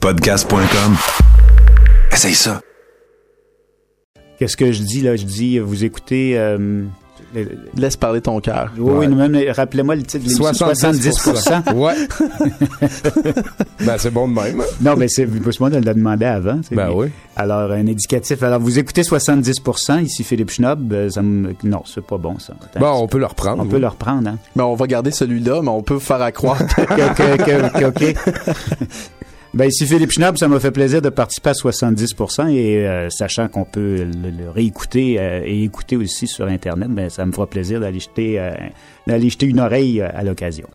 Podcast.com. Essaye ça. Qu'est-ce que je dis là? Je dis, vous écoutez... euh, Laisse parler ton cœur. oui, oui, même, rappelez-moi le titre de l'émission. 70%. Ouais. ben, c'est bon de même. Non, mais c'est moi de le demander avant. Ben oui. Alors, un indicatif. Alors, vous écoutez 70%, ici Philippe Schnob. euh, ça me- Non, c'est pas bon, ça. Attends, Bon, on peut le reprendre. on peut le reprendre, hein? Mais on va garder celui-là, mais on peut faire à croire que que, que- que- que- OK. Ben, ici Philippe Schnapp, ça m'a fait plaisir de participer à 70% et euh, sachant qu'on peut le, le réécouter euh, et écouter aussi sur Internet, ben, ça me fera plaisir d'aller jeter, euh, d'aller jeter une oreille euh, à l'occasion.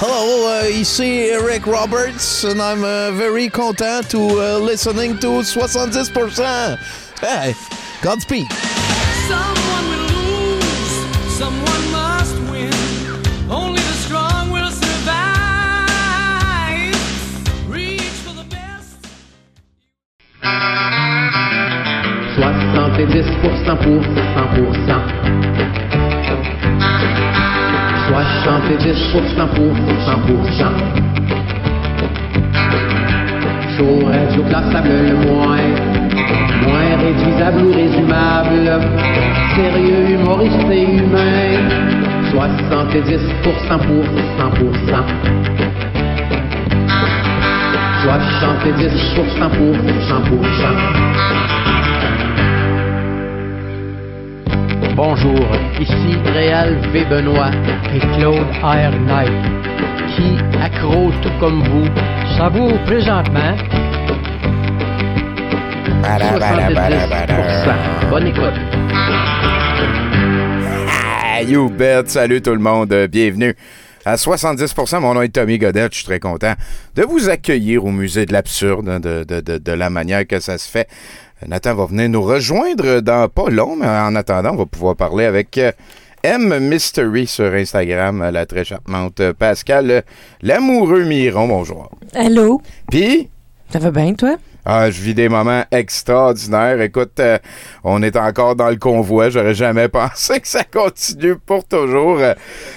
Hello, uh, ici Eric Roberts, and I'm uh, very content to uh, listening to 70%. Hey, Godspeed. Someone will lose, someone must 70% pour 100%. 70% pour 100%. Chaud, radio classable le moins. Moins réduisable ou résumable. Sérieux, humoriste et humain. 70% pour 100%. 70% pour 100%. Bonjour, ici Réal V. Benoît et Claude R. Knight, qui, accro tout comme vous, savoure présentement 70%. Bonne écoute. Ah, you bet. Salut tout le monde. Bienvenue à 70%. Mon nom est Tommy Godette. Je suis très content de vous accueillir au musée de l'absurde, hein, de, de- de- de la manière que ça se fait. Euh, Nathan va venir nous rejoindre dans pas long, mais en attendant, on va pouvoir parler avec euh, M Mystery sur Instagram, euh, la très charmante Pascal, l'amoureux Miron. Bonjour. Allô? Puis, Ça va bien, toi? ah, je vis des moments extraordinaires. Écoute, euh, on est encore dans le convoi. J'aurais jamais pensé que ça continue pour toujours. Euh,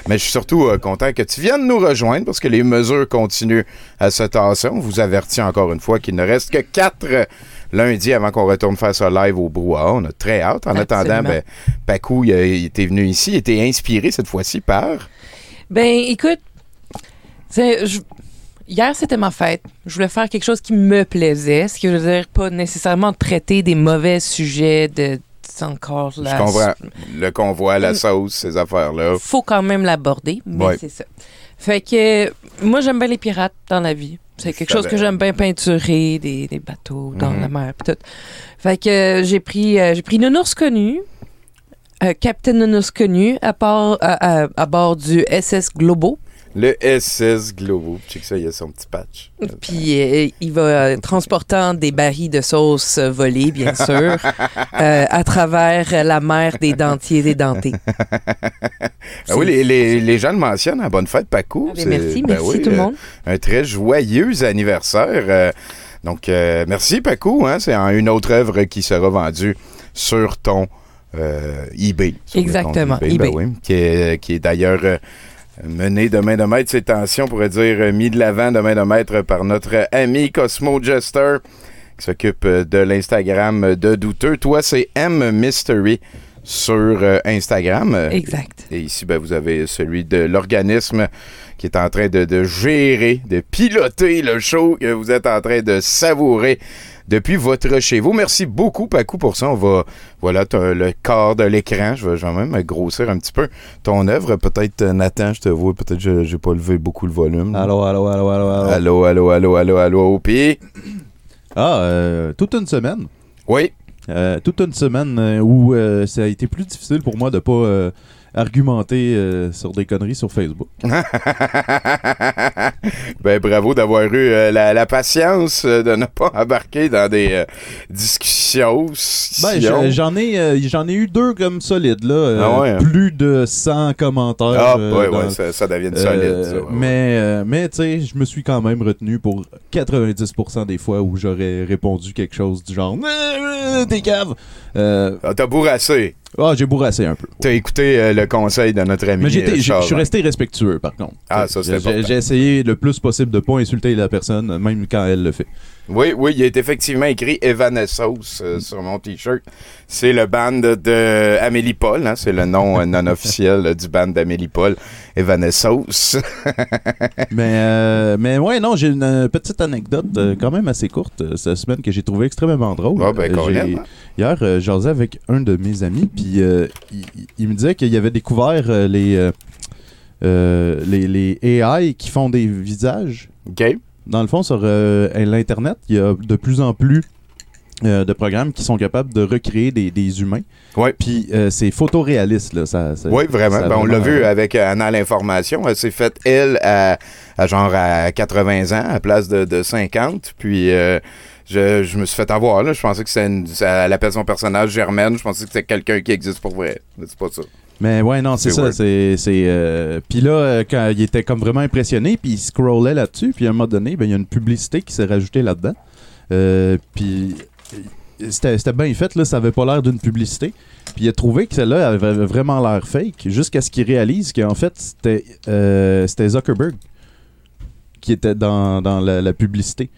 mais je suis surtout euh, content que tu viennes nous rejoindre parce que les mesures continuent à se tasser. On vous avertit encore une fois qu'il ne reste que quatre euh, lundis avant qu'on retourne faire ça live au brouhaha. On a très hâte. En attendant, ben, Pacou, il, était venu ici. Il était inspiré cette fois-ci par... Ben, écoute, c'est- je- hier, c'était ma fête. Je voulais faire quelque chose qui me plaisait, ce qui veut dire pas nécessairement traiter des mauvais sujets de. encore Je la. comprends. Le convoi, la sauce, ces affaires-là. Faut quand même l'aborder, mais Ouais. c'est ça. Fait que moi, j'aime bien les pirates dans la vie. C'est quelque chose que j'aime bien peinturer, des, des bateaux dans la mer, pis tout. Fait que euh, j'ai pris, euh, j'ai pris Nounours connu, euh, Captain Nounours connu, à, part, à, à- à bord du SS Globo. Le SS Globo. Check ça, il y a son petit patch. Puis euh, il va euh, transportant des barils de sauce euh, volés, bien sûr, euh, à travers la mer des dentiers dédentés. Ah oui, les, les, les gens le mentionnent. hein. Bonne fête, Pacou. Ah, ben merci, ben merci oui, tout le monde. un très joyeux anniversaire. donc, merci, Pacou. Hein, C'est une autre œuvre qui sera vendue sur ton eBay. sur Exactement, ben eBay. oui, qui est, qui est d'ailleurs mené de main de maître, ces tensions, on pourrait dire, euh, mis de l'avant de main de maître par notre ami Cosmo Jester, qui s'occupe euh, de l'Instagram de Douteux. Toi, c'est M Mystery sur euh, Instagram. Exact. et ici, ben, vous avez celui de l'organisme qui est en train de, de gérer, de piloter le show que vous êtes en train de savourer depuis votre chez vous. Merci beaucoup, Pacou, pour ça. On va, voilà, le corps de l'écran. Je vais, je vais même grossir un petit peu ton œuvre. Peut-être, euh, Nathan, je te vois, peut-être que j'ai pas levé beaucoup le volume. Allô, allô, allô, allô, allô. Allô, allô, allô, allô, allô. Puis, Ah, euh, toute une semaine. oui, Euh, toute une semaine euh, où euh, ça a été plus difficile pour moi de pas argumenter euh, sur des conneries sur Facebook. ben, bravo d'avoir eu euh, la, la patience euh, de ne pas embarquer dans des euh, discussions. Ben, je- j'en ai, j'en ai eu deux comme solides, là. Ah ouais, hein? Plus de 100 commentaires. Ah, ouais, dans- ouais, ça, ça devient solide, ça. ouais, ouais. mais, mais tu sais, je me suis quand même retenu pour 90% des fois où j'aurais répondu quelque chose du genre T'es cave! Ah, T'as bourrassé. Ah, j'ai bourrassé un peu. T'as écouté euh, le conseil de notre ami Mais euh, je suis resté respectueux, par contre. Ah, ça, c'est J'ai- important. J'ai essayé le plus possible de pas insulter la personne, même quand elle le fait. Oui, oui, il est effectivement écrit Evanescence euh, sur mon t-shirt. C'est le band de Amélie Paul, hein, c'est le nom non officiel du band d'Amélie Paul, Evanescence. mais, euh, mais ouais, non, j'ai une euh, petite anecdote euh, quand même assez courte euh, cette semaine que j'ai trouvé extrêmement drôle. Ben, qu'on j'ai-. Hier, avec un de mes amis, puis euh, il, il- me disait qu'il avait découvert les, les, les AI qui font des visages. OK. Dans le fond, sur l'Internet, il y a de plus en plus euh, de programmes qui sont capables de recréer des, des humains. Ouais. Puis euh, c'est photoréaliste, là. Ça, ça- Oui, vraiment. ça Ben, on l'a vu avec euh, Anna l'information. Elle s'est faite, elle, à, à genre à 80 ans, à place de, de 50. Puis euh, je, je me suis fait avoir. Là. Je pensais que ça- elle appelle son personnage Germaine. Je pensais que c'était quelqu'un qui existe pour vrai. Mais c'est pas ça. Mais ouais, non, c'est C'est ça. C'est, c'est, euh, Puis là, quand il était comme vraiment impressionné, puis il scrollait là-dessus, puis à un moment donné, ben, il y a une publicité qui s'est rajoutée là-dedans. Euh, puis c'était, bien fait, là, ça avait pas l'air d'une publicité. Puis il a trouvé que celle-là avait vraiment l'air fake, jusqu'à ce qu'il réalise qu'en fait, c'était, euh, c'était Zuckerberg qui était dans, dans la, la publicité.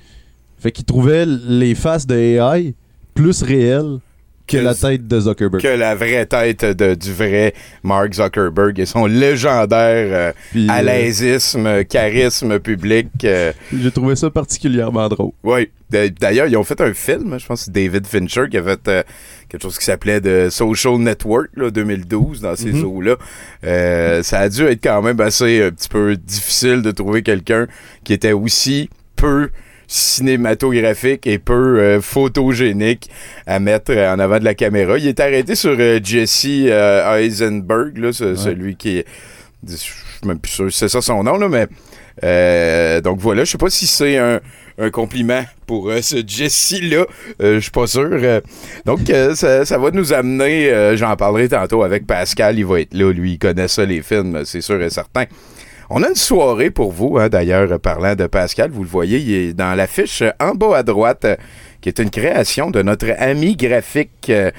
Fait qu'il trouvait les faces de AI plus réelles que, Que- la tête de Zuckerberg. Que la vraie tête de- du vrai Mark Zuckerberg et son légendaire euh, Puis, euh, charisme public. euh, J'ai trouvé ça particulièrement drôle. Oui. D'ailleurs, ils ont fait un film, je pense que David Fincher qui a fait euh, quelque chose qui s'appelait de Social Network, là, 2012, dans ces Mhm. eaux-là. Euh, ça a dû être quand même assez un petit peu difficile de trouver quelqu'un qui était aussi peu cinématographique et peu euh, photogénique à mettre euh, en avant de la caméra. Il est arrêté sur euh, Jesse Eisenberg, là, ce- celui qui est... Je suis même plus sûr c'est ça son nom, là, mais... donc voilà, je sais pas si c'est un, un compliment pour ce Jesse-là. Je suis pas sûr. Donc, ça, ça va nous amener, j'en parlerai tantôt avec Pascal, il va être là, lui, il connaît ça, les films, c'est sûr et certain. On a une soirée pour vous, hein, d'ailleurs, parlant de Pascal, vous le voyez, il est dans l'affiche en bas à droite, euh, qui est une création de notre ami graphique. euh,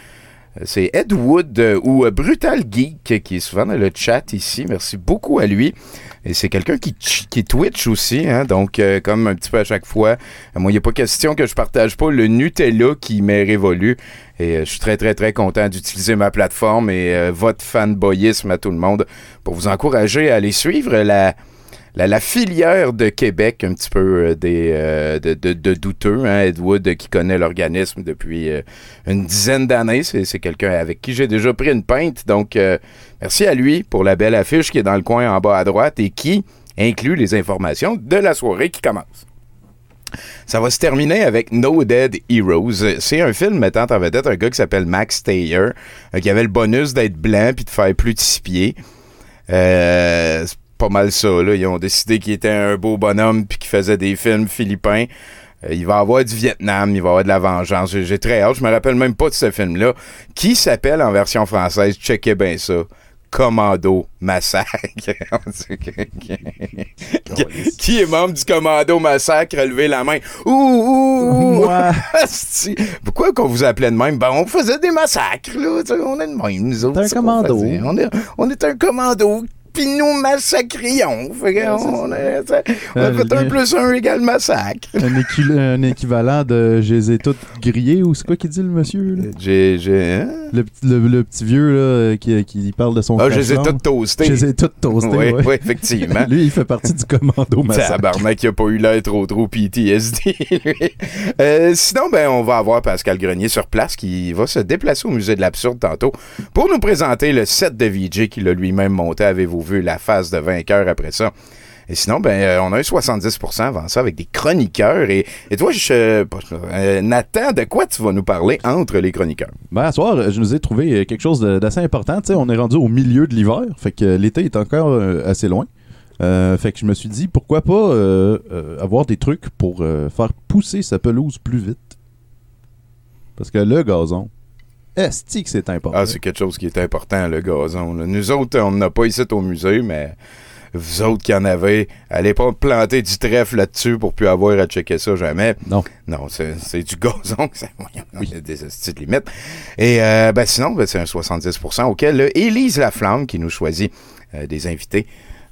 c'est Ed Wood euh, ou Brutal Geek qui est souvent dans le chat ici. Merci beaucoup à lui. Et c'est quelqu'un qui, qui Twitch aussi, hein, donc euh, comme un petit peu à chaque fois. euh, moi, il n'y a pas question que je partage pas le Nutella qui m'est révolu. Et euh, je suis très, très, très content d'utiliser ma plateforme et votre fanboyisme à tout le monde pour vous encourager à aller suivre la, la, filière de Québec, un petit peu euh, des, euh, de, douteux. Hein, Ed Wood, euh, qui connaît l'organisme depuis une dizaine d'années. C'est, quelqu'un avec qui j'ai déjà pris une pinte. Donc, merci à lui pour la belle affiche qui est dans le coin en bas à droite et qui inclut les informations de la soirée qui commence. Ça va se terminer avec No Dead Heroes. C'est un film mettant en vedette un gars qui s'appelle Max Taylor, qui avait le bonus d'être blanc puis de faire plus de six pieds. Pas mal ça. Là. Ils ont décidé qu'il était un beau bonhomme puis qu'il faisait des films philippins. Euh, il va avoir du Vietnam, il va avoir de la vengeance. J'ai, très hâte. Je me rappelle même pas de ce film-là. Qui s'appelle en version française, checkez bien ça, Commando Massacre? On qui, est membre du Commando Massacre? Levez la main. Ouh, ouh, ouh. Pourquoi qu'on vous appelait de même? Ben, on faisait des massacres, là. On est de même, nous autres. un c'est qu'on commando. faisait. On est, on est un commando. Puis nous massacrions. Fait on, a- on Euh, fait un plus un égale massacre. un, équi- un équivalent de je les ai toutes grillées ou c'est quoi qu'il dit le monsieur là? J'ai. j'ai hein? le, petit- le, le petit vieux là, euh, qui, qui parle de son Ah, je les ai toutes toastées. Je les ai toutes toastées. Oui, ouais. oui, effectivement. Lui, il fait partie du commando massacre. Tabarnak, il a pas eu l'air trop trop PTSD. lui. Euh, sinon, ben, on va avoir Pascal Grenier sur place qui va se déplacer au musée de l'absurde tantôt pour nous présenter le set de VJ qu'il a lui-même monté. Avez-vous la phase de vainqueur après ça? Et sinon, ben, euh, on a un 70% avant ça avec des chroniqueurs. Et, et toi, euh, Nathan, de quoi tu vas nous parler entre les chroniqueurs? Ben, à soir, je nous ai trouvé euh, quelque chose d'assez important. Tu sais, on est rendu au milieu de l'hiver, fait que l'été est encore assez loin. Fait que je me suis dit, pourquoi pas avoir des trucs pour faire pousser sa pelouse plus vite? Parce que le gazon, est que c'est important. Ah, c'est quelque chose qui est important, le gazon. là. Nous autres, on n'a pas ici au musée, mais vous autres qui en avez, allez pas planter du trèfle là-dessus pour plus avoir à checker ça jamais. Non. Non, c'est du gazon. Il y a des petites limites. Et euh, ben, sinon, ben, c'est un 70% auquel euh, Élise Laflamme, qui nous choisit euh, des invités,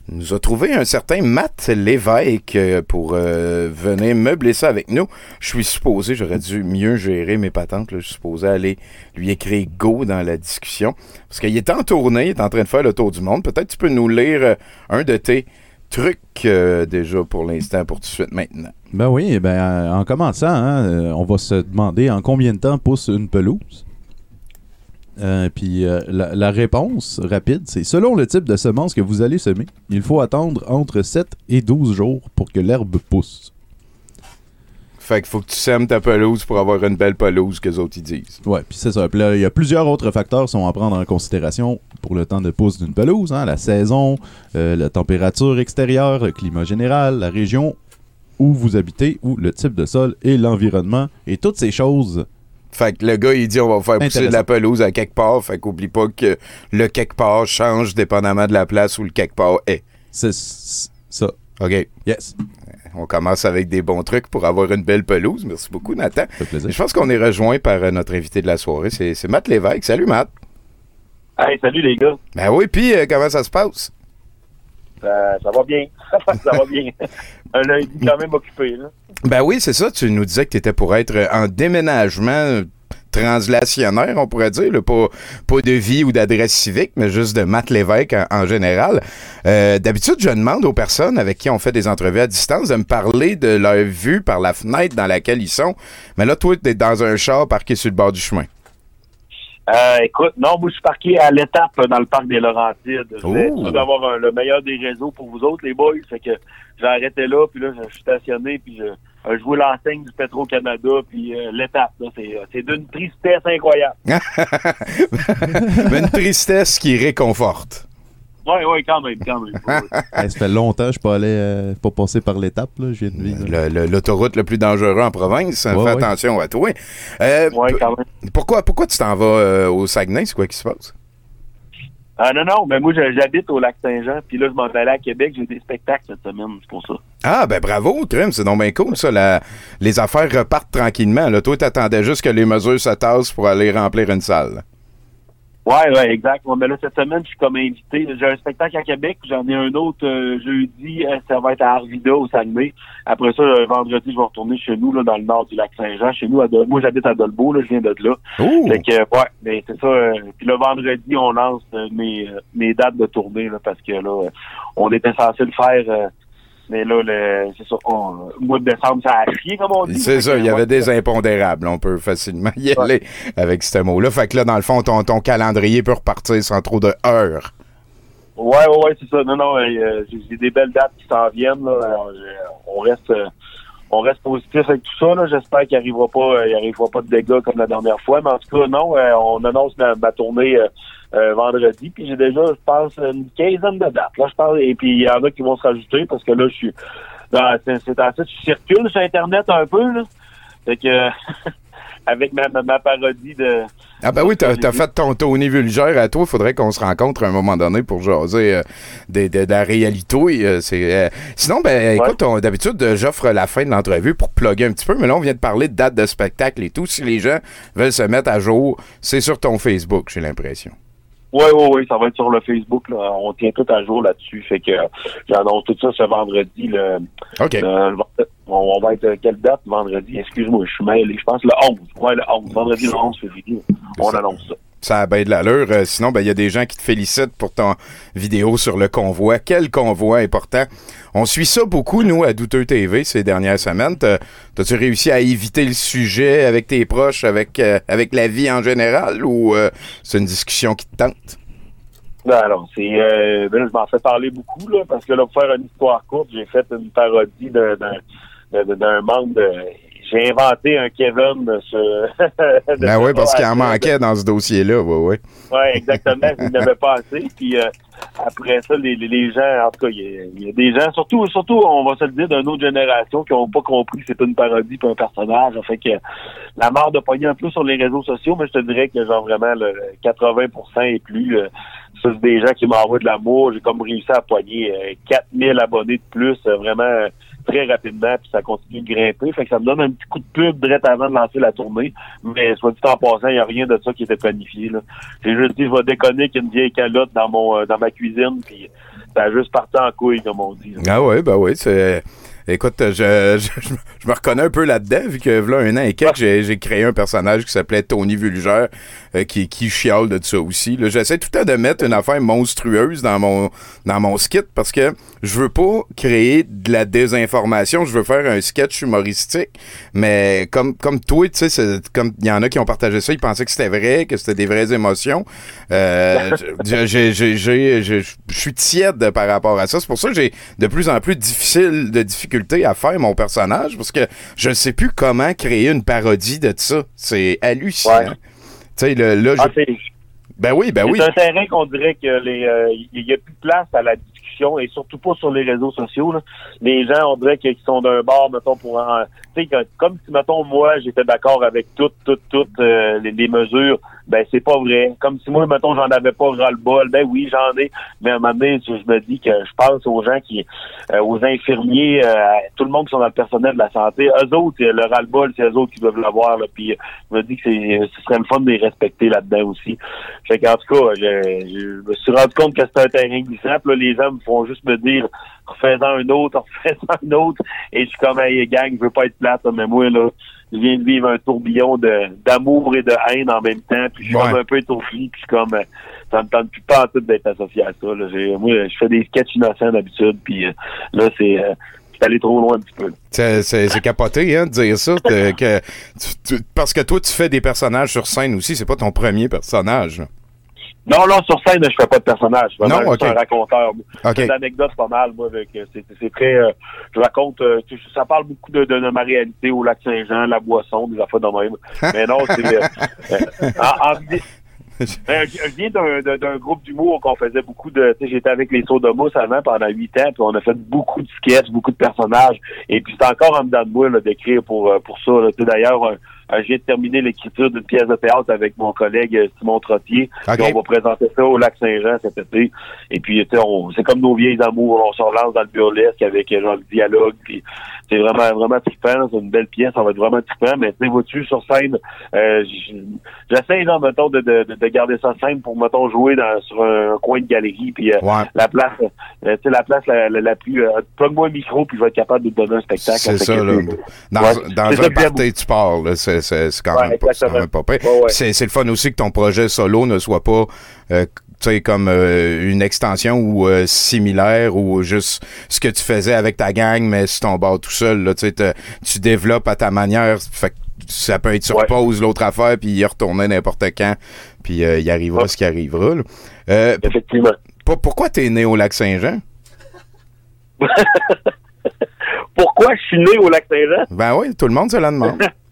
nous a trouvé un certain Matt Lévesque euh, pour euh, venir meubler ça avec nous. Je suis supposé, j'aurais dû mieux gérer mes patentes. Je suis supposé aller lui écrire go dans la discussion. Parce qu'il est en tournée, il est en train de faire le tour du monde. Peut-être tu peux nous lire euh, un de tes trucs déjà pour l'instant, pour tout de suite maintenant. Ben oui, ben, en commençant, hein, on va se demander en combien de temps pousse une pelouse? Euh, puis euh, la, la réponse rapide, c'est selon le type de semence que vous allez semer, il faut attendre entre 7 et 12 jours pour que l'herbe pousse. Fait qu'il faut que tu sèmes ta pelouse pour avoir une belle pelouse que les autres ils disent. Ouais, puis c'est ça. Puis là, il y a plusieurs autres facteurs qui sont à prendre en considération pour le temps de pousse d'une pelouse. hein. La saison, euh, la température extérieure, le climat général, la région où vous habitez, ou le type de sol et l'environnement. Et toutes ces choses Fait que le gars, il dit on va faire pousser de la pelouse à quelque part. Fait qu'oublie pas que le quelque part change dépendamment de la place où le quelque part est. C'est ça. OK. Yes. On commence avec des bons trucs pour avoir une belle pelouse. Merci beaucoup, Nathan. plaisir. Je pense qu'on est rejoint par euh, notre invité de la soirée. C'est c'est Matt Lévesque. Salut, Matt. Hey, salut les gars. Ben oui, puis euh, comment ça se passe? Ça, va bien. ça va bien. Un lundi quand même occupé. Ben oui, c'est ça. Tu nous disais que tu étais pour être en déménagement translationnaire, on pourrait dire. Pas, pas de vie ou d'adresse civique, mais juste de Matt Lévesque en, général. Euh, D'habitude, je demande aux personnes avec qui on fait des entrevues à distance de me parler de leur vue par la fenêtre dans laquelle ils sont. Mais là, toi, tu es dans un char parqué sur le bord du chemin. Euh, écoute, non, moi je suis parqué à l'étape dans le parc des Laurentides. Je d'avoir un- le meilleur des réseaux pour vous autres, les boys. Fait que j'ai arrêté là, puis là, je suis stationné, puis je, euh, je vois l'enseigne du Petro-Canada, puis euh, l'étape, c'est, euh, c'est d'une tristesse incroyable. Une tristesse qui réconforte. Oui, oui, quand même, quand même. Hey, ça fait longtemps que je suis pas allé, euh, pas passé par l'étape, là. Je viens de vivre. Le- le- L'autoroute le plus dangereux en province. Ouais, Fais ouais. attention à toi. Euh, p- Pourquoi, pourquoi tu t'en vas euh, au Saguenay? C'est quoi qui se passe? Ah non, non, mais moi j'habite au lac Saint-Jean, puis là je m'en vais aller à Québec, j'ai des spectacles cette semaine, c'est pour ça. Ah, ben bravo, Crème, c'est donc bien cool, ça. la- les affaires repartent tranquillement. Là. Toi, t'attendais juste que les mesures se tassent pour aller remplir une salle. Ouais, ouais, exact. Ouais, mais là, cette semaine, je suis comme invité. J'ai un spectacle à Québec, j'en ai un autre euh, jeudi. euh, ça va être à Arvida, au Saguenay. Après ça, euh, vendredi, je vais retourner chez nous, là, dans le nord du lac Saint-Jean. Chez nous, à Dol- moi, j'habite à Dolbeau, là, je viens de là. Fait que, euh, ouais, mais c'est ça. euh, puis le vendredi, on lance euh, mes, euh, mes dates de tournée, là, parce que là, on était censé le faire. Mais là, c'est ça. on- le mois de décembre, ça a chié, comme on dit. C'est ça, il y avait des impondérables. On peut facilement y aller avec ce mot-là. Fait que là, dans le fond, ton, ton calendrier peut repartir sans trop de heures. Ouais, ouais, ouais, c'est ça. Non, non, euh, j'ai des belles dates qui s'en viennent. Là. Alors, on reste euh, on reste positif avec tout ça. J'espère qu'il arrivera pas euh, il arrivera pas de dégâts comme la dernière fois. Mais en tout cas, non, euh, on annonce ma, ma tournée euh, euh, vendredi. Puis j'ai déjà, je pense, une quinzaine de dates. Là, je parle, et puis il y en a qui vont se rajouter parce que là, je suis c'est c'est en fait, je circule sur Internet un peu. Là. Fait que avec ma, ma, ma parodie de Ah ben oui, t'as as fait ton Tony vulgaire à toi. Il faudrait qu'on se rencontre à un moment donné pour jaser euh, des- de, de la réalité. Euh, euh, Sinon, ben écoute, d'habitude, j'offre la fin de l'entrevue pour plugger un petit peu, mais là, on vient de parler de date de spectacle et tout. Si les gens veulent se mettre à jour, c'est sur ton Facebook, j'ai l'impression. Oui, oui, oui, ça va être sur le Facebook. Là. On tient tout à jour là-dessus. Fait que euh, j'annonce tout ça ce vendredi. Le, OK. le- le- on, va être quelle date? Vendredi? Excuse-moi, je suis mêlé. Je pense le 11. Ouais, le 11. Vendredi le 11 février. On annonce ça. Ça a bien de l'allure. Euh, sinon, ben il y a des gens qui te félicitent pour ton vidéo sur le convoi. Quel convoi important. On suit ça beaucoup, nous, à Douteux TV ces dernières semaines. T'as- T'as-tu réussi à éviter le sujet avec tes proches, avec, euh, avec la vie en général, ou euh, c'est une discussion qui te tente? Non, non, c'est. Ben je m'en fais parler beaucoup, là, parce que là, pour faire une histoire courte, j'ai fait une parodie d'un membre de. J'ai inventé un Kevin de ce. Ben oui, parce qu'il en manquait dans ce dossier-là, oui, oui. Oui, exactement. Il n'avait pas assez. Puis euh, après ça, les, gens, en tout cas, il y, a- il y a des gens, surtout, surtout, on va se le dire, d'une autre génération qui n'ont pas compris que c'est une parodie puis un personnage. Ça fait que la mort de pogner un peu sur les réseaux sociaux, mais je te dirais que genre vraiment le 80% et plus, euh, ça, c'est des gens qui m'envoient de l'amour. J'ai comme réussi à pogner euh, 4000 abonnés de plus, euh, vraiment euh, très rapidement, puis ça continue de grimper. Fait que ça me donne un petit coup de pub direct avant de lancer la tournée. Mais soit dit en passant, il n'y a rien de ça qui était planifié. J'ai juste dit, je vais déconner qu'il y a une vieille calotte dans mon euh, dans ma cuisine, puis ça a juste parti en couille, comme on dit. Ah oui, ben oui, c'est... Écoute, je, je, je- je me reconnais un peu là-dedans, vu que là, un an et quelques, j'ai, j'ai créé un personnage qui s'appelait Tony Vulgère, euh, qui, qui chiale de ça aussi. Là, j'essaie tout le temps de mettre une affaire monstrueuse dans mon, dans mon skit, parce que je veux pas créer de la désinformation, je veux faire un sketch humoristique, mais comme, comme toi, tu sais, comme il y en a qui ont partagé ça, ils pensaient que c'était vrai, que c'était des vraies émotions. Euh, je suis tiède par rapport à ça. C'est pour ça que j'ai de plus en plus difficile de difficulté à faire mon personnage parce que je ne sais plus comment créer une parodie de ça. C'est hallucinant. Tu sais, là, Ah, je- ben oui, ben oui. C'est un terrain qu'on dirait que les euh, il y a plus de place à la discussion et surtout pas sur les réseaux sociaux. là. Les gens, on dirait qu'ils sont d'un bord, mettons, pour en- comme si, mettons, moi, j'étais d'accord avec toutes, toutes, toutes euh, les, les mesures. Ben, c'est pas vrai. Comme si moi, mettons, j'en avais pas ras-le-bol. Ben oui, j'en ai. Mais à un moment donné, je me dis que je pense aux gens qui, euh, aux infirmiers, euh, tout le monde qui sont dans le personnel de la santé. Eux autres, le ras-le-bol, c'est eux autres qui doivent l'avoir. Puis, je me dis que ce serait le fun de les respecter là-dedans aussi. Fait qu'en tout cas, je, je me suis rendu compte que c'était un terrain glissant. Puis là, les me font juste me dire, refais-en un autre, refais-en un autre. Et je suis comme, hey, gang, je veux pas être plate, mais moi, là, je viens de vivre un tourbillon de, d'amour et de haine en même temps. Puis je suis Ouais. comme un peu étourdi. Puis je suis comme, euh, ça me tente plus pas en tout d'être associé à ça. Là. Moi, je fais des sketchs innocents d'habitude. Puis euh, là, c'est... euh, c'est allé trop loin un petit peu. C'est, capoté, hein, de dire ça. que- que tu- tu- parce que toi, tu fais des personnages sur scène aussi. C'est pas ton premier personnage. là. Non, non, sur scène, je fais pas de personnage. Je suis vraiment Non, juste ok. un raconteur. Ok. J'ai des anecdotes pas mal, moi, avec, euh, c'est, c'est très, euh, je raconte, euh, ça parle beaucoup de, de, de ma réalité au lac Saint-Jean, la boisson, des affaires de même. Mais non, c'est, euh, en- en Euh, je je viens d'un, groupe d'humour qu'on faisait beaucoup de, tu sais, j'étais avec les sauts de mousse avant pendant huit ans, puis on a fait beaucoup de sketchs, beaucoup de personnages, et puis c'est encore en dedans de moi, d'écrire pour, pour ça, là. Tu sais, d'ailleurs, viens de terminer l'écriture d'une pièce de théâtre avec mon collègue euh, Simon Trottier. Ok. Puis on va présenter ça au lac Saint-Jean cet été. Et puis, c'est comme nos vieilles amours. On se relance dans le burlesque avec euh, genre le dialogue. Puis c'est vraiment, vraiment trippant. C'est une belle pièce. Ça va être vraiment trippant. Mais tu vois-tu, sur scène, euh, j'essaie, genre, mettons, de, de, de garder ça simple pour, mettons, jouer dans, sur un coin de galerie. Puis euh, Ouais. la place, euh, tu sais, la place la, la, la plus... Euh, Plug-moi un micro, puis je vais être capable de te donner un spectacle. C'est ça, là. Dans, ouais, dans c'est un party, tu pars, là. C'est, c'est, c'est quand, Ouais, même pas, quand même pas pire. Ouais, ouais. C'est, c'est le fun aussi que ton projet solo ne soit pas, euh, tu sais, comme euh, une extension ou euh, similaire ou juste ce que tu faisais avec ta gang, mais sur ton tout seul, là. Tu sais, te- tu développes à ta manière. Fait que ça peut être sur pause l'autre affaire, puis y retourner n'importe quand, puis euh, il arrivera Ouais. ce qui arrivera, là. Euh, Effectivement. pour- pourquoi t'es né au lac Saint-Jean? Pourquoi je suis né au lac Saint-Jean? Ben oui, tout le monde se la demande.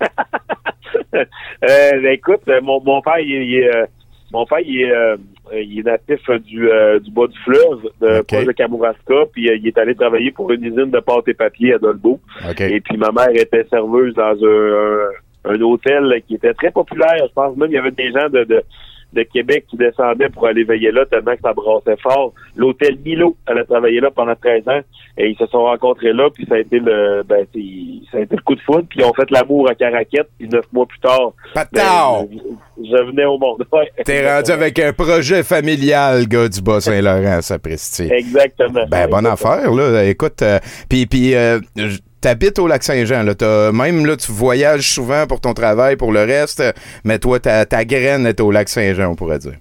euh, ben, écoute, euh, mon, mon père, il, est- il est, euh, mon père, il est, euh, il est natif du, euh, du bas du fleuve, de, Ok. proche de Kamouraska, puis euh, il est allé travailler pour une usine de pâte et papier à Dolbeau. OK. Et puis ma mère était serveuse dans un, un, un hôtel qui était très populaire. Je pense même qu'il y avait des gens de, de, de Québec qui descendaient pour aller veiller là tellement que ça brassait fort. L'hôtel Milo, elle a travaillé là pendant 13 ans et ils se sont rencontrés là puis ça a été le ben c'est- ça a été le coup de foudre puis ils ont fait l'amour à Caraquette puis neuf mois plus tard ben, je, venais au monde. Ouais. T'es rendu avec un projet familial, gars du Bas-Saint-Laurent, sapristi. Exactement. Ben, bonne affaire, là. Écoute, euh, puis puis, euh, t'habites au Lac-Saint-Jean, là. T'as- même, là, tu voyages souvent pour ton travail, pour le reste, mais toi, ta, ta graine est au Lac-Saint-Jean, on pourrait dire.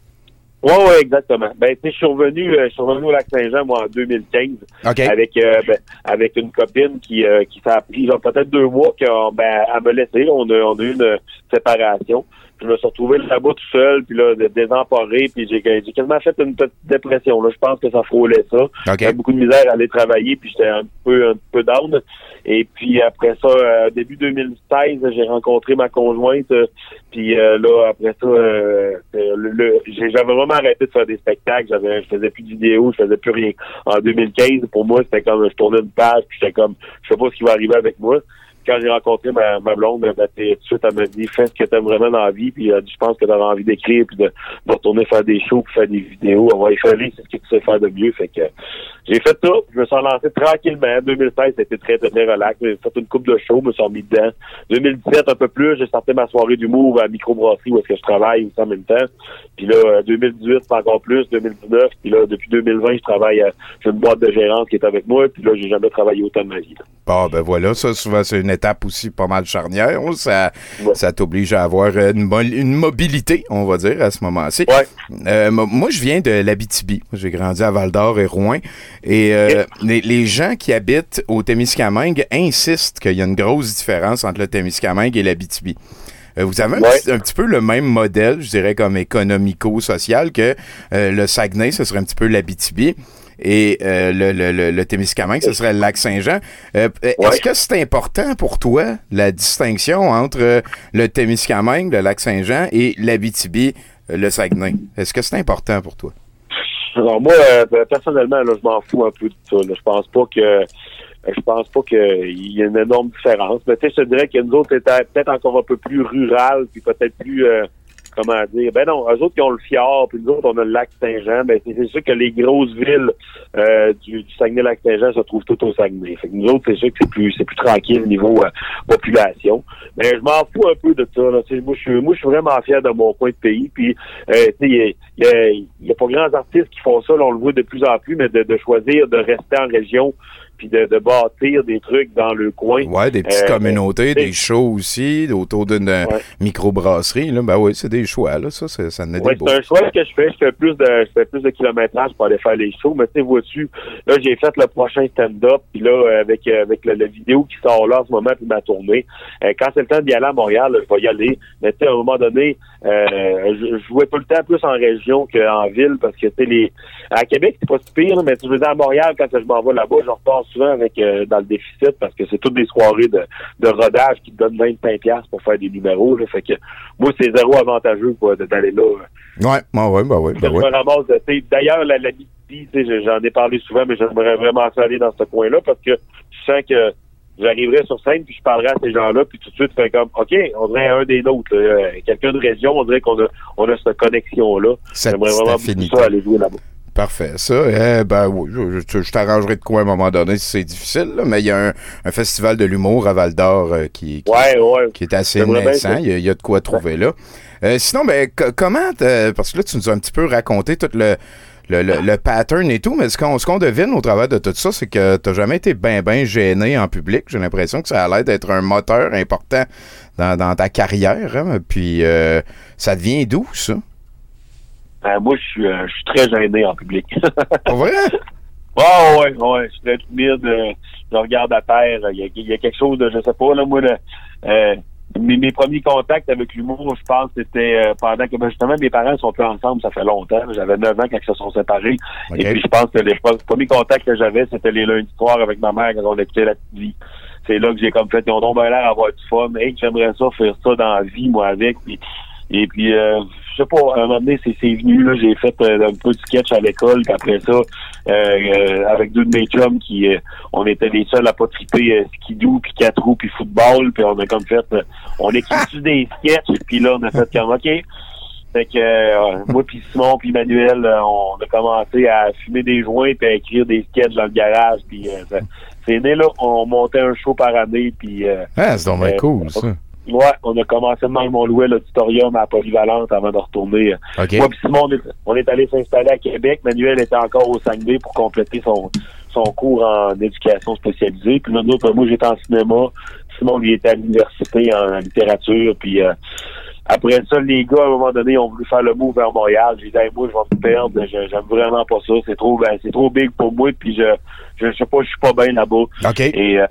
Oui, oui, exactement. Ben, tu sais, je suis revenu, euh, je suis revenu au lac Saint-Jean, moi, en 2015, OK. avec euh, ben, avec une copine qui euh, qui s'est appris, genre, peut-être deux mois, qu'on, ben, elle me laissé. On a, on a eu une séparation. je me suis retrouvé là-bas tout seul, puis là, dé- désemparé, puis j'ai j'ai quasiment fait une petite dépression. Là, je pense que ça frôlait ça. J'avais beaucoup de misère à aller travailler, puis j'étais un peu un peu down. Et puis après ça, euh, début 2016, j'ai rencontré ma conjointe. euh, puis euh, là, après ça, euh, le- le- j'avais vraiment arrêté de faire des spectacles. J'avais, je faisais plus de vidéos, je faisais plus rien. En 2015, pour moi, c'était comme je tournais une page, puis j'étais comme, je sais pas ce qui va arriver avec moi. Quand j'ai rencontré ma, ma blonde, tout de suite, elle m'a dit fais ce que t'aimes vraiment dans la vie, puis je pense que t'avais envie d'écrire, puis de, de retourner faire des shows, puis faire des vidéos. On va y faire c'est ce que tu sais faire de mieux. Fait que j'ai fait ça, je me suis relancé tranquillement. 2016, c'était très, très, très relax. J'ai fait une coupe de shows, je me suis remis dedans. 2017, un peu plus, j'ai sorti ma soirée d'humour à Microbrasserie où est-ce que je travaille aussi en même temps. Puis là, euh, 2018, c'est encore plus, 2019. Puis là, depuis 2020, je travaille à j'ai une boîte de gérance qui est avec moi. Puis là, j'ai jamais travaillé autant de ma vie. là. Bon, ben voilà, ça, souvent, c'est une étape aussi pas mal charnière. Ça, ça t'oblige à avoir euh, une, mo- une mobilité, on va dire, à ce moment-ci. Euh, mo- moi, je viens de l'Abitibi. J'ai grandi à Val-d'Or et Rouen. Et euh, les, les gens qui habitent au Témiscamingue insistent qu'il y a une grosse différence entre le Témiscamingue et l'Abitibi. Euh, vous avez un, petit, un petit peu le même modèle, je dirais, comme économico-social que euh, le Saguenay, ce serait un petit peu l'Abitibi. Et le, le, le, le Témiscamingue, ce serait le lac Saint-Jean. Est-ce que c'est important pour toi, la distinction entre le Témiscamingue, le lac Saint-Jean, et l'Abitibi, le Saguenay? Est-ce que c'est important pour toi? Alors moi, euh, personnellement, là, je m'en fous un peu de ça. là. Je pense pas que euh, je pense pas qu'il y ait une énorme différence. Mais tu sais, je te dirais que nous autres, peut-être encore un peu plus rural, puis peut-être plus euh, comment dire. Ben non, eux autres qui ont le fjord, puis nous autres, on a le lac Saint-Jean. Ben c'est sûr que les grosses villes euh, du, du Saguenay-Lac-Saint-Jean se trouvent toutes au Saguenay. Fait que nous autres, c'est sûr que c'est plus c'est plus tranquille niveau euh, population. Mais je m'en fous un peu de ça. Là. Moi, je suis moi, je suis vraiment fier de mon coin de pays. Puis euh, il y a pas grands artistes qui font ça. Là, on le voit de plus en plus, mais de, de choisir de rester en région puis de, de bâtir des trucs dans le coin. Ouais, des petites Euh, communautés, des shows aussi, autour d'une euh, microbrasserie. Là. Ben oui, c'est des choix, là. Ça, c'est- ça Ouais, c'est un choix que je fais. Je fais plus de je fais plus de kilométrage pour aller faire les shows. Mais tu sais, vois-tu, là, j'ai fait le prochain stand-up, puis là, euh, avec avec la vidéo qui sort là en ce moment, puis ma tournée. euh, quand c'est le temps d'y aller à Montréal, là, je vais y aller. Mais tu sais, à un moment donné, euh, je, je jouais tout le temps plus en région qu'en ville parce que tu sais, les. À Québec, c'est pas si pire, là, mais tu veux dire à Montréal, quand je m'en vais là-bas, je repars souvent avec euh, dans le déficit parce que c'est toutes des soirées de, de rodage qui te donnent 25$ piastres pour faire des numéros. Là, fait que moi, c'est zéro avantageux d'aller là. Ouais, ouais, ouais, ben ouais, ben ouais. tu sais, D'ailleurs, la, la sais, j'en ai parlé souvent, mais j'aimerais vraiment ça aller dans ce coin-là parce que je sens que j'arriverai sur scène puis je parlerai à ces gens-là puis tout de suite fait comme OK, on dirait un des nôtres, là. Euh, quelqu'un de région, on dirait qu'on a on a cette connexion-là. Cette J'aimerais vraiment ça aller jouer là-bas. Parfait. Ça, eh, ben oui, je, je- je t'arrangerai de quoi à un moment donné si c'est difficile, là, mais il y a un, un festival de l'humour à Val d'Or euh, qui, qui, Ouais, ouais. qui est assez bien naissant. Il y, a- il y a de quoi trouver là. Euh, sinon, ben, co- comment, parce que là, tu nous as un petit peu raconté tout le, le, le- le pattern et tout, mais ce qu'on, ce qu'on devine au travers de tout ça, c'est que t'as jamais été ben gêné en public. J'ai l'impression que ça a l'air d'être un moteur important dans, dans ta carrière. hein. Puis, euh, ça devient d'où, ça? Euh, moi, je suis euh, je suis très gêné en public. Pas vrai? Ouais, ouais, ouais, je suis très timide. euh, je regarde à terre. Il y a, il y a quelque chose de, je sais pas, là, moi, le, euh, mes, mes premiers contacts avec l'humour, je pense, c'était euh, pendant que, ben, justement, mes parents sont plus ensemble, ça fait longtemps. J'avais 9 ans quand ils se sont séparés. Et puis, je pense que les pre- premiers contacts que j'avais, c'était les lundis soirs avec ma mère quand on écoutait la vie. C'est là que j'ai comme fait, ils ont donc bien l'air d'avoir du fun. Hey, j'aimerais ça, faire ça dans la vie, moi, avec. Puis, et puis, euh, je sais pas, à un moment donné, c'est c'est venu, là, j'ai fait euh, un peu de sketch à l'école, puis après ça, euh, euh, avec deux de mes chums qui, euh, on était les seuls à pas triper euh, skidoo, puis quatre roues, puis football, puis on a comme fait, euh, on écrit des sketchs, puis là, on a fait comme, OK, fait que euh, moi puis Simon puis Manuel, euh, on a commencé à fumer des joints puis à écrire des sketchs dans le garage puis euh, c'est né là, on montait un show par année puis euh, Ah, c'est donc cool, ça. Ouais, on a commencé même on louait l'auditorium à Polyvalente avant de retourner. Moi puis Simon, on est, on est allé s'installer à Québec. Manuel était encore au Saguenay pour compléter son son cours en éducation spécialisée. Puis là, nous autres, moi j'étais en cinéma. Simon lui était à l'université en, littérature. Puis euh, après ça, les gars, à un moment donné, ont voulu faire le move vers Montréal. J'ai dit, Hey, moi, je vais me perdre. J'aime vraiment pas ça. C'est trop, ben, c'est trop big pour moi. Puis je, je, je sais pas, je suis pas bien là-bas. Et euh,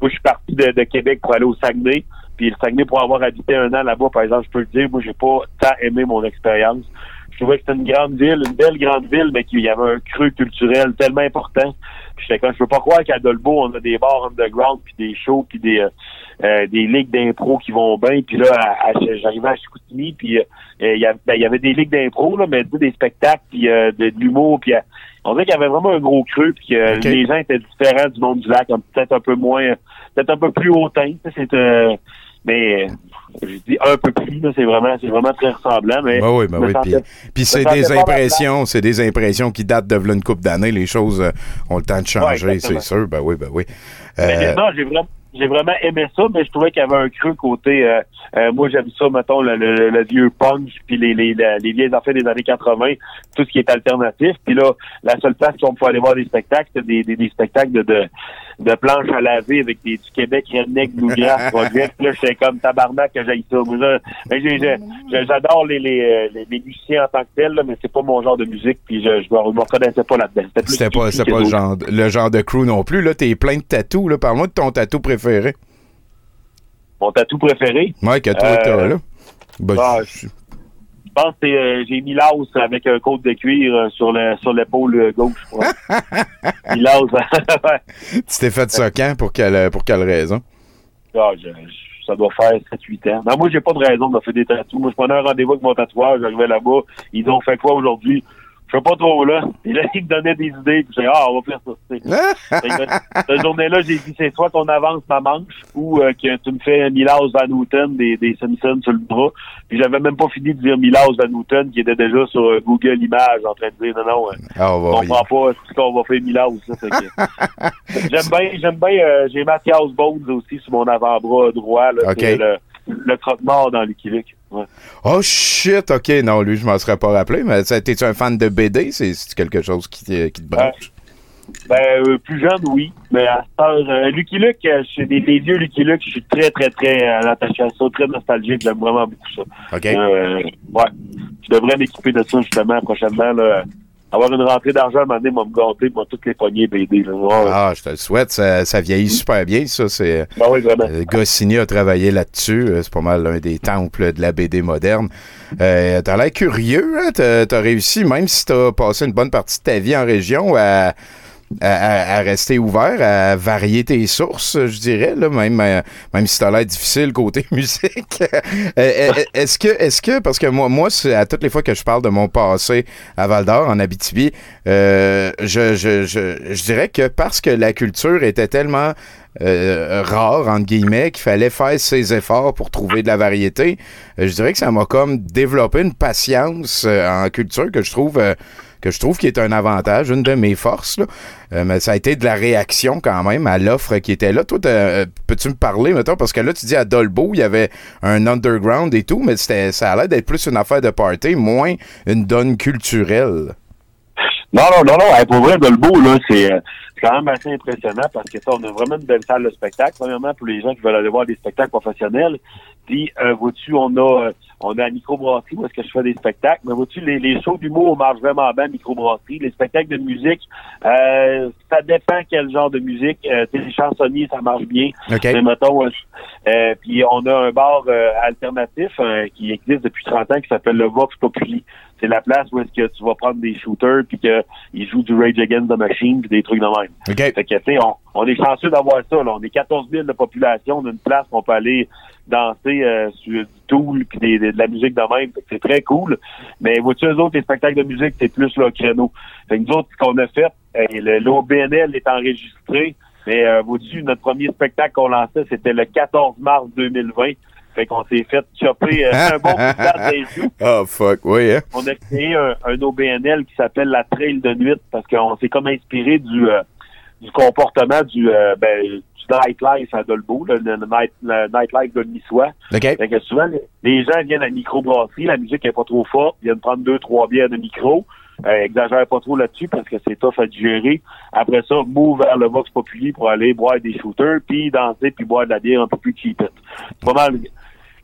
moi, je suis parti de, de Québec pour aller au Saguenay. Puis le Saguenay, pour avoir habité un an là-bas, par exemple, je peux le dire, moi, j'ai pas tant aimé mon expérience. Je trouvais que c'était une grande ville, une belle grande ville, mais qu'il y avait un creux culturel tellement important. Puis j'étais comme, je peux pas croire qu'à Dolbeau, on a des bars underground, puis des shows, puis des euh, euh, des ligues d'impro qui vont bien. Puis là, à- à- j'arrivais à Chicoutimi, puis euh, il y, avait- ben, il y avait des ligues d'impro, là, mais des spectacles, puis euh, de, de l'humour, puis euh, on dirait qu'il y avait vraiment un gros creux, puis que les gens étaient différents du monde du lac, peut-être un peu moins, peut-être un peu plus hautain. C'est euh, mais euh, je dis un peu plus, là, c'est vraiment, c'est vraiment très ressemblant. Mais Ben oui, ben oui. Puis, sentais- puis je c'est des impressions, c'est des impressions qui datent de une couple d'années. Les choses euh, ont le temps de changer, c'est sûr. Ben oui, ben oui. Mais Euh, non, j'ai vraiment, j'ai vraiment aimé ça, mais je trouvais qu'il y avait un creux côté. euh, euh, moi, j'aime ça, mettons, le, le, le vieux punch, puis les, les, les, les vieilles affaires des années 80, tout ce qui est alternatif. Puis là, la seule place où on peut aller voir des spectacles, c'est des, des, des spectacles de, de, de planches à laver avec des, du Québec, Redneck, Bluegrass, Project. Là, j'étais comme tabarnak que j'aille ça. J'adore les, les, euh, les, les musiciens en tant que tels, là, mais c'est pas mon genre de musique, puis je, je, me- reconnaissais pas là-dedans. C'était pas, que pas le genre, le genre de crew non plus. Là, t'es plein de tatous. Là. Parle-moi de ton tatou préféré. Mon tatou préféré? Ouais, que toi, Euh, t'as, là. Ben, ah, Je pense que euh, j'ai mis l'os avec un côte de cuir euh, sur le sur l'épaule euh, gauche. je crois. mis tu t'es fait ça quand? Pour quelle, pour quelle raison? Ah, je- je- ça doit faire 7-8 ans. Non, moi, j'ai pas de raison de faire des tatous. Moi, je prenais un rendez-vous avec mon tatoueur, j'arrivais là-bas, ils ont fait quoi aujourd'hui? Je sais pas trop là. Et là, ils me donnaient des idées, puis j'ai ah, on va faire ça. tu sais. Que, Cette journée-là, j'ai dit, c'est soit qu'on avance ma manche ou euh, que tu me fais Milas Van Houten des, des Simpsons sur le bras. Puis j'avais même pas fini de dire Milas Van Houten qui était déjà sur euh, Google Images en train de dire, non, non, euh, Ah, on va je comprends pas ce qu'on va faire que- J'aime bien, j'aime bien, euh, j'ai Mathias Bones aussi sur mon avant-bras droit, là, Ok. c'est le, le croque-mort dans Luke. Ouais. Oh shit, ok, non, lui, je m'en serais pas rappelé, mais t'es-tu un fan de BD? C'est quelque chose qui, te- qui te branche? Ben, euh, plus jeune, oui. Mais à heure, euh, Lucky Luke, euh, je suis des, des vieux Lucky Luke, je suis très, très, très euh, attaché à ça, très nostalgique, j'aime vraiment beaucoup ça. OK. Euh, ouais. Je devrais m'équiper de ça, justement, prochainement, là. Avoir une rentrée d'argent, à un moment donné, m'a me gâter, moi, toutes les poignées BD, là. Ouais. Ah, je te le souhaite, ça, ça vieillit super bien, ça. C'est, Ben oui, vraiment. euh, Goscinny a travaillé là-dessus. euh, C'est pas mal l'un des temples de la BD moderne. Euh, t'as l'air curieux, hein? T'as, t'as réussi, même si t'as passé une bonne partie de ta vie en région, à, à, rester ouvert, à varier tes sources, je dirais, là, même, euh, même si t'as l'air difficile côté musique. Euh, euh, est-ce que, est-ce que, parce que moi, moi, à toutes les fois que je parle de mon passé à Val d'Or, en Abitibi, je, je, je, je dirais que parce que la culture était tellement rare, entre guillemets, qu'il fallait faire ses efforts pour trouver de la variété, je dirais que ça m'a comme développé une patience en culture que je trouve que je trouve qui est un avantage, une de mes forces. Euh, mais ça a été de la réaction quand même à l'offre qui était là. Toi, euh, peux-tu me parler, mettons, parce que là, tu dis à Dolbeau, il y avait un underground et tout, mais c'était, ça a l'air d'être plus une affaire de party, moins une donne culturelle. Non, non, non, non. Pour vrai, Dolbeau, là, c'est euh, c'est quand même assez impressionnant parce que ça, on a vraiment une belle salle de spectacle. Premièrement, pour les gens qui veulent aller voir des spectacles professionnels. Puis, euh, vois-tu, on a euh, on a la microbrasserie où est-ce que je fais des spectacles. Mais vois-tu, les, les shows d'humour marchent vraiment bien, microbrasserie. Les spectacles de musique, euh, ça dépend quel genre de musique. Euh, les chansonniers, ça marche bien. OK. Mais mettons, euh, euh, puis on a un bar euh, alternatif euh, qui existe depuis 30 ans qui s'appelle le Vox Populi. C'est la place où est-ce que tu vas prendre des shooters puis qu'ils jouent du Rage Against the Machine puis des trucs de même. OK. Fait que, tu sais, on, on est chanceux d'avoir ça. Là. On est 14 000 de population. On a une place où on peut aller danser euh, sur du tool puis des- des- de la musique de même. C'est très cool. Mais vois-tu, eux autres, les spectacles de musique, c'est plus le créneau. Fait que nous autres, ce qu'on a fait, euh, le- l'OBNL est enregistré. Mais euh, vois-tu, notre premier spectacle qu'on lançait, c'était le 14 mars 2020. Fait qu'on s'est fait chopper euh, un bon coup des joues. Oh, fuck, oui, hein? On a créé un, un OBNL qui s'appelle la Trail de nuit parce qu'on s'est comme inspiré du, euh, du comportement du, euh, ben, du nightlife à Dolbeau, le, le night, le nightlife de Niçois. OK. Fait que souvent, les, gens viennent à la microbrasserie, la musique est pas trop forte, ils viennent prendre deux, trois bières de micro. Euh, exagère pas trop là-dessus parce que c'est tough à digérer. Après ça, move vers le Vox Populi pour aller boire des shooters, puis danser, puis boire de la bière un peu plus cheap. Pas mal.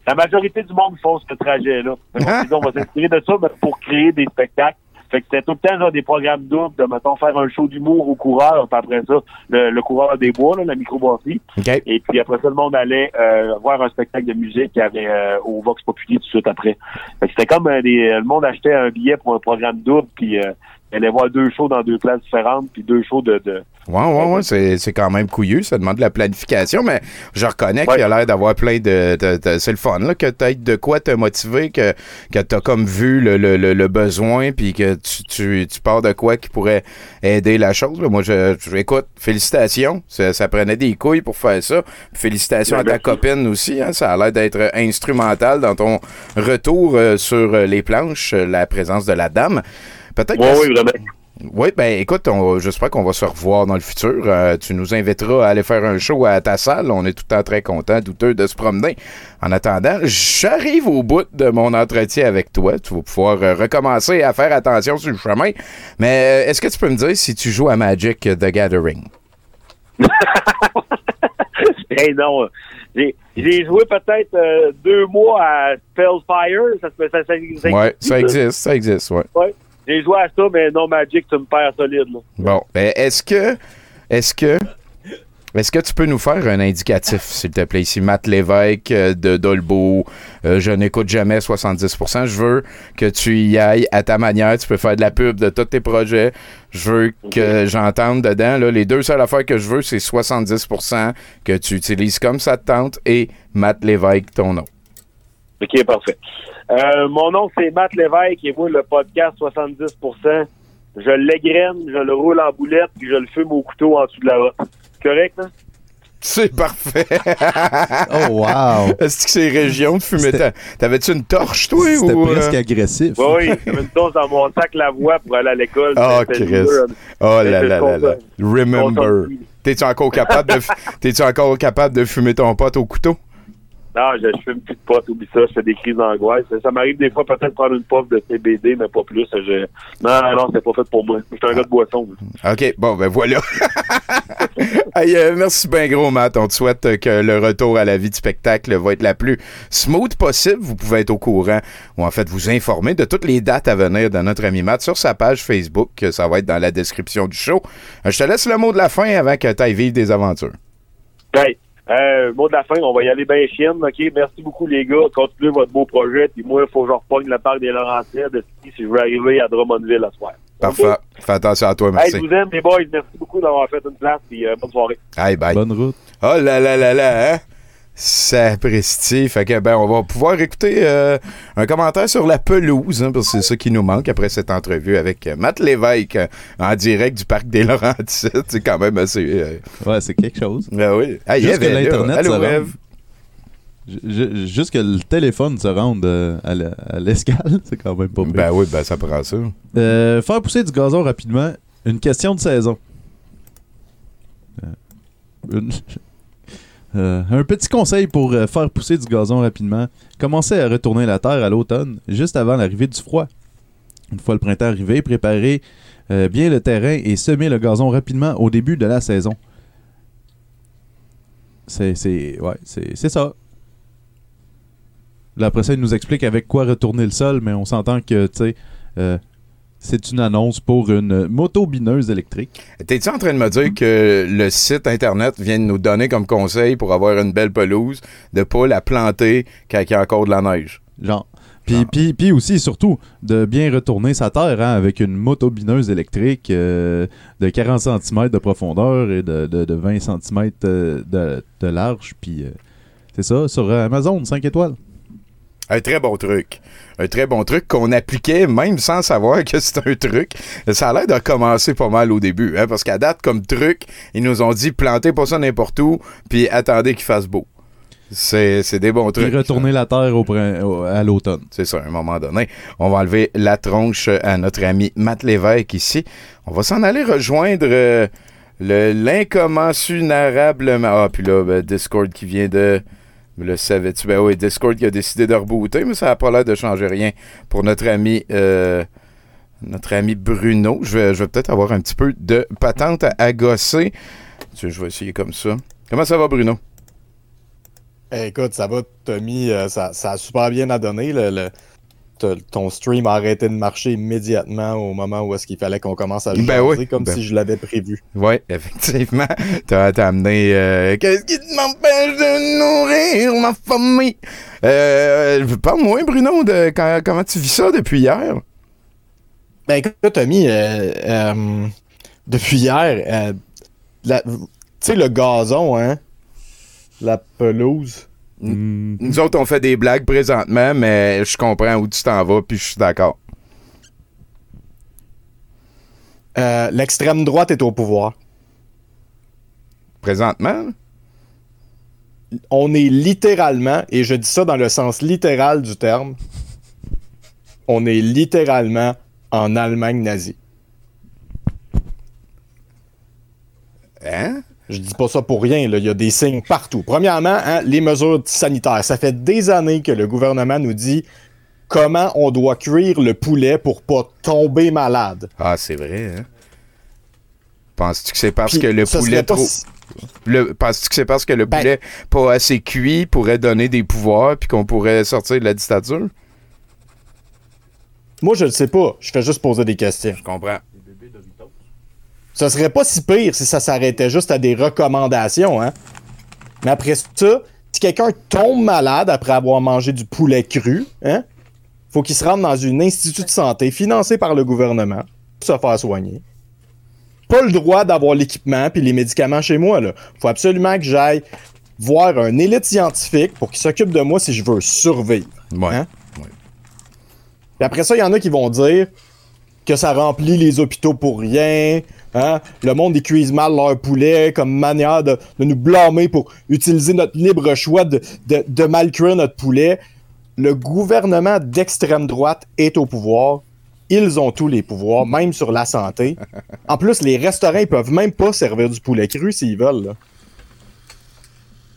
La majorité du monde font ce trajet-là. On va s'inspirer de ça mais pour créer des spectacles Fait que c'était tout le temps genre, des programmes doubles de, mettons, faire un show d'humour au coureur, puis après ça, le, le coureur des bois, là, la microbrasserie. OK. Et puis après ça, le monde allait euh, voir un spectacle de musique avait euh, au Vox Populi tout de suite après. Fait que c'était comme euh, des, le monde achetait un billet pour un programme double, puis euh, allait voir deux shows dans deux places différentes, puis deux shows de... de Ouais, ouais, ouais, c'est, c'est quand même couillu. Ça demande de la planification, mais je reconnais qu'il a l'air d'avoir plein de. de- de- c'est le fun, là, que t'aies de quoi te motiver, que, que t'as comme vu le, le, le, le besoin, puis que tu, tu, tu pars de quoi qui pourrait aider la chose. là. Moi, je, je- écoute, félicitations. Ça, ça prenait des couilles pour faire ça. Félicitations à ta copine aussi. Hein, ça a l'air d'être instrumental dans ton retour euh, sur euh, les planches, euh, la présence de la dame. Peut-être Ouais, que- oui, vraiment. Oui, ben écoute, on- j'espère qu'on va se revoir dans le futur. Euh, tu nous inviteras à aller faire un show à ta salle. On est tout le temps très contents, douteux de se promener. En attendant, j'arrive au bout de mon entretien avec toi. Tu vas pouvoir euh, recommencer à faire attention sur le chemin. Mais euh, est-ce que tu peux me dire si tu joues à Magic the Gathering? hey, non. J'ai joué peut-être euh, deux mois à Spellfire. Ça, se- ça, ça, ça, Ouais, ça existe, ça existe, ouais. Ouais. J'ai joué à ça, mais non Magic, tu me perds solide. Là. Bon, ben est-ce que est-ce que est-ce que tu peux nous faire un indicatif, s'il te plaît, ici, Matt Lévesque euh, de Dolbeau, euh, je n'écoute jamais 70%. Je veux que tu y ailles à ta manière. Tu peux faire de la pub de tous tes projets. Je veux que j'entende dedans. Là, les deux seules affaires que je veux, c'est 70% que tu utilises comme ça te tente et Matt Lévesque, ton nom. OK, parfait. Euh, mon nom, c'est Matt Lévesque et moi, le podcast 70%, je l'égrène, je le roule en boulette puis je le fume au couteau en dessous de la route. Correct, hein? C'est parfait. Oh, wow. Est-ce que c'est région de fumer? T'avais-tu une torche, toi? C'était ou, euh? presque agressif. Oui, oui, j'avais une dose dans mon sac la voix pour aller à l'école. C'était Chris. dur. Oh là là là. Remember. comprends. T'es-tu encore capable de f- t'es-tu encore capable de fumer ton pote au couteau? Non, je, je fume plus de pote, oublie ça, je fais des crises d'angoisse. Ça, ça m'arrive des fois peut-être de prendre une puff de CBD, mais pas plus. Je... Non, non, c'est pas fait pour moi. Je suis un gars de boisson. OK, bon, ben voilà. Hey, euh, merci bien gros, Matt. On te souhaite que le retour à la vie de spectacle va être la plus smooth possible. Vous pouvez être au courant ou en fait vous informer de toutes les dates à venir de notre ami Matt sur sa page Facebook. Ça va être dans la description du show. Euh, Je te laisse le mot de la fin avant que tu ailles vivre des aventures. Hey, euh, mot de la fin, on va y aller bien chienne, OK? Merci beaucoup, les gars. Continuez votre beau projet. Puis moi, il faut que je repogne le parc des Laurentides si je veux arriver à Drummondville à soir. Parfait. Fais attention à toi, Hey, merci. je vous aime, les boys. Merci beaucoup d'avoir fait une place. Puis euh, bonne soirée. Hey, bye. Bonne route. Oh là là là là, hein? Sapristi. Fait que, ben, on va pouvoir écouter euh, un commentaire sur la pelouse, hein, parce que c'est ça qui nous manque après cette entrevue avec Matt Lévesque euh, en direct du Parc des Laurentides. C'est quand même assez... euh, Ouais, c'est quelque chose. Ben oui. Ah, Juste que l'Internet Allô, ju- Juste que le téléphone se rende à l'escale, c'est quand même pas pire. Ben oui, ben ça prend ça. Faire pousser du gazon rapidement, une question de saison. Une- Euh, un petit conseil pour euh, faire pousser du gazon rapidement. Commencez à retourner la terre à l'automne, juste avant l'arrivée du froid. Une fois le printemps arrivé, préparez euh, bien le terrain et semez le gazon rapidement au début de la saison. C'est ouais, c'est ça. Là, après nous explique avec quoi retourner le sol, mais on s'entend que, tu c'est une annonce pour une moto-bineuse électrique. T'es-tu en train de me dire que le site Internet vient de nous donner comme conseil pour avoir une belle pelouse de pas la planter quand il y a encore de la neige? Genre. Puis, puis, puis aussi, surtout, de bien retourner sa terre hein, avec une moto-bineuse électrique euh, de 40 cm de profondeur et de, de- de 20 cm de, de- de large. Puis, euh, c'est ça, sur Amazon, 5 étoiles. Un très bon truc. Un très bon truc qu'on appliquait même sans savoir que c'est un truc. Ça a l'air de commencer pas mal au début, hein, parce qu'à date, comme truc, ils nous ont dit plantez pas ça n'importe où, puis attendez qu'il fasse beau. C'est des bons trucs. retourner la terre au à l'automne. C'est ça, à un moment donné. On va enlever la tronche à notre ami Matt Lévesque ici. On va s'en aller rejoindre euh, le l'incommensurablement. Ah, puis là, ben, Discord qui vient de. Le savais-tu? Ben oui, Discord qui a décidé de rebooter, mais ça n'a pas l'air de changer rien pour notre ami. euh, notre ami Bruno. Je vais, je vais peut-être avoir un petit peu de patente à, à gosser. Tu sais, Je vais essayer comme ça. Comment ça va, Bruno? Eh, écoute, ça va, Tommy, euh, ça, ça a super bien à donner. Le, ton stream a arrêté de marcher immédiatement au moment où est-ce qu'il fallait qu'on commence à Ben jaser, oui, comme ben- si je l'avais prévu. Oui, effectivement. T'as t'as amené. euh, Qu'est-ce qui m'empêche de nourrir ma famille? Euh, Parle-moi, Bruno, de quand- comment tu vis ça depuis hier? Ben écoute, Tommy, euh, euh, depuis hier, euh, tu sais, le gazon, hein? La pelouse. Nous autres, on fait des blagues présentement, mais je comprends où tu t'en vas, puis je suis d'accord. Euh, L'extrême droite est au pouvoir. Présentement? On est littéralement, et je dis ça dans le sens littéral du terme, on est littéralement en Allemagne nazie. Hein? Je dis pas ça pour rien, là. il y a des signes partout. Premièrement, hein, les mesures sanitaires. Ça fait des années que le gouvernement nous dit comment on doit cuire le poulet pour pas tomber malade. Ah, c'est vrai, hein? Penses-tu que c'est parce Puis, que le poulet serait pas trop. si- Le... Penses-tu que c'est parce que le Ben- poulet pas assez cuit pourrait donner des pouvoirs puis qu'on pourrait sortir de la dictature? Moi, je le sais pas. Je fais juste poser des questions. Je comprends. Ce serait pas si pire si ça s'arrêtait juste à des recommandations, hein. Mais après ça, si quelqu'un tombe malade après avoir mangé du poulet cru, hein, faut qu'il se rende dans une institut de santé financé par le gouvernement pour se faire soigner. Pas le droit d'avoir l'équipement puis les médicaments chez moi, là. Faut absolument que j'aille voir un élite scientifique pour qu'il s'occupe de moi si je veux survivre. Ouais. Hein? Puis après ça, il y en a qui vont dire que ça remplit les hôpitaux pour rien. Hein? Le monde ils cuisent mal leur poulet comme manière de, nous blâmer pour utiliser notre libre choix de, de, mal cuire notre poulet. Le gouvernement d'extrême droite est au pouvoir. Ils ont tous les pouvoirs, même sur la santé. En plus, les restaurants ils peuvent même pas servir du poulet cru s'ils veulent.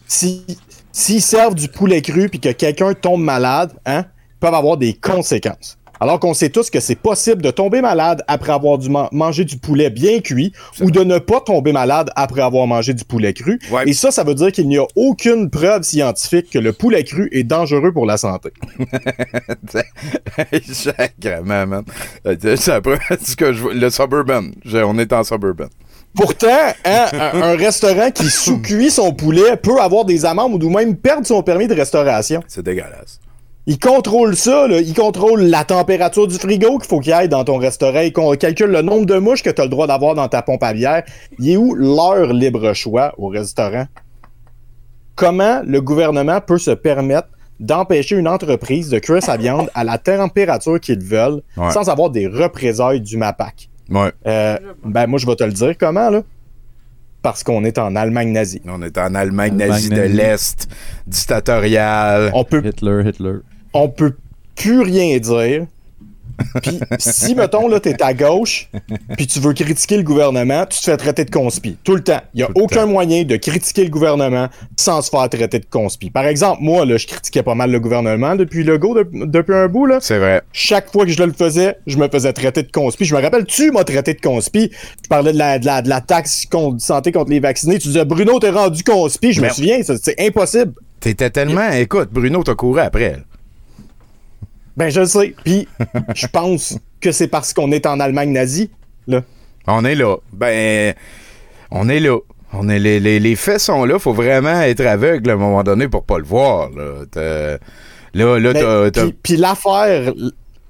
Si, s'ils servent du poulet cru puis que quelqu'un tombe malade, hein, ils peuvent avoir des conséquences. Alors qu'on sait tous que c'est possible de tomber malade après avoir dû man- manger du poulet bien cuit ou de ne pas tomber malade après avoir mangé du poulet cru. Et ça, ça veut dire qu'il n'y a aucune preuve scientifique que le poulet cru est dangereux pour la santé. Sacrément, man. Euh, C'est la première fois que je Le Suburban. Je- on est en Suburban. Pourtant, hein, un, un restaurant qui sous-cuit son poulet peut avoir des amendes ou même perdre son permis de restauration. C'est dégueulasse. Il contrôle ça, là. il contrôle la température du frigo qu'il faut qu'il aille dans ton restaurant. Il con- calcule le nombre de mouches que tu as le droit d'avoir dans ta pompe à bière. Il est où leur libre choix au restaurant? Comment le gouvernement peut se permettre d'empêcher une entreprise de cuire sa viande à la température qu'ils veulent Ouais. sans avoir des représailles du MAPAC? Ouais. Euh, ben moi je vais te le dire comment là. Parce qu'on est en Allemagne nazie. On est en Allemagne Allemagne nazie de l'Est, dictatoriale. On peut Hitler, Hitler. On peut plus rien dire. Puis si, mettons, là, t'es à gauche, puis tu veux critiquer le gouvernement, tu te fais traiter de conspi. Tout le temps. Il n'y a Tout aucun moyen de critiquer le gouvernement sans se faire traiter de conspi. Par exemple, moi, là, je critiquais pas mal le gouvernement depuis le go, depuis un bout, là. C'est vrai. Chaque fois que je le faisais, je me faisais traiter de conspi. Je me rappelle, tu m'as traité de conspi. Je parlais de la, de la, de la taxe contre, santé contre les vaccinés. Tu disais, Bruno, t'es rendu conspi. Je me souviens, c'est impossible. T'étais tellement. Écoute, Bruno t'a couru après. Ben, je le sais. Puis, je pense que c'est parce qu'on est en Allemagne nazie, là. On est là. Ben, on est là. On est, les, les, les faits sont là. Faut vraiment être aveugle à un moment donné pour pas le voir. Là, là, là Puis, puis l'affaire,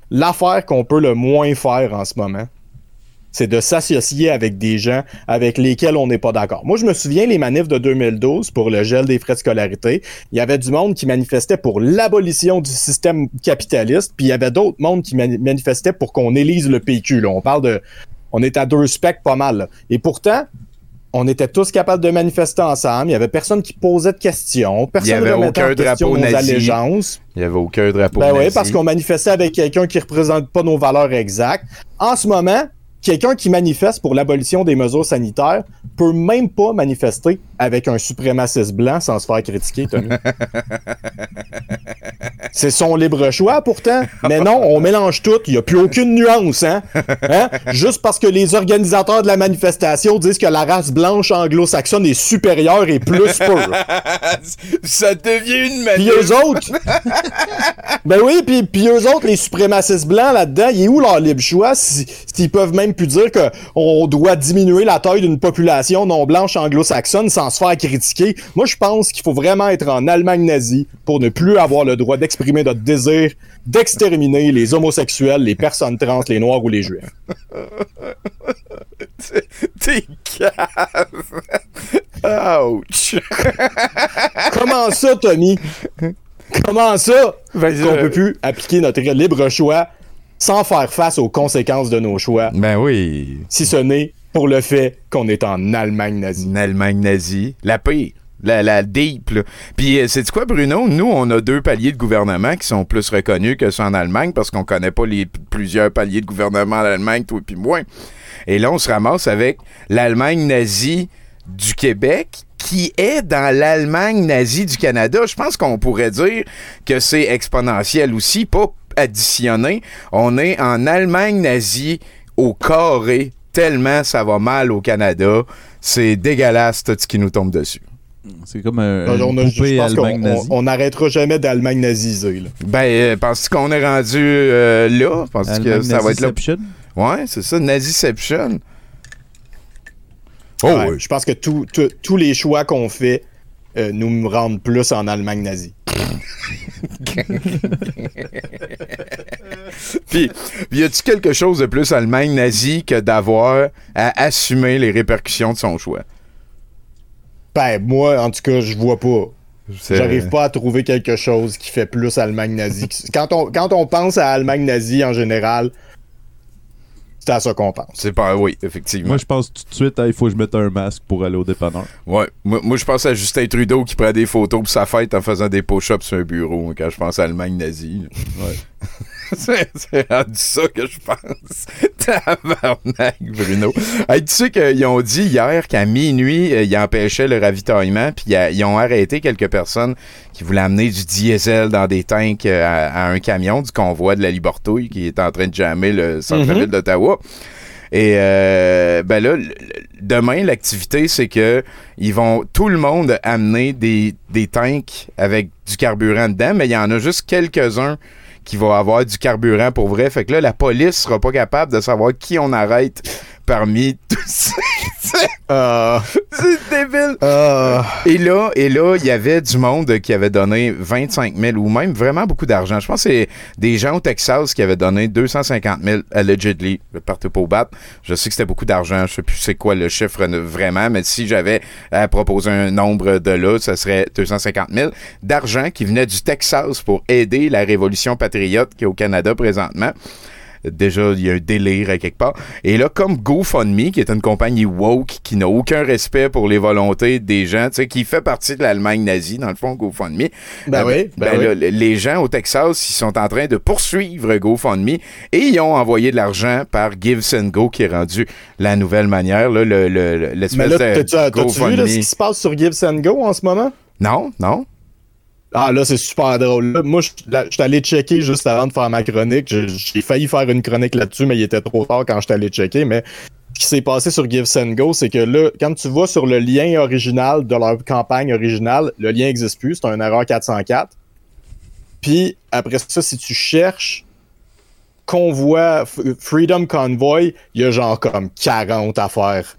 l'affaire qu'on peut le moins faire en ce moment, c'est de s'associer avec des gens avec lesquels on n'est pas d'accord. Moi, je me souviens les manifs de 2012 pour le gel des frais de scolarité. Il y avait du monde qui manifestait pour l'abolition du système capitaliste, puis il y avait d'autres mondes qui mani- manifestaient pour qu'on élise le PQ. là. On parle de... On est à deux specs pas mal. là. Et pourtant, on était tous capables de manifester ensemble. Il y avait personne qui posait de questions. Personne Il y avait ne remettait en aucun question drapeau nos nazi. allégeances. il y avait aucun drapeau. Ben oui, parce qu'on manifestait avec quelqu'un qui représente pas nos valeurs exactes. En ce moment, quelqu'un qui manifeste pour l'abolition des mesures sanitaires peut même pas manifester avec un suprémaciste blanc sans se faire critiquer, Tommy. C'est son libre choix pourtant. Mais non, on mélange tout. Il n'y a plus aucune nuance. Hein? Hein? Juste parce que les organisateurs de la manifestation disent que la race blanche anglo-saxonne est supérieure et plus pure. Ça devient une Puis manip. eux autres. ben oui, puis, puis eux autres, les suprémacistes blancs là-dedans, il est où leur libre choix si- s'ils peuvent même plus dire qu'on doit diminuer la taille d'une population non blanche anglo-saxonne sans se faire critiquer? Moi, je pense qu'il faut vraiment être en Allemagne nazie pour ne plus avoir le droit d'exprimer notre désir d'exterminer les homosexuels, les personnes trans, les noirs ou les juifs. T'es cave. Ouch. Comment ça, Tommy? Comment ça qu'on euh, peut plus appliquer notre libre choix sans faire face aux conséquences de nos choix? Ben oui. Si ce n'est pour le fait qu'on est en Allemagne nazie. Une Allemagne nazie. La pire. La, la deep, là. Puis, euh, c'est quoi, Bruno? Nous, on a deux paliers de gouvernement qui sont plus reconnus que ceux en Allemagne parce qu'on connaît pas les plusieurs paliers de gouvernement en Allemagne, toi et puis moi. Et là, on se ramasse avec l'Allemagne nazie du Québec qui est dans l'Allemagne nazie du Canada. Je pense qu'on pourrait dire que c'est exponentiel aussi, pas additionné. On est en Allemagne nazie au carré, tellement ça va mal au Canada. C'est dégueulasse tout ce qui nous tombe dessus. C'est comme un, une on a- je pense jamais d'Allemagne nazisée. Là. Ben, euh, penses-tu qu'on est rendu euh, là? Penses-tu que ça va être là? naziception? Ouais, c'est ça, Naziception. Oh, Ouais, oui. Je pense que tous les choix qu'on fait euh, nous rendent plus en Allemagne nazie. Puis, y a-tu quelque chose de plus Allemagne nazie que d'avoir à assumer les répercussions de son choix? Ben, moi, en tout cas, je vois pas. J'arrive pas à trouver quelque chose qui fait plus Allemagne nazie. Quand on, quand on pense à Allemagne nazie en général, c'est à ça qu'on pense. C'est pas, oui, effectivement. Moi, je pense tout de suite, ah, il faut que je mette un masque pour aller au dépanneur. Ouais, moi, moi, je pense à Justin Trudeau qui prend des photos pour sa fête en faisant des push-ups sur un bureau quand je pense à Allemagne nazie. Ouais. c'est rendu ça que je pense. Tabarnak, Bruno. Hey, tu sais qu'ils ont dit hier qu'à minuit, euh, ils empêchaient le ravitaillement, puis ils ont arrêté quelques personnes qui voulaient amener du diesel dans des tanks euh, à, à un camion du convoi de la Libertouille qui est en train de jammer le centre-ville Mhm. d'Ottawa. Et euh, ben là, demain, l'activité, c'est que ils vont tout le monde amener des, des tanks avec du carburant dedans, mais il y en a juste quelques-uns qui vont avoir du carburant pour vrai. Fait que là, la police sera pas capable de savoir qui on arrête parmi tous ces... Euh, C'est débile! euh, Et là, et là, il y avait du monde qui avait donné 25 000 ou même vraiment beaucoup d'argent. Je pense que c'est des gens au Texas qui avaient donné 250 000 allegedly. Je partais pas au battre. Je sais que c'était beaucoup d'argent. Je sais plus c'est quoi le chiffre vraiment, mais si j'avais à proposer un nombre de là, ça serait 250 000 d'argent qui venait du Texas pour aider la révolution patriote qui est au Canada présentement. Déjà, il y a un délire à quelque part. Et là, comme GoFundMe, qui est une compagnie woke, qui n'a aucun respect pour les volontés des gens, tu sais, qui fait partie de l'Allemagne nazie, dans le fond, GoFundMe. Ben euh, oui, ben ben oui. là, le- les gens au Texas, ils sont en train de poursuivre GoFundMe et ils ont envoyé de l'argent par Gives and Go, qui est rendu la nouvelle manière, là, le, le- l'espèce mais là, de t'as-tu t'as-tu vu là, ce qui se passe sur Gibbs Go en ce moment? Non, non. Ah là, c'est super drôle. Moi, je j'étais allé checker juste avant de faire ma chronique. Je- J'ai failli faire une chronique là-dessus, mais il était trop tard quand j'étais allé checker. Mais ce qui s'est passé sur Give Go, c'est que là, quand tu vas sur le lien original de leur campagne originale, le lien n'existe plus, c'est un erreur 404. Puis après ça, si tu cherches convoi, Freedom Convoy, il y a genre comme 40 affaires.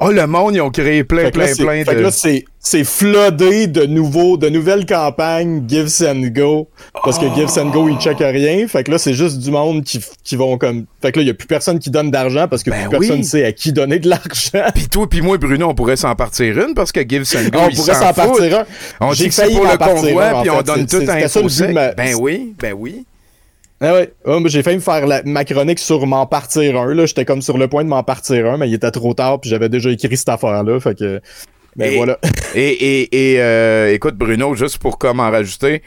Oh, le monde, ils ont créé plein, Fait que là, plein, plein fait que de... là, c'est, c'est floodé de nouveaux, de nouvelles campagnes Give and Go. Parce que Give and Go, ils checkent rien. Fait que là, c'est juste du monde qui, qui vont comme. Fait que là, il y a plus personne qui donne d'argent parce que Ben plus personne sait à qui donner de l'argent. Puis toi, puis moi, Bruno, on pourrait s'en partir une parce que Gives and Go, On ils pourrait s'en partir un. On dit que c'est pour le convoi, puis on donne tout un ça Ben oui, ben oui. Ah ouais. Moi, j'ai failli me faire la- ma chronique sur m'en partir un. Là. J'étais comme sur le point de m'en partir un, mais il était trop tard, puis j'avais déjà écrit cette affaire-là. Fait que. Ben Et- voilà. Et, et, et euh, écoute, Bruno, juste pour comme en rajouter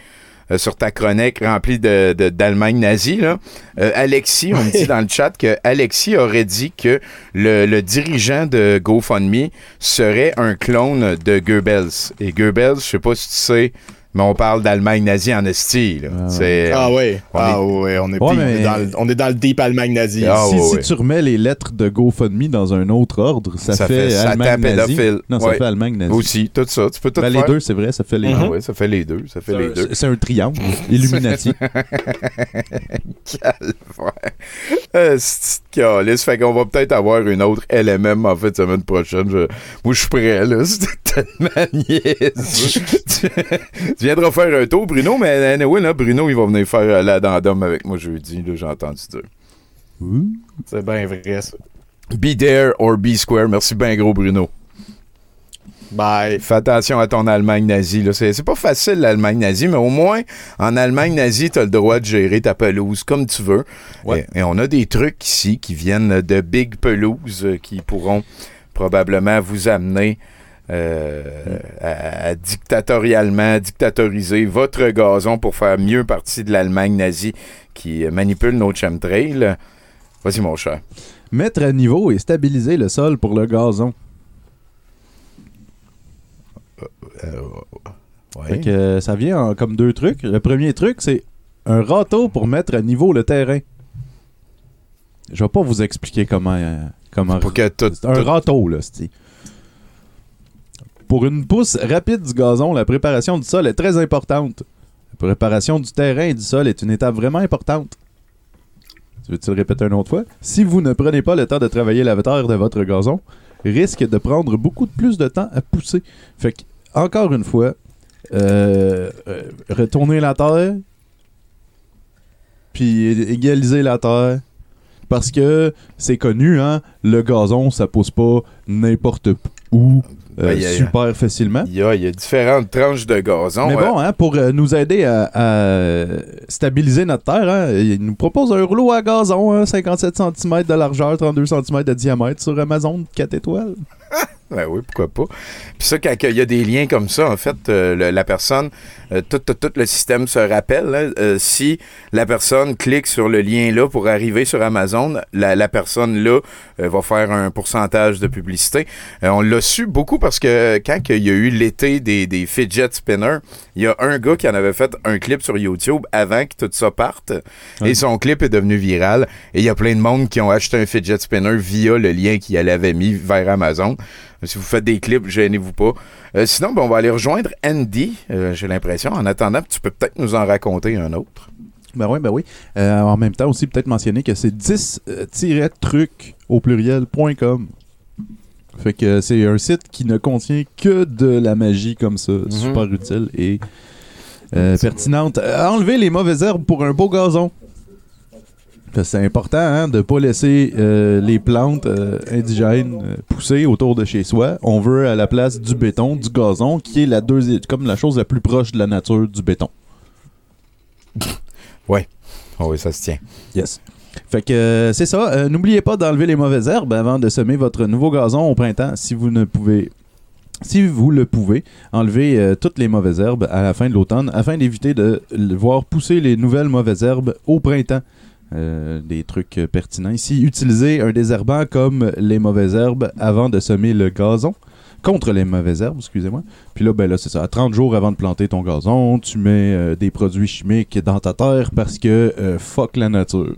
euh, sur ta chronique remplie de, de- d'Allemagne nazie, là, euh, Alexis, on me dit dans le chat que Alexis aurait dit que le, le dirigeant de GoFundMe serait un clone de Goebbels. Et Goebbels, je sais pas si tu sais, Mais on parle d'Allemagne nazie en esti. Là. C'est- Ah ouais. on ah est- ouais, on est, Ouais, deep, mais- on est dans le, on est dans le deep Allemagne nazie. Ah, si, ouais, si ouais. tu remets les lettres de GoFundMe dans un autre ordre, ça, Ça fait, fait Allemagne nazie. pédophile. Non, ça fait Allemagne nazie. Aussi, tout ça. Tu peux tout Ben, les faire. deux, c'est vrai, ça fait les Ah deux. ouais, ça fait les deux. Ça fait C'est les un- deux. C'est un triangle. Illuminati. Calvaire. Euh, c'est calice. Fait qu'on va peut-être avoir une autre LMM en fait semaine prochaine. Je- Moi, je suis prêt, là. C'était tellement niaiseux. tu... viendras faire un tour, Bruno, mais anyway, là, Bruno, il va venir faire euh, l'addendum avec moi jeudi, là, j'ai entendu dire. C'est bien vrai, ça. Be there or be square. Merci bien gros, Bruno. Bye. Fais attention à ton Allemagne nazie. là. C'est c'est pas facile, l'Allemagne nazie, mais au moins, en Allemagne nazie, tu as le droit de gérer ta pelouse comme tu veux. Et, et on a des trucs ici qui viennent de big pelouses euh, qui pourront probablement vous amener euh, à, à dictatorialement, dictatoriser votre gazon pour faire mieux partie de l'Allemagne nazie qui euh, manipule nos chemtrails. Vas-y, mon cher. Mettre à niveau et stabiliser le sol pour le gazon. Fait que, euh, ça vient en- comme deux trucs. Le premier truc, c'est un râteau pour mettre à niveau le terrain. Je vais pas vous expliquer comment. euh, comment Pour que tout- c'est un râteau, là, c'est. Pour une pousse rapide du gazon, la préparation du sol est très importante. La préparation du terrain et du sol est une étape vraiment importante. Tu veux-tu le répéter une autre fois? Si vous ne prenez pas le temps de travailler la terre de votre gazon, risque de prendre beaucoup plus de temps à pousser. Fait que, encore une fois, euh, euh, retourner la terre, puis égaliser la terre. Parce que c'est connu, hein, le gazon, ça pousse pas n'importe où euh, Ben, a- super facilement. Il y a, il y a différentes tranches de gazon. Mais bon, hein, pour euh, nous aider à, à stabiliser notre terre, hein, il nous propose un rouleau à gazon, hein, 57 cm de largeur, 32 cm de diamètre sur Amazon 4 étoiles. Ben oui, pourquoi pas. Puis ça, quand il y a des liens comme ça, en fait, euh, le- la personne, euh, tout, tout, tout le système se rappelle. là, euh, si la personne clique sur le lien-là pour arriver sur Amazon, la, la personne-là euh, va faire un pourcentage de publicité. On l'a su beaucoup parce que quand il y a eu l'été des, des fidget spinners, il y a un gars qui en avait fait un clip sur YouTube avant que tout ça parte. Ouais. Et son clip est devenu viral. Et il y a plein de monde qui ont acheté un fidget spinner via le lien qu'il avait mis vers Amazon. Si vous faites des clips, gênez-vous pas. Euh, sinon, ben, on va aller rejoindre Andy, euh, j'ai l'impression. En attendant, tu peux peut-être nous en raconter un autre. Ben oui, ben oui. Euh, en même temps aussi, peut-être mentionner que c'est 10-trucs au pluriel.com. Fait que c'est un site qui ne contient que de la magie comme ça. Super utile et pertinente. Enlever les mauvaises herbes pour un beau gazon. C'est important hein, de ne pas laisser euh, les plantes euh, indigènes euh, pousser autour de chez soi. On veut à la place du béton, du gazon, qui est la deuxième, comme la chose la plus proche de la nature du béton. Ouais. Oh oui, ça se tient. Yes. Fait que c'est ça. N'oubliez pas d'enlever les mauvaises herbes avant de semer votre nouveau gazon au printemps. Si vous ne pouvez. Si vous le pouvez, enlevez euh, toutes les mauvaises herbes à la fin de l'automne afin d'éviter de voir pousser les nouvelles mauvaises herbes au printemps. Euh, des trucs euh, pertinents ici. Utilisez un désherbant comme les mauvaises herbes avant de semer le gazon. Contre les mauvaises herbes, excusez-moi. Puis là, ben là, c'est ça. À 30 jours avant de planter ton gazon, tu mets euh, des produits chimiques dans ta terre parce que fuck la nature.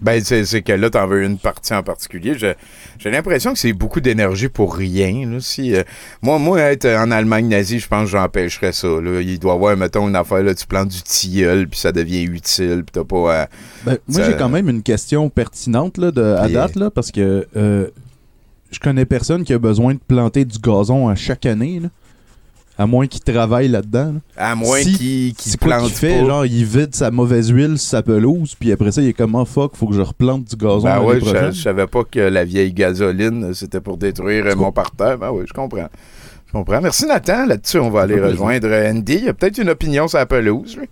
Ben, c'est que là, t'en veux une partie en particulier. J'ai l'impression que c'est beaucoup d'énergie pour rien. là. Si, euh, moi, moi, être en Allemagne nazie, je pense que j'empêcherais ça. Là. Il doit y avoir, mettons, une affaire, là, tu plantes du tilleul, puis ça devient utile, puis t'as pas à... Ben, moi, j'ai quand même une question pertinente là, de, à date, là, parce que euh, je connais personne qui a besoin de planter du gazon à chaque année, là, à moins qu'il travaille là-dedans. là. À moins Si- qu'il quoi plante fait? pas. Genre, il vide sa mauvaise huile sur sa pelouse, puis après ça, il est comme oh, fuck, faut que je replante du gazon Ben ouais, je, savais pas que la vieille gasoline, euh, c'était pour détruire euh, mon parterre. Ben oui, je comprends. Je comprends. Merci Nathan. Là-dessus, on va aller rejoindre euh, Andy. Il y a peut-être une opinion sur la pelouse, lui.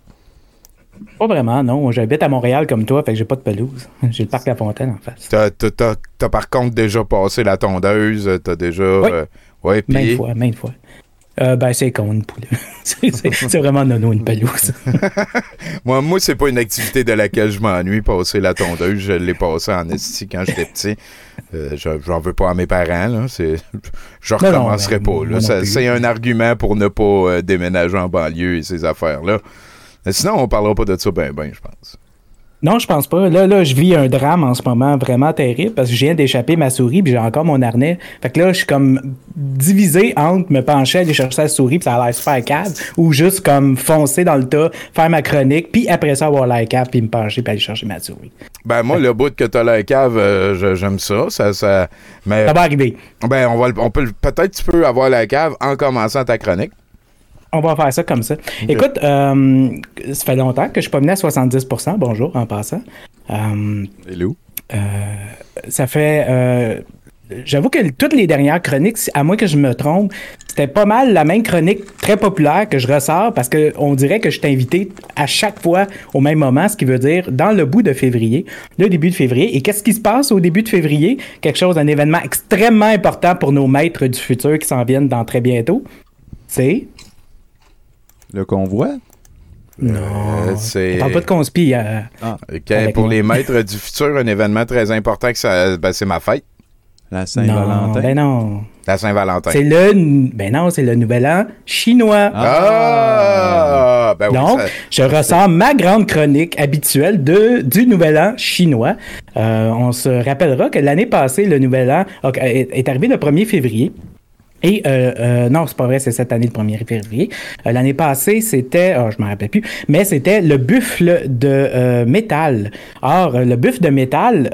Pas vraiment, non. J'habite à Montréal comme toi, fait que j'ai pas de pelouse. J'ai le parc La Fontaine en face. T'as, t'as- t'as- t'as par contre déjà passé la tondeuse. T'as déjà... Oui. euh, ouais, puis... Maintes fois, maintes fois. Euh, ben, c'est con, une poule. c'est vraiment nono, une pelouse. Moi, moi c'est pas une activité de laquelle je m'ennuie. Passer la tondeuse, je l'ai passé en esti quand j'étais petit. Euh, je- J'en veux pas à mes parents. Là. Je Non, non, recommencerai pas. C'est un argument pour ne pas euh, déménager en banlieue et ces affaires-là. Sinon, on parlera pas de ça ben ben, je pense. Non, je pense pas. Là, là, je vis un drame en ce moment vraiment terrible parce que je viens d'échapper ma souris puis j'ai encore mon harnais. Fait que là, je suis comme divisé entre me pencher, aller chercher la souris puis ça a l'air super cave ou juste comme foncer dans le tas, faire ma chronique puis après ça avoir l'air cave puis me pencher puis aller chercher ma souris. Ben moi, le bout que t'as la cave, euh, j'aime ça. Ça, ça, mais, Ça va arriver. Ben, on va, on peut, peut-être tu peux avoir la cave en commençant ta chronique. On va faire ça comme ça. Écoute, euh, ça fait longtemps que je suis pas venu à 70%. Bonjour, en passant. Euh, Hello. euh, ça fait. J'avoue que toutes les dernières chroniques, à moins que je me trompe, c'était pas mal la même chronique très populaire que je ressors parce qu'on dirait que je suis invité à chaque fois au même moment, ce qui veut dire dans le bout de février, le début de février. Et qu'est-ce qui se passe au début de février? Quelque chose, un événement extrêmement important pour nos maîtres du futur qui s'en viennent dans très bientôt. C'est. Le convoi? Non. Euh, c'est... On parle pas de conspi. euh, Ok, avec pour les maîtres du futur, un événement très important, que ça, ben, c'est ma fête. La Non, ben non. La Saint-Valentin. C'est le. Ben non, c'est le nouvel an chinois. Ah! Ben oui, Donc, ça- je ressens ma grande chronique habituelle de, du nouvel an chinois. Euh, on se rappellera que l'année passée, le nouvel an est arrivé le 1er février. Et euh, euh, non, c'est pas vrai, c'est cette année le 1er février. Euh, L'année passée, c'était, oh, je me rappelle plus, mais c'était le buffle de euh, métal. Or, le buffle de métal,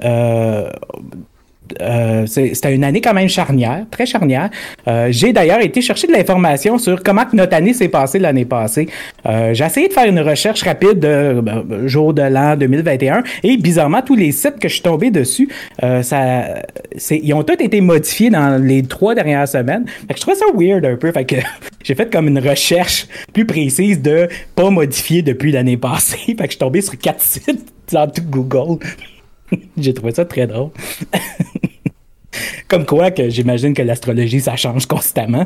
euh, c'était une année quand même charnière, très charnière. Euh, J'ai d'ailleurs été chercher de l'information sur comment que notre année s'est passée l'année passée. Euh, J'ai essayé de faire une recherche rapide de ben, jour de l'an 2021 et bizarrement tous les sites que je suis tombé dessus, ils ont tous été modifiés dans les trois dernières semaines. Fait que je trouvais ça weird un peu. Fait que j'ai fait comme une recherche plus précise de pas modifié depuis l'année passée. Fait que je suis tombé sur quatre sites dans tout Google. j'ai trouvé ça très drôle. Comme quoi que j'imagine que l'astrologie, ça change constamment.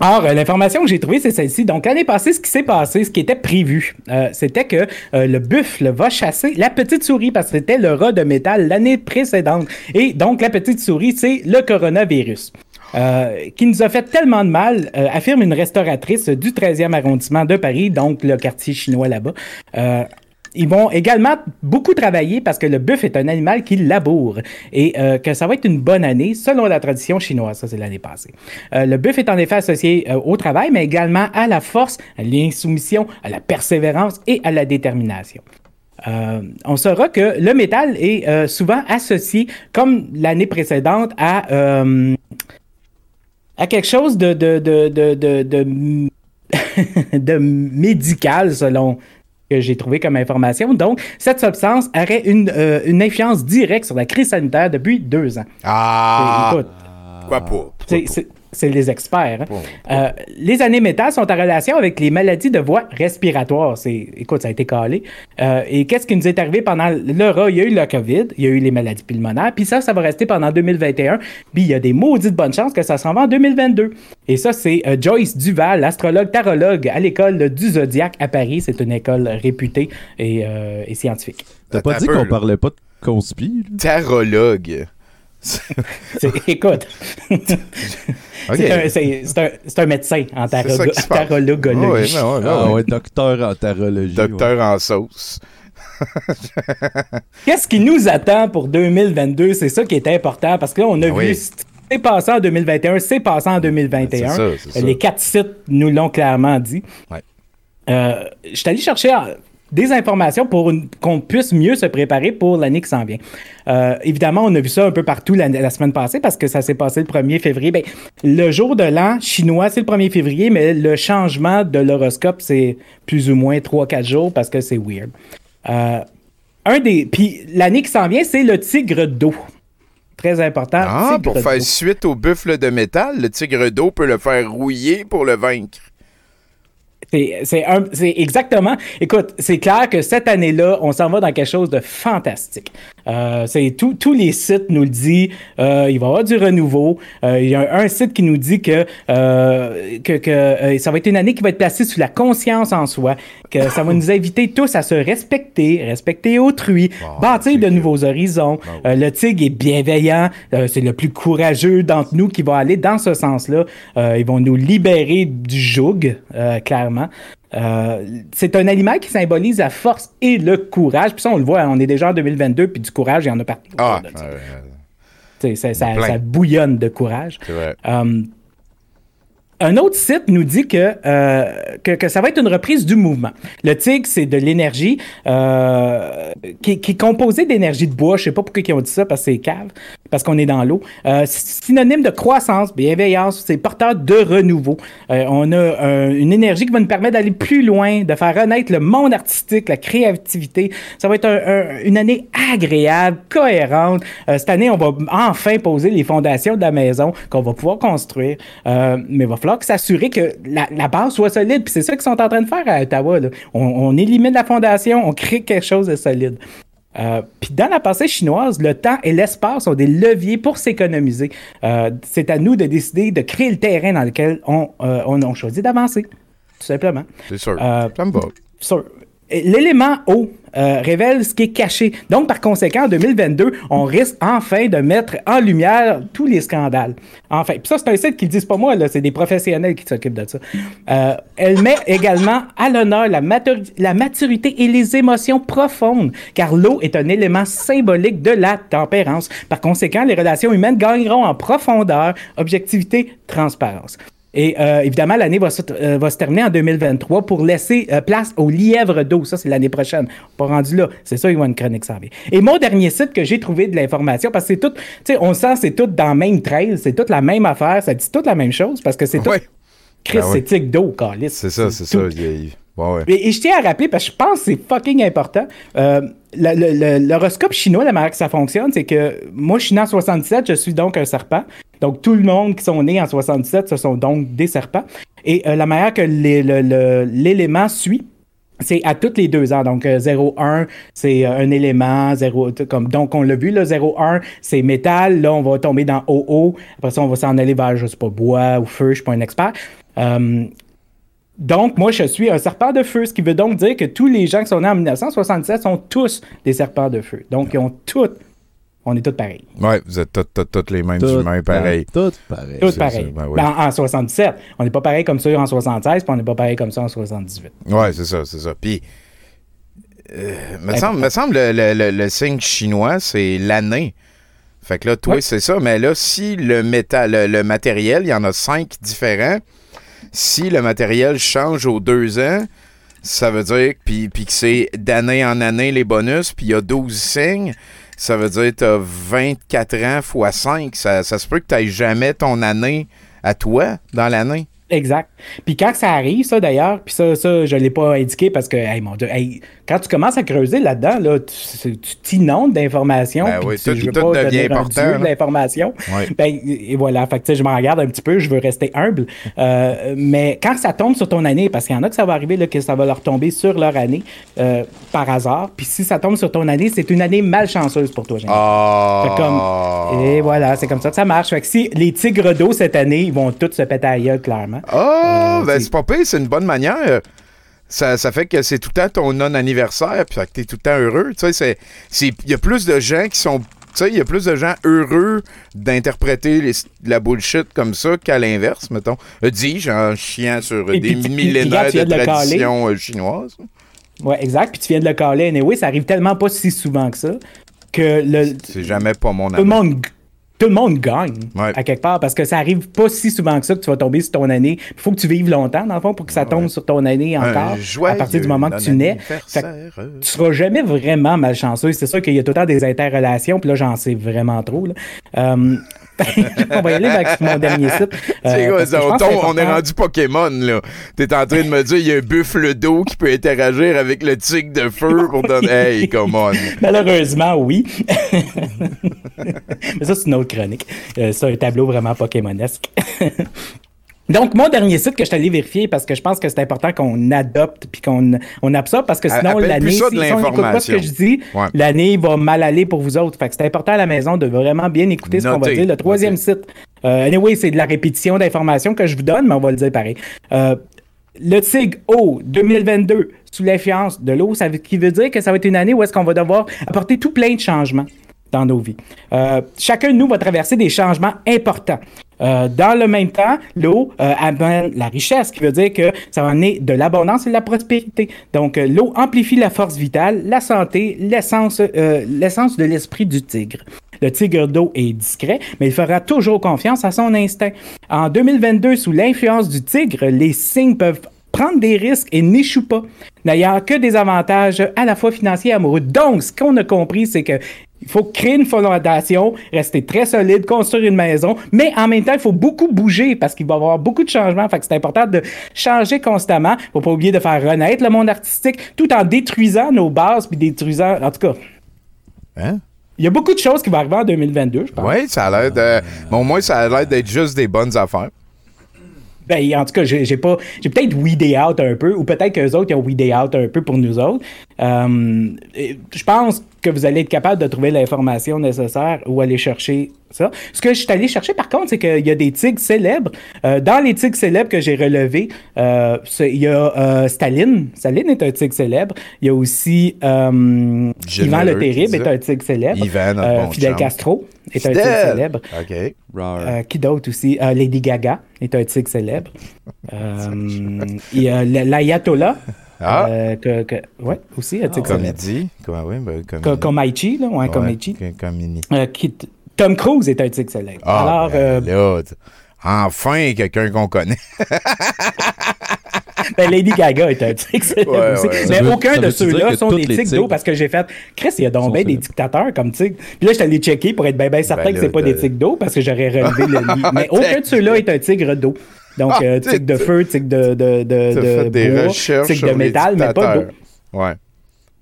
Or, euh, l'information que j'ai trouvée, c'est celle-ci. Donc, l'année passée, ce qui s'est passé, ce qui était prévu, euh, c'était que euh, le buffle va chasser la petite souris parce que c'était le rat de métal l'année précédente. Et donc, la petite souris, c'est le coronavirus. Euh, qui nous a fait tellement de mal, euh, affirme une restauratrice du 13e arrondissement de Paris, donc le quartier chinois là-bas. Euh, ils vont également beaucoup travailler parce que le bœuf est un animal qui laboure et euh, que ça va être une bonne année selon la tradition chinoise. Ça, c'est l'année passée. Euh, le bœuf est en effet associé euh, au travail, mais également à la force, à l'insoumission, à la persévérance et à la détermination. On saura que le métal est souvent associé, comme l'année précédente, à, à quelque chose de, de, de, de, de médical, selon que j'ai trouvé comme information. Donc, cette substance aurait une, euh, une influence directe sur la crise sanitaire depuis deux ans. Ah! Et écoute, Quoi pas? c'est- c'est- c'est les experts. hein. Euh, les années métal sont en relation avec les maladies de voie respiratoire. C'est, écoute, ça a été calé. Euh, et qu'est-ce qui nous est arrivé pendant le rat? Il y a eu le COVID, il y a eu les maladies pulmonaires, puis ça, ça va rester pendant 2021. Puis il y a des maudites bonnes chances que ça s'en va en 2022. Et ça, c'est euh, Joyce Duval, astrologue, tarologue à l'école du Zodiac à Paris. C'est une école réputée et, euh, et scientifique. T'as pas dit qu'on parlait pas de conspi? Tarologue. Écoute, c'est, un, un- c'est un médecin en Ah ouais. ouais, docteur en tarologie. Docteur en sauce. Qu'est-ce qui nous attend pour 2022? C'est ça qui est important parce que là, on a Ah vu oui. c'est passé en 2021, c'est passé en 2021. C'est ça, c'est ça. Les quatre sites nous l'ont clairement dit. Ouais. Euh, je suis allé chercher euh, des informations pour qu'on puisse mieux se préparer pour l'année qui s'en vient. Euh, évidemment, on a vu ça un peu partout la, la semaine passée parce que ça s'est passé le 1er février. Ben, le jour de l'an chinois, c'est le 1er février, mais le changement de l'horoscope, c'est plus ou moins 3-4 jours parce que c'est weird. Euh, un des. Puis l'année qui s'en vient, c'est le tigre d'eau. Très important. Ah, pour faire suite au buffle de métal, le tigre d'eau peut le faire rouiller pour le vaincre. C'est- exactement. Écoute, c'est clair que cette année-là, on s'en va dans quelque chose de fantastique. Euh, c'est tout- tous les sites nous le disent. Euh, il va y avoir du renouveau. Euh, il y a un, un site qui nous dit que, euh, que, que, euh, ça va être une année qui va être placée sous la conscience en soi, que ça va nous inviter tous à se respecter, respecter autrui, bâtir de nouveaux horizons. Euh, le tigre est bienveillant. Euh, c'est le plus courageux d'entre nous qui va aller dans ce sens-là. Euh, ils vont nous libérer du joug, euh, clairement. Euh, c'est un animal qui symbolise la force et le courage. Puis ça, on le voit, on est déjà en 2022, puis du courage, il y en a partout. Ah, ça, ça- ça bouillonne de courage. C'est vrai. Euh, un autre site nous dit que, euh, que, que ça va être une reprise du mouvement. Le tigre, c'est de l'énergie euh, qui, qui est composée d'énergie de bois. Je sais pas pourquoi ils ont dit ça, parce que c'est cave, parce qu'on est dans l'eau. Euh, synonyme de croissance, bienveillance, c'est porteur de renouveau. Euh, on a euh, une énergie qui va nous permettre d'aller plus loin, de faire renaître le monde artistique, la créativité. Ça va être un- un- une année agréable, cohérente. Euh, cette année, on va enfin poser les fondations de la maison qu'on va pouvoir construire. Mais va falloir s'assurer que la, la base soit solide. Puis c'est ça qu'ils sont en train de faire à Ottawa. là. On, on élimine la fondation, on crée quelque chose de solide. Euh, Puis dans la pensée chinoise, le temps et l'espace sont des leviers pour s'économiser. Euh, c'est à nous de décider de créer le terrain dans lequel on, euh, on, on choisit d'avancer, tout simplement. C'est sûr. Ça me va. Sûr. L'élément eau euh, révèle ce qui est caché. Donc, par conséquent, en 2022, on risque enfin de mettre en lumière tous les scandales. Enfin, puis ça, c'est un site qui ne disent pas moi, là, c'est des professionnels qui s'occupent de ça. Euh, elle met également à l'honneur la, la maturité et les émotions profondes, car l'eau est un élément symbolique de la tempérance. Par conséquent, les relations humaines gagneront en profondeur, objectivité, transparence. Et euh, évidemment, l'année va, se- euh, va se terminer en 2023 pour laisser euh, place au lièvre d'eau. Ça, c'est l'année prochaine. Pas rendu là. C'est ça, il y a une chronique s'en. Et mon dernier site que j'ai trouvé de l'information, parce que c'est tout, tu sais, on sent c'est tout dans le même trail, c'est toute la même affaire, ça dit toute la même chose, parce que c'est tout. Chris, Ben ouais. c'est tic d'eau, calice. C'est ça, c'est ça. tout. il y a- Et, je tiens à rappeler, parce que je pense que c'est fucking important. euh, L'horoscope chinois, la manière que ça fonctionne, c'est que moi, je suis né en 67, je suis donc un serpent. Donc, tout le monde qui sont nés en 67, ce sont donc des serpents. Et euh, la manière que l'élément suit, c'est à tous les deux ans. Donc, euh, 0-1, c'est euh, un élément. 0, t- comme, donc, on l'a vu, là, 0-1, c'est métal. Là, on va tomber dans OO. Après ça, on va s'en aller vers, je sais pas, bois ou feu. Je suis pas un expert. Euh, donc, moi, je suis un serpent de feu, ce qui veut donc dire que tous les gens qui sont nés en 1967 sont tous des serpents de feu. Donc, ils ont tous, on est tous pareils. Ouais, vous êtes tous- tous tous les mêmes Tout humains pareils. Tout pareil. Tous pareils. ben oui. Ben, en, en 67. On n'est pas pareil comme ça en 76, puis on n'est pas pareil comme ça en 78. Ouais, c'est ça, c'est ça. Puis, euh, me, semble, me semble le, le- le- le signe chinois, c'est l'année. Fait que là, toi, Ouais. c'est ça. Mais là, si le, métal, le, le matériel, il y en a cinq différents, si le matériel change aux deux ans, ça veut dire puis, puis que c'est d'année en année les bonus, puis il y a 12 signes, ça veut dire que tu as 24 ans fois 5. Ça, ça se peut que tu n'aies jamais ton année à toi dans l'année. Exact. Puis quand ça arrive, ça d'ailleurs, puis ça, ça, je ne l'ai pas indiqué parce que, hey, mon Dieu, hey, quand tu commences à creuser là-dedans, là, tu t'inondes d'informations. Ben oui, tout- je veux tout pas devient important, de l'information. Ben, et voilà, fait que, je m'en regarde un petit peu, je veux rester humble. Euh, mais quand ça tombe sur ton année, parce qu'il y en a que ça va arriver, là, que ça va leur tomber sur leur année euh, par hasard. Puis si ça tombe sur ton année, c'est une année malchanceuse pour toi. Ah! Fait comme- et voilà, c'est comme ça que ça marche. Fait que si les tigres d'eau cette année, ils vont tous se péter à gueule, clairement. Ah, Euh, ben c'est- pas pire, c'est une bonne manière. Ça, ça fait que c'est tout le temps ton non-anniversaire, puis fait que t'es tout le temps heureux. Tu sais, il y a plus de gens qui sont. Tu sais, il y a plus de gens heureux d'interpréter les- la bullshit comme ça qu'à l'inverse, mettons. Euh, Dis-je en chiant sur Et des puis, puis, puis, millénaires regarde, de de le tradition euh, chinoise. Ouais, exact. Puis tu viens de le caler. Anyway, ça arrive tellement pas si souvent que ça que le, C'est jamais pas mon tout, le monde, tout le monde gagne Ouais. à quelque part parce que ça arrive pas si souvent que ça que tu vas tomber sur ton année. Il faut que tu vives longtemps, dans le fond, pour que ça tombe sur ton année encore à partir du moment que tu nais. Fait que tu seras jamais vraiment malchanceux. C'est sûr qu'il y a tout le temps des interrelations, puis là, j'en sais vraiment trop. Là. Euh, on va y aller avec mon dernier site. Euh, quoi, ça, on, tombe- on est rendu Pokémon, là. T'es en train de me dire, il y a un buffle d'eau qui peut interagir avec le tigre de feu pour donner. Hey, come on. Malheureusement, oui. Mais ça, c'est une autre chronique. Euh, c'est un tableau vraiment Pokémonesque. Donc, mon dernier site que je suis allé vérifier parce que je pense que c'est important qu'on adopte puis qu'on on absorbe parce que sinon, l'année, si on n'écoute pas ce que je dis, Ouais. l'année va mal aller pour vous autres. Fait que c'est important à la maison de vraiment bien écouter ce qu'on va dire. Le troisième site, euh, anyway, c'est de la répétition d'informations que je vous donne, mais on va le dire pareil. Euh, le TIG eau 2022 sous l'influence de l'eau, ça veut, qui veut dire que ça va être une année où est-ce qu'on va devoir apporter tout plein de changements dans nos vies. Euh, chacun de nous va traverser des changements importants. Euh, dans le même temps, l'eau euh, amène la richesse, qui veut dire que ça va amener de l'abondance et de la prospérité. Donc, euh, l'eau amplifie la force vitale, la santé, l'essence, l'essence de l'esprit du tigre. Le tigre d'eau est discret, mais il fera toujours confiance à son instinct. En 2022, sous l'influence du tigre, les signes peuvent prendre des risques et n'échouent pas, n'ayant que des avantages à la fois financiers et amoureux. Donc, ce qu'on a compris, c'est que il faut créer une fondation, rester très solide, construire une maison, mais en même temps, il faut beaucoup bouger parce qu'il va y avoir beaucoup de changements. Fait que c'est important de changer constamment. Faut pas oublier de faire renaître le monde artistique tout en détruisant nos bases puis détruisant, en tout cas. Hein? Il y a beaucoup de choses qui vont arriver en 2022, je pense. Oui, ça a l'air de. Mais au moins, ça a l'air d'être juste des bonnes affaires. Ben, en tout cas, j'ai j'ai pas, j'ai peut-être weedé out un peu, ou peut-être qu'eux autres, ils ont weedé out un peu pour nous autres. Euh, je pense que vous allez être capable de trouver l'information nécessaire ou aller chercher ça. Ce que je suis allé chercher, par contre, c'est qu'il y a des tigres célèbres. Euh, dans les tigres célèbres que j'ai relevés, euh, il y a euh, Staline. Staline est un tigre célèbre. Il y a aussi euh, Ivan le Terrible est un tigre célèbre. Ivan, Euh, bon Fidel. Castro est un tigre célèbre. OK. Euh, qui d'autre aussi? Euh, Lady Gaga est un tigre célèbre. Euh, il y a l'Ayatollah. Ah. euh, que, que- ouais, aussi un tigre célèbre. Comédie. Comment, oui, ben, Co- comédie. Komaichi, là, ouais, Ouais, Komaichi. co- Comédie. Euh, qui- Tom Cruise est un tigre célèbre. Ah, Alors, ben euh, là, t- enfin, quelqu'un qu'on connaît. ben, Lady Gaga est un tigre célèbre Ouais, aussi. Mais veut- aucun de ceux-là sont des tigres d'eau parce que j'ai fait, Chris, il y a donc bien des dictateurs comme tigres. Puis là, je suis allé checker pour être bien ben certain Ben que là, c'est pas des tigres d'eau parce que j'aurais relevé le lit. Mais aucun de ceux-là est un tigre d'eau. Donc, Ah, euh, tigre de feu, tigre de, de, de, de des bois, recherches tigre sur de métal, mais pas d'eau. Ouais.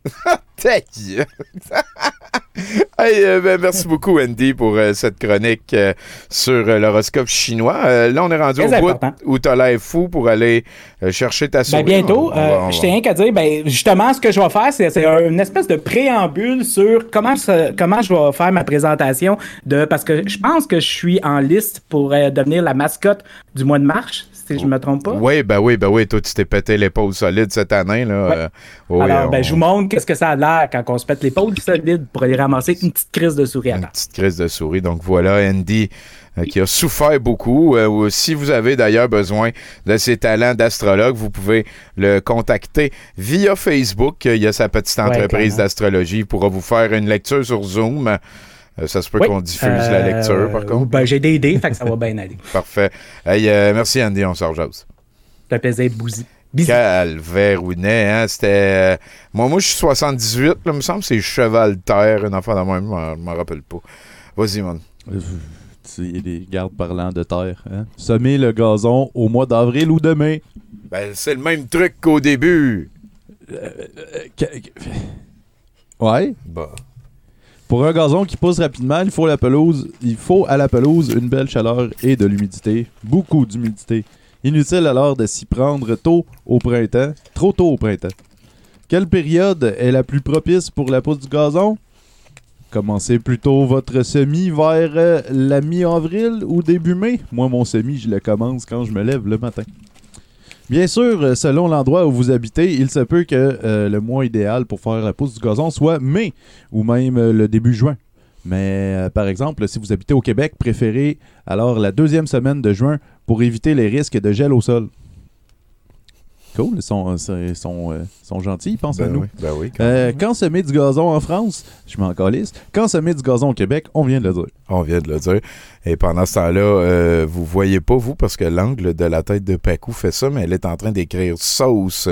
Hey, euh, ben, merci beaucoup, Andy, pour euh, cette chronique euh, sur l'horoscope chinois. Là, on est rendu Très au bout où t'as l'air fou pour aller chercher ta souris. Ben bientôt, je va- tiens qu'à dire, ben justement, ce que je vais faire, c'est une espèce de préambule sur comment je vais faire ma présentation de parce que je pense que je suis en liste pour devenir la mascotte du mois de mars, si je me trompe pas. Oui, ben oui, ben oui. Toi, tu t'es pété l'épaule solide cette année. Là. Ouais. Euh, oui, Alors, ben, on- je vous montre qu'est-ce que ça a l'air quand on se pète l'épaule solide pour aller ramasser une petite crise de souris à Une petite crise de souris. Donc voilà, Andy euh, qui a souffert beaucoup. Euh, si vous avez d'ailleurs besoin de ses talents d'astrologue, vous pouvez le contacter via Facebook. Il y a sa petite entreprise d'astrologie. Il pourra vous faire une lecture sur Zoom. Euh, ça se peut Oui. qu'on diffuse la Euh, lecture, par contre. Ben, j'ai des idées, fait que ça va bien aller. Parfait. Hey, euh, merci, Andy. On sort jase. Un plaisir, Bouzy. Bisous. Calvairounet, hein, c'était... euh, moi, moi, je suis 78, là, il me semble c'est Cheval Terre, une enfant de même, je m'en- rappelle pas. Vas-y, man. Tu sais, les gardes parlant de terre. Hein? Semer le gazon au mois d'avril ou de mai. Ben, c'est le même truc qu'au début. Ouais. Bah. Pour un gazon qui pousse rapidement, il faut à la pelouse une belle chaleur et de l'humidité. Beaucoup d'humidité. Inutile alors de s'y prendre tôt au printemps. Trop tôt au printemps. Quelle période est la plus propice pour la pousse du gazon? Commencez plutôt votre semis vers euh, la mi-avril ou début mai. Moi, mon semis, je le commence quand je me lève le matin. Bien sûr, euh, selon l'endroit où vous habitez, il se peut que euh, le mois idéal pour faire la pousse du gazon soit mai ou même euh, le début juin. Mais par exemple, si vous habitez au Québec, préférez alors la deuxième semaine de juin pour éviter les risques de gel au sol. Cool, ils sont, ils sont, euh, ils sont gentils, ils pensent à Ben nous. oui, ben oui, quand Euh, quand semer du gazon en France, je m'en calisse. Quand semer du gazon au Québec, on vient de le dire. On vient de le dire. Et pendant ce temps-là, euh, vous voyez pas, vous, parce que l'angle de la tête de Pacou fait ça, mais elle est en train d'écrire sauce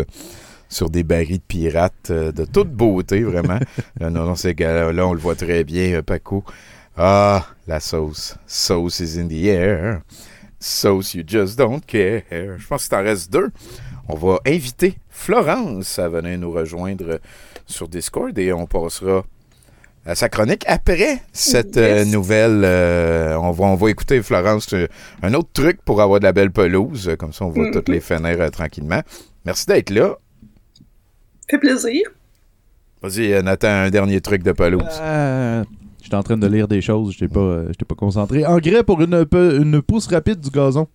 sur des barils de pirates euh, de toute beauté, vraiment. là, non, non, c'est là, on le voit très bien, Pacou. Ah, la sauce. Sauce is in the air. Sauce, you just don't care. Je pense qu'il t'en reste deux. On va inviter Florence à venir nous rejoindre sur Discord et on passera à sa chronique. Après cette euh, nouvelle, euh, on, va, on va écouter, Florence, euh, un autre truc pour avoir de la belle pelouse. Comme ça, on voit Mhm. toutes les fenêtres euh, tranquillement. Merci d'être là. Fait plaisir. Vas-y, Nathan, un dernier truc de pelouse. Euh, J'étais en train de lire des choses, j'étais pas, euh, j'étais pas concentré. Engrais pour une, une pousse rapide du gazon.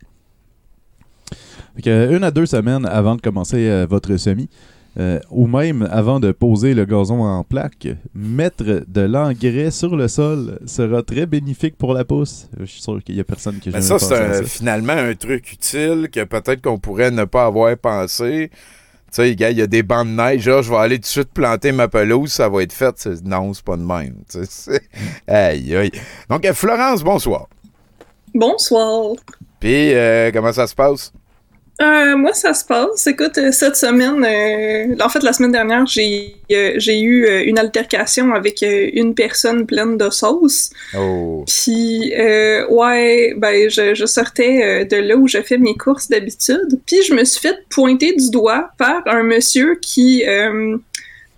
Fait que, euh, une à deux semaines avant de commencer euh, votre semis, euh, ou même avant de poser le gazon en plaque, mettre de l'engrais sur le sol sera très bénéfique pour la pousse. Je suis sûr qu'il y a personne qui a Ben jamais ça, pensé c'est à un- ça. finalement un truc utile que peut-être qu'on pourrait ne pas avoir pensé. Tu sais, gars, il y a des bancs de neige. Là, je vais aller tout de suite planter ma pelouse, ça va être fait. C'est- Non, c'est pas de même. c'est- aïe, aïe. Donc, Florence, bonsoir. Bonsoir. Puis, euh, comment ça se passe? Euh, moi, ça se passe. Écoute, euh, cette semaine, euh, en fait, la semaine dernière, j'ai euh, j'ai eu une altercation avec une personne pleine de sauce. Oh. Puis, euh, ouais, ben, je, je sortais de là où je fais mes courses d'habitude. Puis, je me suis fait pointer du doigt par un monsieur qui, tu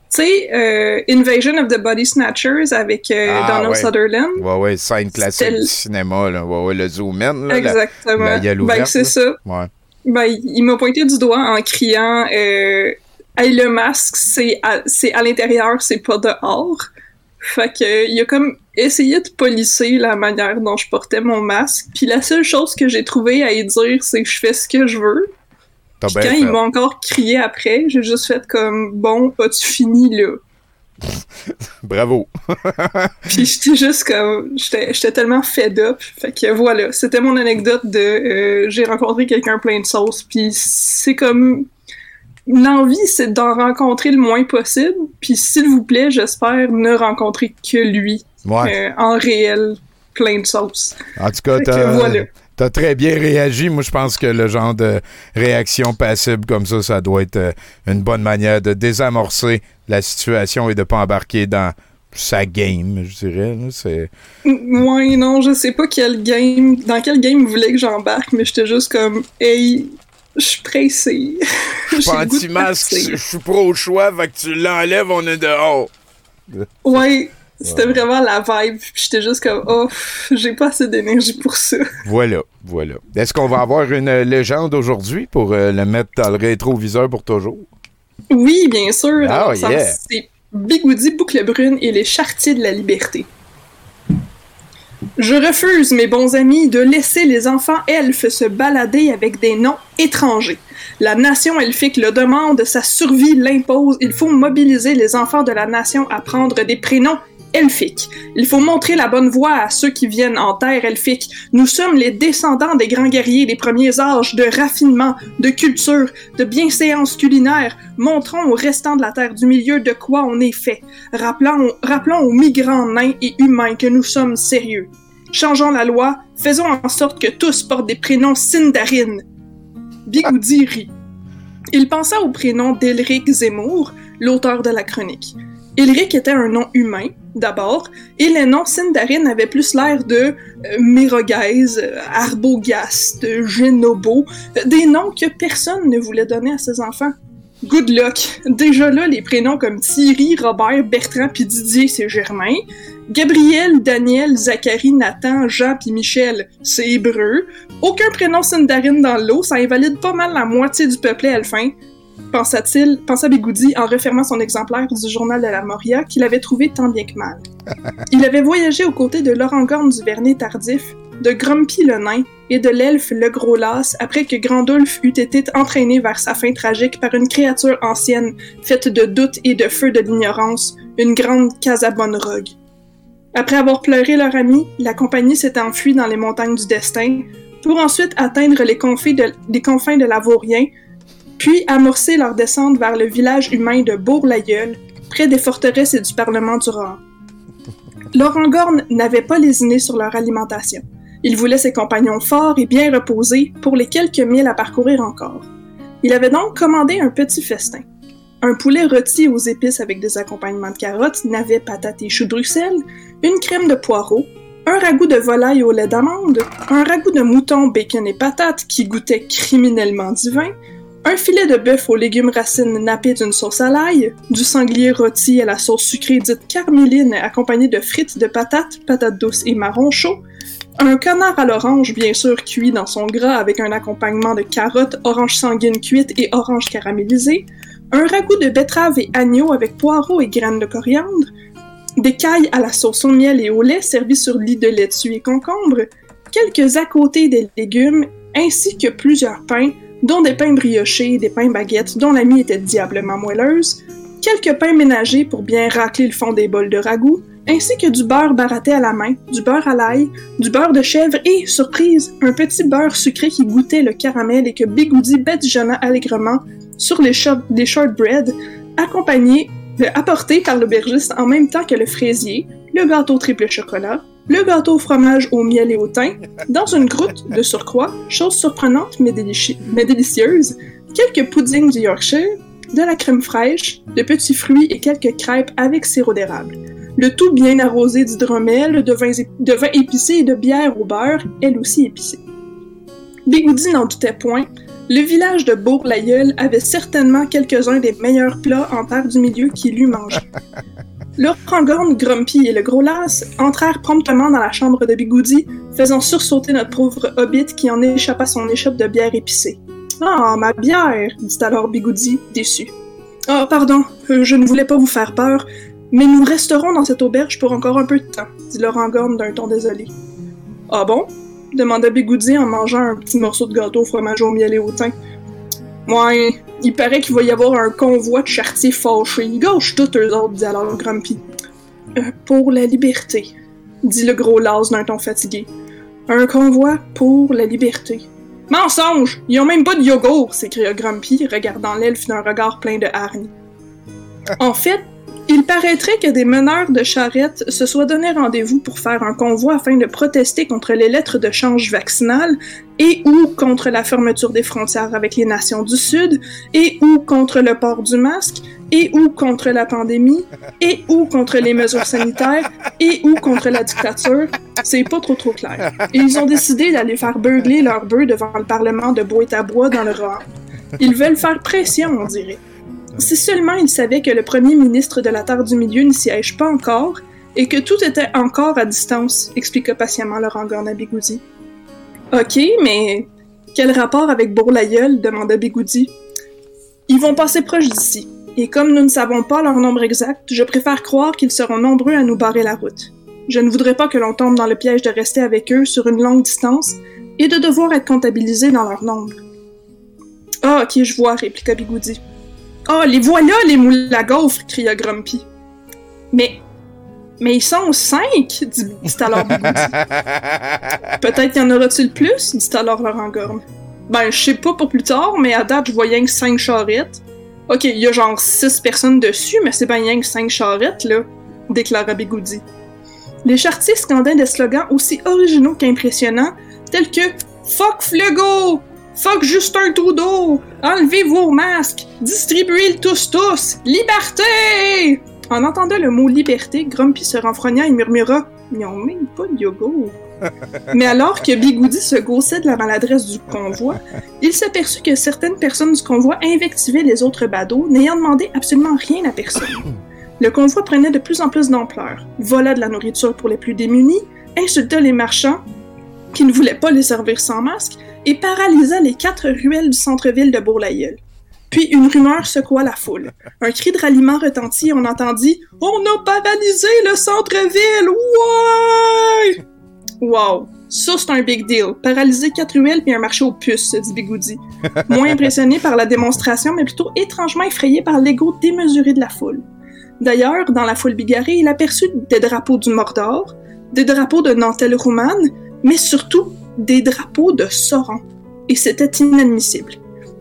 sais, euh, Invasion of the Body Snatchers avec euh, Ah, Donald ouais. Sutherland. Ouais, ouais, scène classique du cinéma, là. Ouais, ouais, le zoom in, là. la- Exactement. La, gueule Ben, c'est ça. Ouais. Ben, il m'a pointé du doigt en criant euh, Hey, le masque, c'est à, l'intérieur, c'est pas dehors. Fait que, il a comme essayé de polisser la manière dont je portais mon masque. Puis la seule chose que j'ai trouvé à y dire, c'est que je fais ce que je veux. Puis quand fait. il m'a encore crié après, j'ai juste fait comme Bon, as-tu fini là? Bravo. Puis j'étais juste comme. J'étais tellement fed up. Fait que voilà, c'était mon anecdote de. euh, j'ai rencontré quelqu'un plein de sauce. Puis c'est comme. L'envie, c'est d'en rencontrer le moins possible. Puis s'il vous plaît, j'espère ne rencontrer que lui. Ouais. euh, en réel, plein de sauce. En tout cas, que voilà. T'as très bien réagi. Moi, je pense que le genre de réaction passible comme ça, ça doit être euh, une bonne manière de désamorcer la situation et de pas embarquer dans sa game, je dirais. C'est... Ouais, non, je sais pas quel game. Dans quel game vous voulez que j'embarque, mais j'étais juste comme. Hey, je suis pressé. Je suis anti-masque, je suis pro-choix, fait que tu l'enlèves, on est dehors. Ouais, c'était vraiment la vibe. Puis j'étais juste comme, oh, j'ai pas assez d'énergie pour ça. Voilà, voilà. Est-ce qu'on va avoir une euh, légende aujourd'hui pour euh, le mettre dans le rétroviseur pour toujours? Oui, bien sûr. Ah, ça, yeah. C'est Bigoudi, Boucle Brune et les Chartiers de la Liberté. Je refuse, mes bons amis, de laisser les enfants elfes se balader avec des noms étrangers. La nation elfique le demande, sa survie l'impose. Il faut mobiliser les enfants de la nation à prendre des prénoms elfiques. Il faut montrer la bonne voie à ceux qui viennent en terre elfique. Nous sommes les descendants des grands guerriers des premiers âges de raffinement, de culture, de bienséance culinaire. Montrons aux restants de la terre du milieu de quoi on est fait. Rappelons, rappelons aux migrants nains et humains que nous sommes sérieux. Changeons la loi, faisons en sorte que tous portent des prénoms Sindarin. Bigoudi rit. Il pensa au prénom d'Elric Zemmour, l'auteur de la chronique. Elric était un nom humain, d'abord, et les noms Sindarin avaient plus l'air de euh, Mérogaise, euh, euh, des noms que personne ne voulait donner à ses enfants. Good luck! Déjà là, les prénoms comme Thierry, Robert, Bertrand puis Didier, c'est Germain. Gabriel, Daniel, Zachary, Nathan, Jean puis Michel, c'est hébreu. Aucun prénom Sindarin dans l'eau, ça invalide pas mal la moitié du peuple elfin. Pensa-t-il, pensa Bigoudi en refermant son exemplaire du journal de la Moria qu'il avait trouvé tant bien que mal. Il avait voyagé aux côtés de Lorangorn du Vernet tardif, de Grumpy le nain et de l'elfe le gros las après que Grandulf eût été entraîné vers sa fin tragique par une créature ancienne faite de doute et de feu de l'ignorance, une grande Casabonne-Rogue. Après avoir pleuré leur ami, la compagnie s'est enfuie dans les montagnes du destin, pour ensuite atteindre les confins de, les confins de la Vaurien, puis amorcer leur descente vers le village humain de Bourg-l'Aïeul, près des forteresses et du Parlement du Rohan. Lorangorn n'avait pas lésiné sur leur alimentation. Il voulait ses compagnons forts et bien reposés pour les quelques milles à parcourir encore. Il avait donc commandé un petit festin. Un poulet rôti aux épices avec des accompagnements de carottes, navets, patates et choux de Bruxelles, une crème de poireaux, un ragoût de volaille au lait d'amande, un ragoût de mouton, bacon et patates qui goûtait criminellement divin, un filet de bœuf aux légumes racines nappés d'une sauce à l'ail, du sanglier rôti à la sauce sucrée dite carméline accompagné de frites de patates, patates douces et marron chaud, un canard à l'orange bien sûr cuit dans son gras avec un accompagnement de carottes, oranges sanguines cuites et oranges caramélisées, un ragoût de betterave et agneau avec poireaux et graines de coriandre, des cailles à la sauce au miel et au lait servis sur lit de laitue et concombre, quelques à côté des légumes, ainsi que plusieurs pains, dont des pains briochés des pains baguettes dont la mie était diablement moelleuse, quelques pains ménagers pour bien racler le fond des bols de ragoût, ainsi que du beurre baratté à la main, du beurre à l'ail, du beurre de chèvre et, surprise, un petit beurre sucré qui goûtait le caramel et que Bigoudi badigeonna allègrement sur les, short- les shortbread, accompagnés, euh, apportés par l'aubergiste en même temps que le fraisier, le gâteau triple chocolat, le gâteau au fromage au miel et au thym, dans une croûte de surcroît, chose surprenante mais, délici- mais délicieuse, quelques puddings du Yorkshire, de la crème fraîche, de petits fruits et quelques crêpes avec sirop d'érable. Le tout bien arrosé d'hydromel, de vin, épicé et de bière au beurre, elle aussi épicée. Bigoudi n'en doutait point, le village de Bourg-l'Aïeul avait certainement quelques-uns des meilleurs plats en terre du milieu qu'il eût mangé. Le Rangorn, Grumpy et le Gros Las entrèrent promptement dans la chambre de Bigoudi, faisant sursauter notre pauvre hobbit qui en échappa son échoppe de bière épicée. Ah, ma bière, dit alors Bigoudi, déçu. Ah, pardon, euh, je ne voulais pas vous faire peur, mais nous resterons dans cette auberge pour encore un peu de temps, dit le Rangorn d'un ton désolé. Ah bon? demanda Bigoudi en mangeant un petit morceau de gâteau au fromage au miel et au thym. Ouais, il paraît qu'il va y avoir un convoi de chartiers fâchés. Ils gâchent tous eux autres, dit alors Grumpy. Euh, pour la liberté, dit le gros Laz d'un ton fatigué. Un convoi pour la liberté. Mensonge! Ils ont même pas de yogourt! s'écria Grumpy, regardant l'elfe d'un regard plein de hargne. En fait, il paraîtrait que des meneurs de charrettes se soient donné rendez-vous pour faire un convoi afin de protester contre les lettres de change vaccinales et ou contre la fermeture des frontières avec les nations du Sud et ou contre le port du masque et ou contre la pandémie et ou contre les mesures sanitaires et ou contre la dictature. C'est pas trop trop clair. Ils ont décidé d'aller faire beugler leurs bœufs devant le Parlement de Bois-et-à-Bois dans le Rohan. Ils veulent faire pression, on dirait. Si seulement ils savaient que le premier ministre de la Terre du Milieu ne siège pas encore et que tout était encore à distance, expliqua patiemment Laurent Gorn à Bigoudi. Ok, mais quel rapport avec Bourg-l'Aïeul demanda Bigoudi. Ils vont passer proche d'ici, et comme nous ne savons pas leur nombre exact, je préfère croire qu'ils seront nombreux à nous barrer la route. Je ne voudrais pas que l'on tombe dans le piège de rester avec eux sur une longue distance et de devoir être comptabilisés dans leur nombre. Ah, ok, je vois, répliqua Bigoudi. Ah, les voilà, les moules à gaufres, cria Grumpy. Mais. Mais ils sont cinq, dit, dit alors Bigoudi. Peut-être y en aura-t-il plus, dit alors Laurent Gorne. Ben, je sais pas pour plus tard, mais à date, je vois rien que cinq charrettes. Ok, il y a genre six personnes dessus, mais c'est ben rien que cinq charrettes, là, déclara Bigoudi. Les chartiers scandaient des slogans aussi originaux qu'impressionnants, tels que Fuck Flego! Fuck Justin Trudeau! Enlevez vos masques! Distribuez-le tous tous! Liberté! En entendant le mot liberté, Grumpy se renfrogna et murmura Ils même pas de yogourt. Mais alors que Bigoudi se gaussait de la maladresse du convoi, il s'aperçut que certaines personnes du convoi invectivaient les autres badauds, n'ayant demandé absolument rien à personne. Le convoi prenait de plus en plus d'ampleur, vola de la nourriture pour les plus démunis, insulta les marchands qui ne voulaient pas les servir sans masque et paralysa les quatre ruelles du centre-ville de Bourg-l'Aïeul. Puis une rumeur secoua la foule. Un cri de ralliement retentit et on entendit « On a paralysé le centre-ville! Ouais! » Wow! Ça, c'est un big deal. Paralyser quatre ruelles puis un marché aux puces, dit Bigoudi. Moins impressionné par la démonstration, mais plutôt étrangement effrayé par l'ego démesuré de la foule. D'ailleurs, dans la foule bigarrée, il aperçut des drapeaux du Mordor, des drapeaux de Nantel roumane, mais surtout des drapeaux de Sauron. Et c'était inadmissible.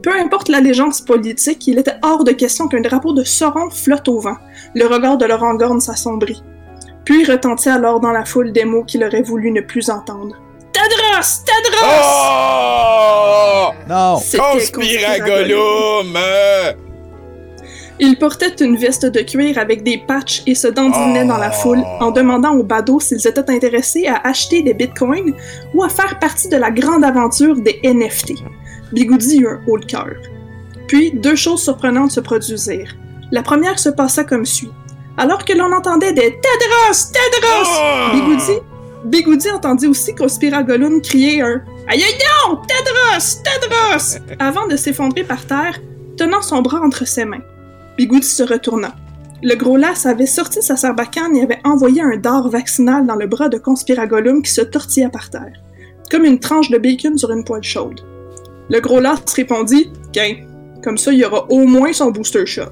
Peu importe l'allégeance politique, il était hors de question qu'un drapeau de Sauron flotte au vent. Le regard de Laurent Gorne s'assombrit. Puis retentit alors dans la foule des mots qu'il aurait voulu ne plus entendre. Tadros! Tadros! Oh! Non! Conspiragolum! Il portait une veste de cuir avec des patchs et se dandinait dans la foule en demandant aux badauds s'ils étaient intéressés à acheter des bitcoins ou à faire partie de la grande aventure des NFT. Bigoudi eut un haut le cœur. Puis, deux choses surprenantes se produisirent. La première se passa comme suit. Alors que l'on entendait des Tedros! Tedros! Bigoudi, Bigoudi entendit aussi Conspiragolum crier un Aïe aïe non! Tedros! Tedros! avant de s'effondrer par terre, tenant son bras entre ses mains. Bigoudi se retourna. Le gros las avait sorti sa sarbacane et avait envoyé un dard vaccinal dans le bras de Conspiragolum qui se tortilla par terre, comme une tranche de bacon sur une poêle chaude. Le gros las répondit Gain, comme ça il y aura au moins son booster shot.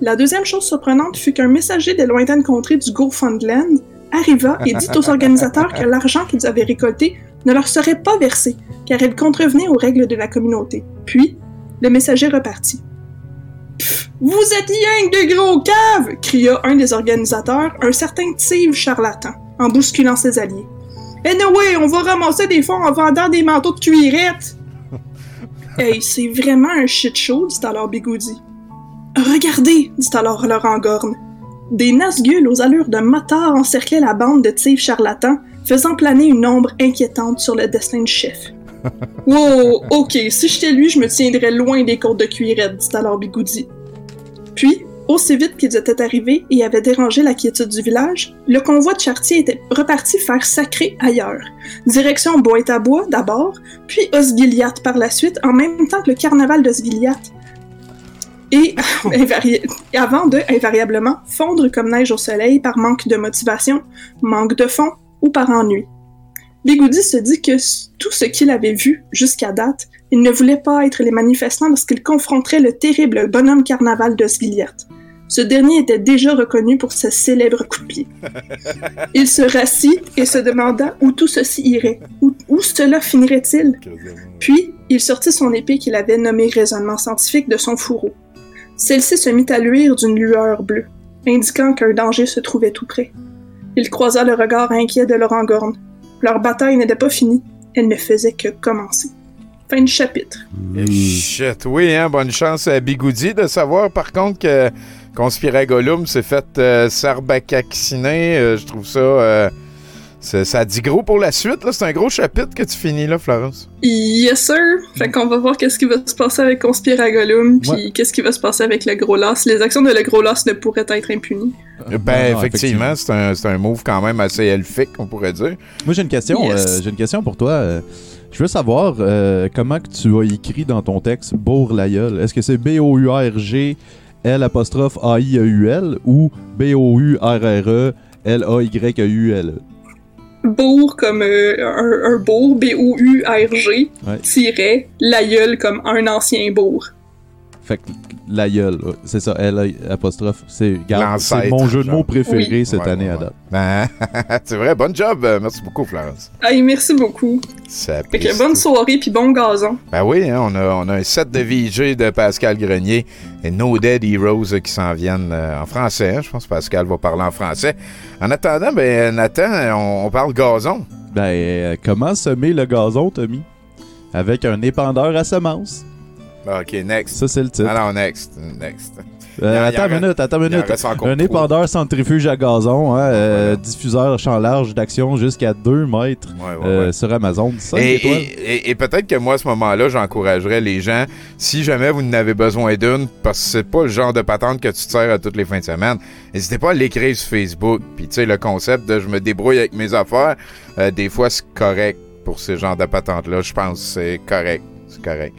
La deuxième chose surprenante fut qu'un messager des lointaines contrées du GoFundland arriva et dit aux organisateurs que l'argent qu'ils avaient récolté ne leur serait pas versé, car il contrevenait aux règles de la communauté. Puis, le messager repartit. Vous êtes que de gros caves! cria un des organisateurs, un certain Steve charlatan, en bousculant ses alliés. Anyway, on va ramasser des fonds en vendant des manteaux de cuirette! hey, c'est vraiment un shit show, dit alors Bigoudi. Regardez, dit alors Laurent Gorne. Des Nazgûl aux allures de motards encerclaient la bande de Steve charlatan, faisant planer une ombre inquiétante sur le destin du chef. Wow, ok, si j'étais lui, je me tiendrais loin des côtes de cuirette, dit alors Bigoudi. Puis, aussi vite qu'ils étaient arrivés et avaient dérangé la quiétude du village, le convoi de Chartier était reparti faire sacré ailleurs. Direction Boîte à bois d'abord, puis Osgiliath par la suite, en même temps que le carnaval d'Osgiliath. Et, et avant de, invariablement, fondre comme neige au soleil par manque de motivation, manque de fond ou par ennui. Bigoudi se dit que tout ce qu'il avait vu jusqu'à date, il ne voulait pas être les manifestants lorsqu'il confronterait le terrible bonhomme carnaval de Sgiliath. Ce dernier était déjà reconnu pour ses célèbres coups de pied. Il se rassit et se demanda où tout ceci irait, où, où cela finirait-il. Puis, il sortit son épée qu'il avait nommée raisonnement scientifique de son fourreau. Celle-ci se mit à luire d'une lueur bleue, indiquant qu'un danger se trouvait tout près. Il croisa le regard inquiet de Laurent Gorne. Leur bataille n'était pas finie, elle ne faisait que commencer. Fin du chapitre. Shit, oui, hein, bonne chance à Bigoudi de savoir par contre que Conspiragolum s'est fait euh, sarbacacciner. Euh, je trouve ça. euh, ça, ça dit gros pour la suite, là. C'est un gros chapitre que tu finis là, Florence. Yes, sir! Fait qu'on va voir qu'est-ce qui va se passer avec Conspiragolum, puis Ouais. qu'est-ce qui va se passer avec le gros las. Les actions de le gros las ne pourraient être impunies. Ben, non, effectivement, c'est un, c'est un move quand même assez elfique, on pourrait dire. Moi, j'ai une question. Yes. euh, j'ai une question pour toi. euh, je veux savoir euh, comment que tu as écrit dans ton texte Bourg la gueule. Est-ce que c'est B-O-U-R-G L apostrophe A-I-E-U-L ou B-O-U-R-R-E L-A-Y-E-U-L? Bourg comme euh, un, un bourg, B-O-U-R-G, Ouais. comme un ancien bourg. Fait que la gueule, ouais, c'est ça, L apostrophe. C'est mon jeu de mots préféré Oui. cette Ouais, année ouais, à date. Ben, c'est vrai, bon job. Euh, Merci beaucoup, Florence. Hey, merci beaucoup. Ça Fait que bonne tout. soirée puis bon gazon. Ben oui, hein, on, a, on a un set de VJ de Pascal Grenier et No Dead Heroes qui s'en viennent euh, en français. hein. Je pense que Pascal va parler en français. En attendant, ben Nathan, on, on parle gazon. Ben, euh, comment semer le gazon, Tommy? Avec un épandeur à semences. OK, next. Ça, c'est le titre. Alors, next. Next. Euh, attends en une minute, attends une minute. Un épandeur centrifuge à gazon, hein, euh, diffuseur champ large d'action jusqu'à 2 mètres Ouais, ouais, euh, sur Amazon. 5 Et, et- et- et peut-être que moi, à ce moment-là, j'encouragerais les gens, si jamais vous n'avez besoin d'une, parce que c'est pas le genre de patente que tu te sers à toutes les fins de semaine, n'hésitez pas à l'écrire sur Facebook. Puis, tu sais, le concept de je me débrouille avec mes affaires, des fois, c'est correct pour ce genre de patente-là. Je pense que c'est correct. C'est correct.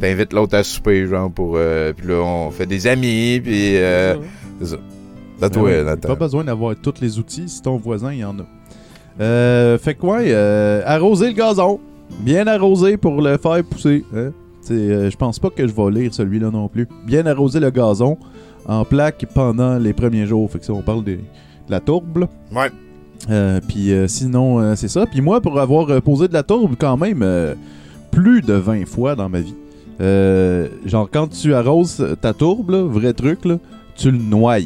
T'invites l'autre à souper, genre, pour. euh, puis là, on fait des amis, puis. euh, c'est ça. C'est à toi, Ben oui, Nathan. Pas besoin d'avoir tous les outils si ton voisin il y en a. Euh, fait quoi? Euh, arroser le gazon. Bien arrosé pour le faire pousser. hein. C'est, euh, je pense pas que je vais lire celui-là non plus. Bien arroser le gazon en plaque pendant les premiers jours. Fait que ça, on parle de la tourbe. là. Ouais. Euh, puis euh, sinon, euh, c'est ça. Puis moi, pour avoir euh, posé de la tourbe quand même euh, plus de 20 fois dans ma vie, euh, genre quand tu arroses ta tourbe, là, vrai truc, là, tu le noies.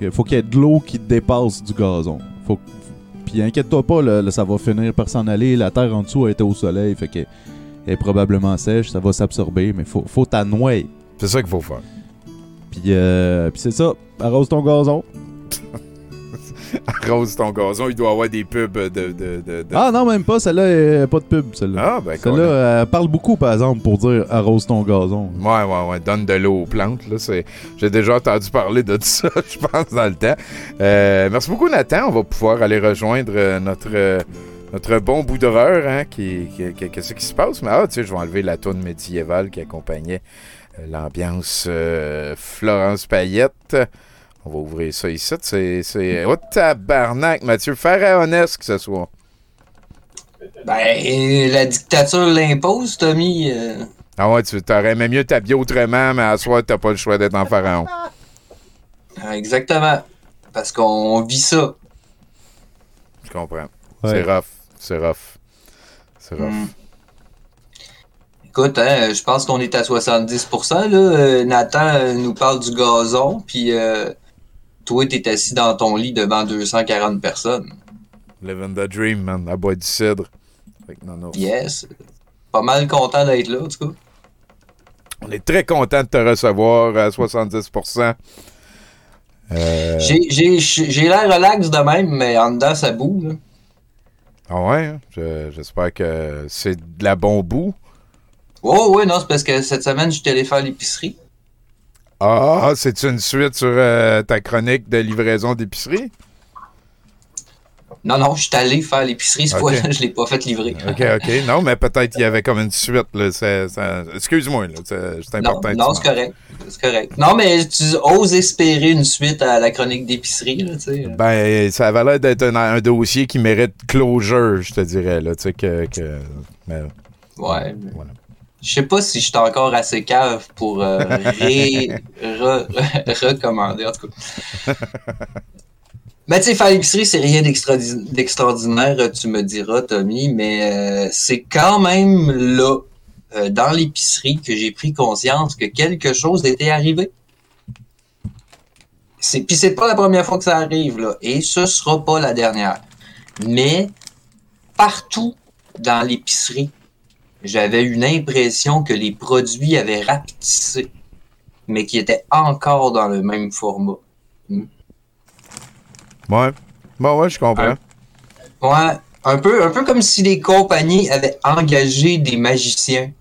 Il faut qu'il y ait de l'eau qui dépasse du gazon. Faut... Puis inquiète-toi pas, là, là, ça va finir par s'en aller. La terre en dessous a été au soleil, fait qu'elle elle est probablement sèche, ça va s'absorber, mais faut, faut ta noyer. C'est ça qu'il faut faire. Puis, euh, puis c'est ça, arrose ton gazon. Arrose ton gazon, il doit avoir des pubs de. de, de, de- Ah non, même pas. Celle-là, euh, pas de pub. Celle-là. Ah, ben, Celle-là, elle parle beaucoup, par exemple, pour dire arrose ton gazon. Ouais, ouais, ouais. Donne de l'eau aux plantes. Là, c'est... J'ai déjà entendu parler de ça, je pense, dans le temps. Euh, merci beaucoup, Nathan. On va pouvoir aller rejoindre euh, notre, euh, notre bon bout d'horreur. Hein, qui, qui- qui- Qu'est-ce qui se passe? Mais ah, tu sais, je vais enlever la toune médiévale qui accompagnait euh, l'ambiance euh, Florence Payette. On va ouvrir ça ici. C'est. c'est... Oh, tabarnak, Mathieu. Pharaonesque ce soir. Ben, la dictature l'impose, Tommy. euh. Ah ouais, tu t'aurais aimé mieux t'habiller autrement, mais à soir, t'as pas le choix d'être en pharaon. Ah, Exactement. Parce qu'on vit ça. Je comprends. Ouais. C'est rough. C'est rough. C'est rough. Hmm. Écoute, hein, je pense qu'on est à 70%. Là. Euh, Nathan euh, nous parle du gazon, puis euh, toi, t'es assis dans ton lit devant 240 personnes. Living the dream, man. La boîte du cidre. Avec Nono. Yes. Pas mal content d'être là, en tout cas. On est très content de te recevoir à 70%. Euh, J'ai- l'air relax de même, mais en dedans, ça boue. là. Ah ouais? hein? Je- J'espère que c'est de la bon bout. Oh, ouais, non, c'est parce que cette semaine, j'étais allé faire l'épicerie. Ah, c'est une suite sur euh, ta chronique de livraison d'épicerie? Non, non, j'étais allé faire l'épicerie, ce Ok. fois-là, je l'ai pas fait livrer. Ok, ok. Non, mais peut-être qu'il y avait comme une suite. Excuse-moi. C'est Non, important. non c'est correct. C'est correct. Non, mais tu oses espérer une suite à la chronique d'épicerie, là, tu sais. Ben, ça avait l'air d'être un, un dossier qui mérite closure, je te dirais, là, tu sais, que... que- mais- Ouais. Je sais pas si je suis encore assez cave pour euh, ré- re- re- recommander, en tout cas. Mais tu sais, faire l'épicerie, c'est rien d'extraordinaire, tu me diras, Tommy, mais euh, c'est quand même là, euh, dans l'épicerie, que j'ai pris conscience que quelque chose était arrivé. C'est, puis c'est pas la première fois que ça arrive, là, et ce sera pas la dernière. Mais partout dans l'épicerie, j'avais une impression que les produits avaient rapetissé, mais qui étaient encore dans le même format. Ouais. Bon, ouais, je comprends. Ouais, un peu, un peu comme si les compagnies avaient engagé des magiciens.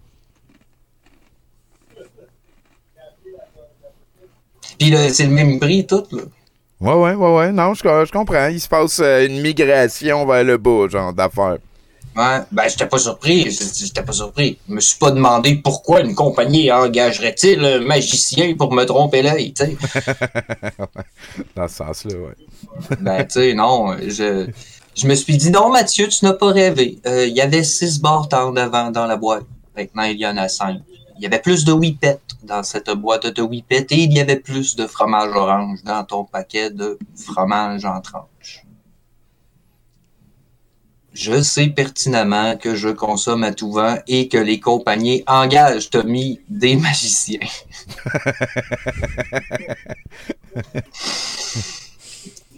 Puis là, c'est le même prix, tout, là. Ouais, ouais, ouais, ouais. Non, je, je comprends. Il se passe euh, une migration vers le bas, genre, d'affaires. Ouais, ben j'étais pas surpris, j'étais pas surpris. Je me suis pas demandé pourquoi une compagnie engagerait-il un magicien pour me tromper l'œil, tu sais. Dans ce sens-là, ouais. Ben, tu sais, non, je, je me suis dit, non, Mathieu, tu n'as pas rêvé. Euh, Il y avait six barres en avant dans la boîte. Maintenant, il y en a cinq. Il y avait plus de whippets dans cette boîte de whippets et il y avait plus de fromage orange dans ton paquet de fromage en tranche. Je sais pertinemment que je consomme à tout vent et que les compagnies engagent, Tommy, des magiciens.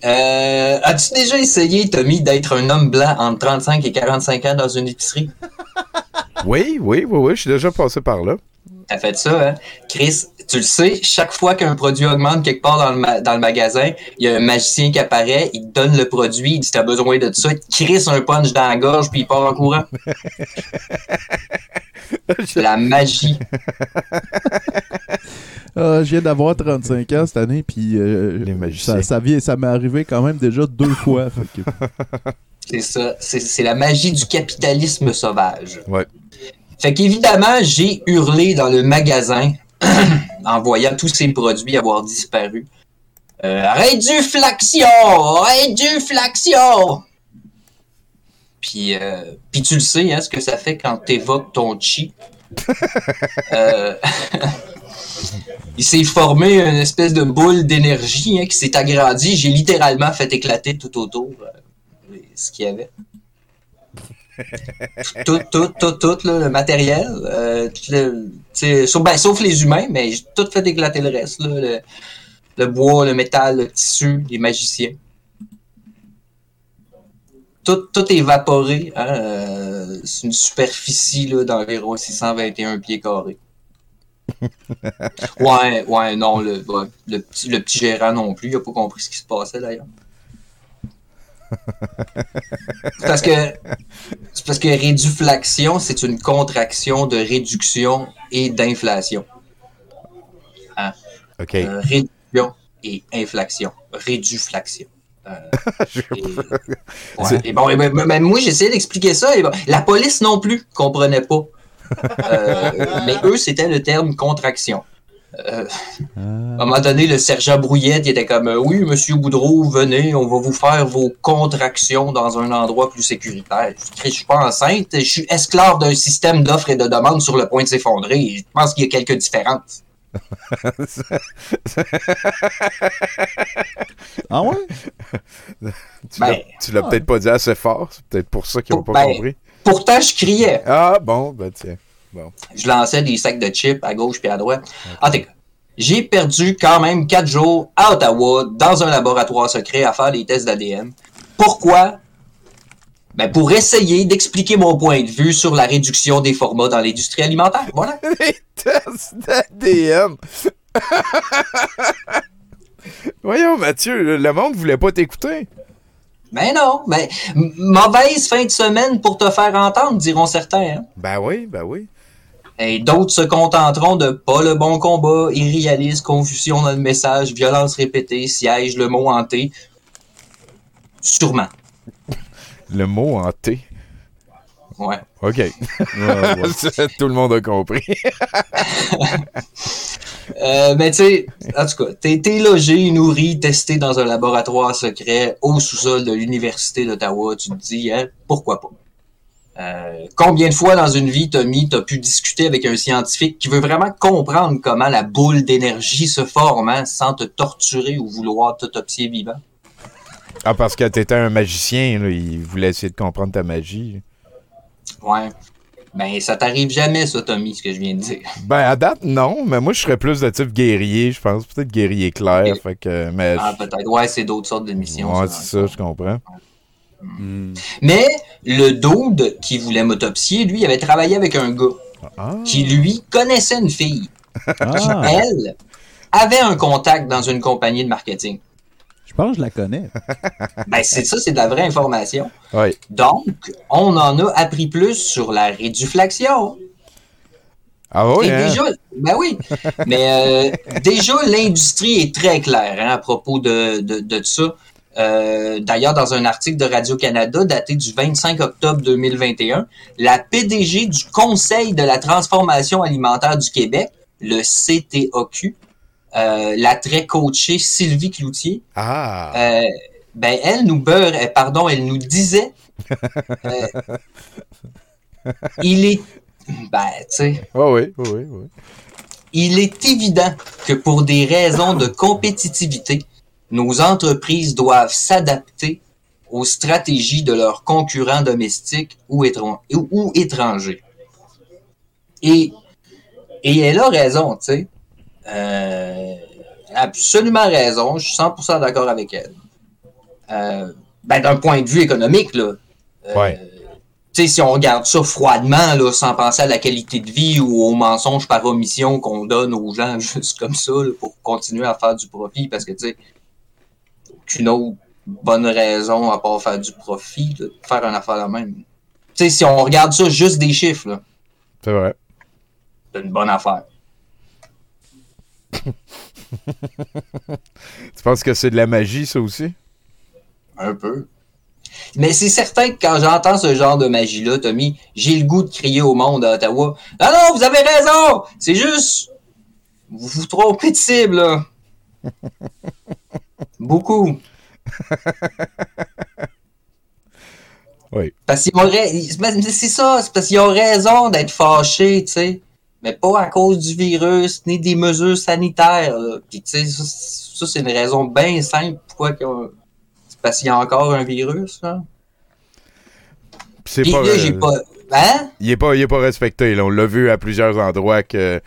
Euh, As-tu déjà essayé, Tommy, d'être un homme blanc entre 35 et 45 ans dans une épicerie? Oui, oui, oui, oui. Je suis déjà passé par là. T'as fait ça, hein? Chris, tu le sais, chaque fois qu'un produit augmente quelque part dans le, ma- dans le magasin, il y a un magicien qui apparaît, il te donne le produit, il dit t'as besoin de ça, il te crisse un punch dans la gorge, puis il part en courant. La magie. Ah, je viens d'avoir 35 ans cette année, puis euh, ça, ça, vient- ça m'est arrivé quand même déjà deux fois. que- C'est ça. C'est c'est la magie du capitalisme sauvage. Ouais. Fait qu'évidemment, j'ai hurlé dans le magasin en voyant tous ces produits avoir disparu. Euh, réduflaction! Réduflaction! Puis, euh, puis tu le sais, hein, ce que ça fait quand t'évoques ton chi. Euh, il s'est formé une espèce de boule d'énergie hein, qui s'est agrandie. J'ai littéralement fait éclater tout autour euh, ce qu'il y avait. Tout, tout, tout, tout, là, le matériel. euh, le- sauf, ben, sauf les humains, mais j'ai tout fait éclater le reste. là, le, le bois, le métal, le tissu, les magiciens. Tout, tout est évaporé. hein, euh, c'est une superficie d'environ 621 pieds carrés. Ouais, ouais, non, le, le, petit, le petit gérant non plus, il a pas compris ce qui se passait d'ailleurs. Parce que c'est parce que réduflaction, c'est une contraction de réduction et d'inflation. Hein? OK. Euh, réduction et inflation. Réduflaction. Euh, et, ouais, et bon, et ben, ben, moi, essayé d'expliquer ça. Et la police non plus comprenait pas. Euh, mais eux, c'était le terme contraction. Euh, À un moment donné, le sergent Brouillette il était comme euh, Oui, monsieur Boudreau, venez, on va vous faire vos contractions dans un endroit plus sécuritaire. Je suis pas enceinte, je suis esclave d'un système d'offres et de demandes sur le point de s'effondrer. Je pense qu'il y a quelques différences. ah ouais? Tu l'as- Ben, tu l'as peut-être pas dit assez fort. C'est peut-être pour ça qu'ils n'ont pas ben, compris. Pourtant, je criais. Ah, bon, ben tiens. Bon. Je lançais des sacs de chips à gauche puis à droite. En tout cas, j'ai perdu quand même quatre jours à Ottawa dans un laboratoire secret à faire des tests d'ADN. Pourquoi? Ben pour essayer d'expliquer mon point de vue sur la réduction des formats dans l'industrie alimentaire. Voilà. Les tests d'ADN. Voyons, Mathieu, le- monde voulait pas t'écouter. Ben non, ben mauvaise fin de semaine pour te faire entendre, diront certains. hein. Ben oui, ben oui. Et d'autres se contenteront de pas le bon combat, irréaliste, confusion dans le message, violence répétée, siège, le mot hanté. Sûrement. Le mot hanté. Ouais. OK. Tout le monde a compris. Euh, mais tu sais, en tout cas, t'es t'es logé, nourri, testé dans un laboratoire secret au sous-sol de l'Université d'Ottawa. Tu te dis, hein, pourquoi pas? Euh, combien de fois dans une vie, Tommy, t'as pu discuter avec un scientifique qui veut vraiment comprendre comment la boule d'énergie se forme hein, sans te torturer ou vouloir t'autopsier vivant? Ah, parce que t'étais un magicien, là, il voulait essayer de comprendre ta magie. Ouais. Ben, ça t'arrive jamais, ça, Tommy, ce que je viens de dire. Ben, à date, non, mais moi, je serais plus de type guerrier, je pense. Peut-être guerrier clair, fait que... Mais, Ah, peut-être. Ouais, c'est d'autres sortes de missions. ouais, c'est ça, je comprends. Mais le dude qui voulait m'autopsier, lui, avait travaillé avec un gars qui, lui, connaissait une fille. Ah. Qui, elle, avait un contact dans une compagnie de marketing. Je pense que je la connais. Ben, c'est ça, c'est de la vraie information. Oui. Donc, on en a appris plus sur la réduflaction. Ah oui, Et hein? déjà, ben oui. Mais euh, déjà, l'industrie est très claire hein, à propos de, de, de ça. Euh, D'ailleurs, dans un article de Radio-Canada daté du 25 octobre 2021, la PDG du Conseil de la transformation alimentaire du Québec, le CTOQ, euh, la très coachée Sylvie Cloutier, Ah! euh, ben elle nous beurre, pardon, elle nous disait, il est, ben tu sais, Oh oui, oui, oui, oui. il est évident que pour des raisons de compétitivité, nos entreprises doivent s'adapter aux stratégies de leurs concurrents domestiques ou, étran- ou- ou étrangers. Et, et elle a raison, tu sais. Euh, absolument raison. Je suis 100% d'accord avec elle. Euh, ben, d'un point de vue économique, là. euh, Ouais. tu sais, si on regarde ça froidement, là, sans penser à la qualité de vie ou aux mensonges par omission qu'on donne aux gens juste comme ça, là, pour continuer à faire du profit, parce que, tu sais, aucune autre bonne raison à part faire du profit, de faire une affaire la même. Tu sais, si on regarde ça juste des chiffres, là, C'est vrai. c'est une bonne affaire. Tu penses que c'est de la magie, ça aussi? Un peu. Mais c'est certain que quand j'entends ce genre de magie-là, Tommy, j'ai le goût de crier au monde à Ottawa. Non, non, vous avez raison! C'est juste. Vous vous trompez de cible, là. Beaucoup. Oui. Parce qu'ils auraient. C'est ça, c'est parce qu'ils ont raison d'être fâchés, tu sais. Mais pas à cause du virus, ni des mesures sanitaires, là. Puis, tu sais, ça, ça, c'est une raison bien simple pourquoi C'est parce qu'il y a encore un virus, là. C'est là, pas. Hein? Il est pas, il est pas respecté. Là. On l'a vu à plusieurs endroits que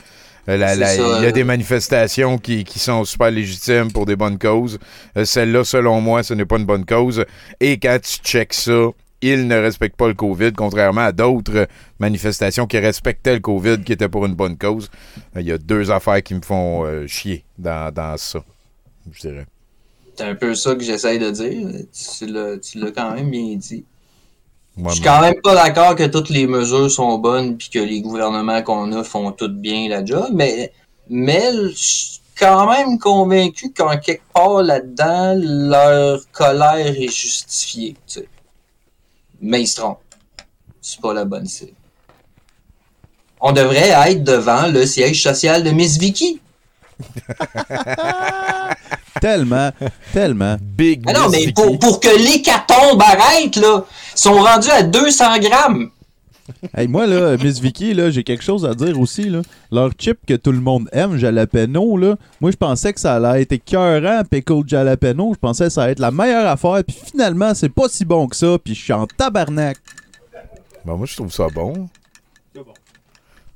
euh, il y a euh. des manifestations qui, qui sont super légitimes pour des bonnes causes. Euh, Celle-là, selon moi, ce n'est pas une bonne cause. Et quand tu checks ça, il ne respecte pas le COVID, contrairement à d'autres manifestations qui respectaient le COVID, qui étaient pour une bonne cause. Il y a deux affaires qui me font euh, chier dans, dans ça, je dirais. C'est un peu ça que j'essaye de dire. Tu l'as tu l'as quand même bien dit. Je suis quand même pas d'accord que toutes les mesures sont bonnes puis que les gouvernements qu'on a font tout bien la job, mais, mais je suis quand même convaincu qu'en quelque part là-dedans, leur colère est justifiée. tu sais. Mais ils se trompent. C'est pas la bonne cible. On devrait être devant le siège social de Miss Vicky. Tellement, tellement. Big Ah non, mais pour, pour que l'hécatombe arrête, là, ils sont rendus à 200 grammes. Hey, moi, là, Miss Vicky, là, j'ai quelque chose à dire aussi. Là. Leur chip que tout le monde aime, jalapeno, là, moi, je pensais que ça allait être écœurant, pickle jalapeno. Je pensais que ça allait être la meilleure affaire. Puis finalement, c'est pas si bon que ça. Puis je suis en tabarnak. Ben, moi, je trouve ça bon.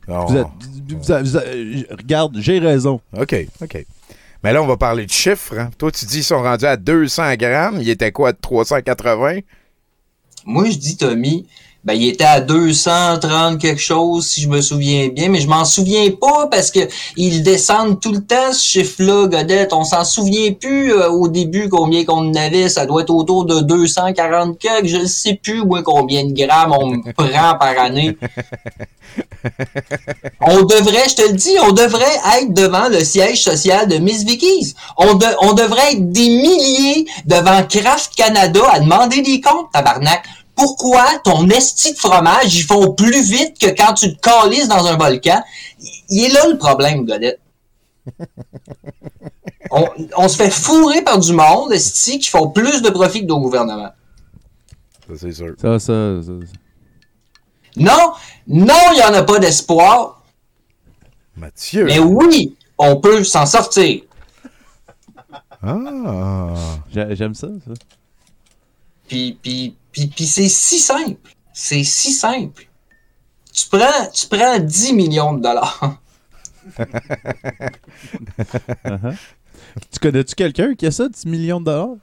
Non. Vous êtes- vous êtes- vous êtes- regarde, j'ai raison. OK, OK. Mais là, on va parler de chiffres. hein. Toi, tu dis qu'ils sont rendus à 200 grammes. Il était quoi, de 380? Moi, je dis, Tommy, ben, il était à 230 quelque chose, si je me souviens bien, mais je m'en souviens pas parce que ils descendent tout le temps, ce chiffre-là, Godette. On s'en souvient plus euh, au début combien qu'on avait. Ça doit être autour de 240 quelques. Je ne sais plus, moi, combien de grammes on me prend par année. On devrait, je te le dis, on devrait être devant le siège social de Miss Vickies. On, de- on devrait être des milliers devant Kraft Canada à demander des comptes, tabarnak. Pourquoi ton esti de fromage, ils font plus vite que quand tu te calisses dans un volcan? Il est là le problème, Godette. On, on se fait fourrer par du monde, esti, qui font plus de profit que nos gouvernements. Ça, c'est sûr. Ça, ça, ça. Non, non, il n'y en a pas d'espoir. Mathieu. Mais oui, on peut s'en sortir. Ah. J'ai- J'aime ça, ça. Puis, puis, puis, puis c'est si simple. C'est si simple. Tu prends, tu prends 10 millions de dollars. Uh-huh. Tu connais-tu quelqu'un qui a ça, 10 millions de dollars?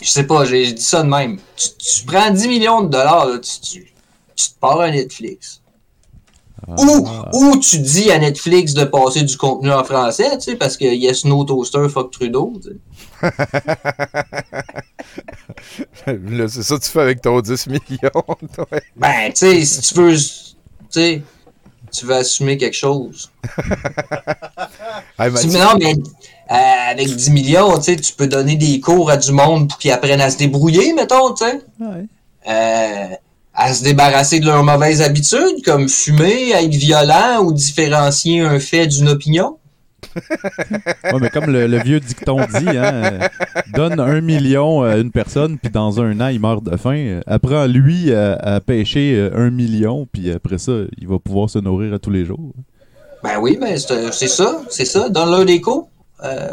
Je sais pas, j'ai j'ai dit ça de même. Tu, tu prends 10 millions de dollars, là, tu, tu, tu te pars à Netflix. Ou, ou tu dis à Netflix de passer du contenu en français, tu sais, parce que Yes No Toaster, fuck Trudeau. tu sais. Là, c'est ça que tu fais avec ton 10 millions. toi. Ben, tu sais, si tu veux, tu sais, tu veux assumer quelque chose. Hey, Tu- Mathieu. mais non, mais euh, avec 10 millions, tu sais, tu peux donner des cours à du monde pour qu'ils apprennent à se débrouiller, mettons, tu sais. Euh, à se débarrasser de leurs mauvaises habitudes, comme fumer, être violent ou différencier un fait d'une opinion? Ouais, mais comme le, le vieux dicton dit, hein, euh, donne un million à une personne, puis dans un an, il meurt de faim. Euh, Apprends-lui à, à pêcher euh, un million, puis après ça, il va pouvoir se nourrir à tous les jours. Ben oui, ben c'est c'est ça, c'est ça, donne-leur des cours. Euh,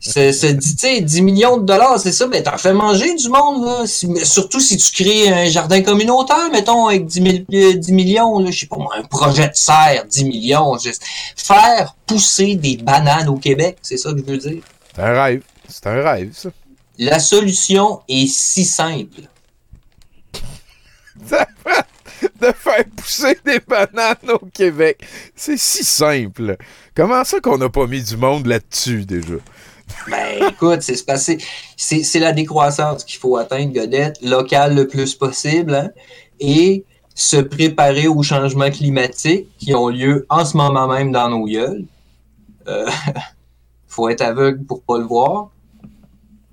C'est ça. tu sais, 10 millions de dollars, c'est ça, ben t'en fais manger du monde, là. Si- mais surtout si tu crées un jardin communautaire, mettons, avec 10, mille- euh, 10 millions, là, je sais pas moi, un projet de serre, 10 millions, juste faire pousser des bananes au Québec, c'est ça que je veux dire. C'est un rêve. C'est un rêve, ça. La solution est si simple. de faire pousser des bananes au Québec. C'est si simple. Comment ça qu'on n'a pas mis du monde là-dessus déjà? Ben écoute, c'est. C'est, la décroissance qu'il faut atteindre, Godette, local le plus possible, hein, et se préparer aux changements climatiques qui ont lieu en ce moment même dans nos gueules. Euh, faut être aveugle pour pas le voir.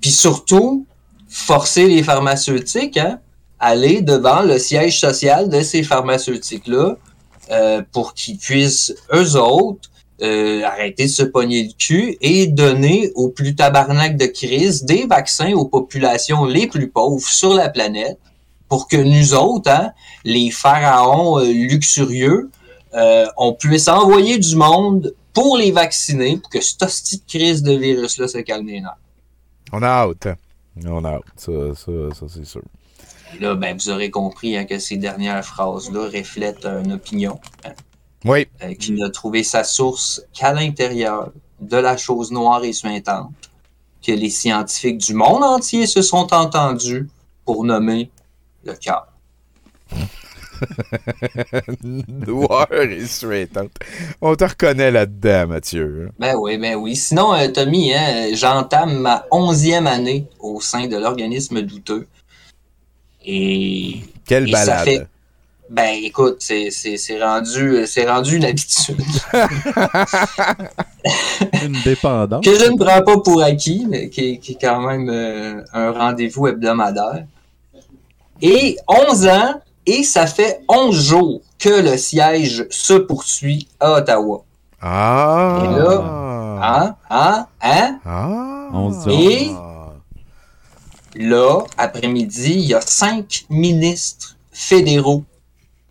Puis surtout, forcer les pharmaceutiques hein, aller devant le siège social de ces pharmaceutiques-là euh, pour qu'ils puissent, eux autres, euh, arrêter de se pogner le cul et donner au plus tabarnak de crise des vaccins aux populations les plus pauvres sur la planète pour que nous autres, hein, les pharaons euh, luxurieux, euh, on puisse envoyer du monde pour les vacciner pour que cette hostie crise de virus-là se calme. On a hâte. On a hâte. Ça, ça, ça c'est sûr. Là, ben, vous aurez compris hein, que ces dernières phrases-là reflètent une opinion hein, Oui. euh, qui n'a trouvé sa source qu'à l'intérieur de la chose noire et suintante que les scientifiques du monde entier se sont entendus pour nommer le cœur. Noir et out. On te reconnaît là-dedans, Mathieu. Ben oui, ben oui. Sinon, euh, Tommy, hein, j'entame ma onzième année au sein de l'organisme douteux. Et. Quelle et ça balade. fait- Ben écoute, c'est c'est- c'est rendu, c'est rendu une habitude. Une dépendance. que je ne prends pas pour acquis, mais qui, est- qui est quand même euh, un rendez-vous hebdomadaire. Et 11 ans, et ça fait 11 jours que le siège se poursuit à Ottawa. Ah! Et là, hein, hein, hein? Ah! Et là, après-midi, il y a cinq ministres fédéraux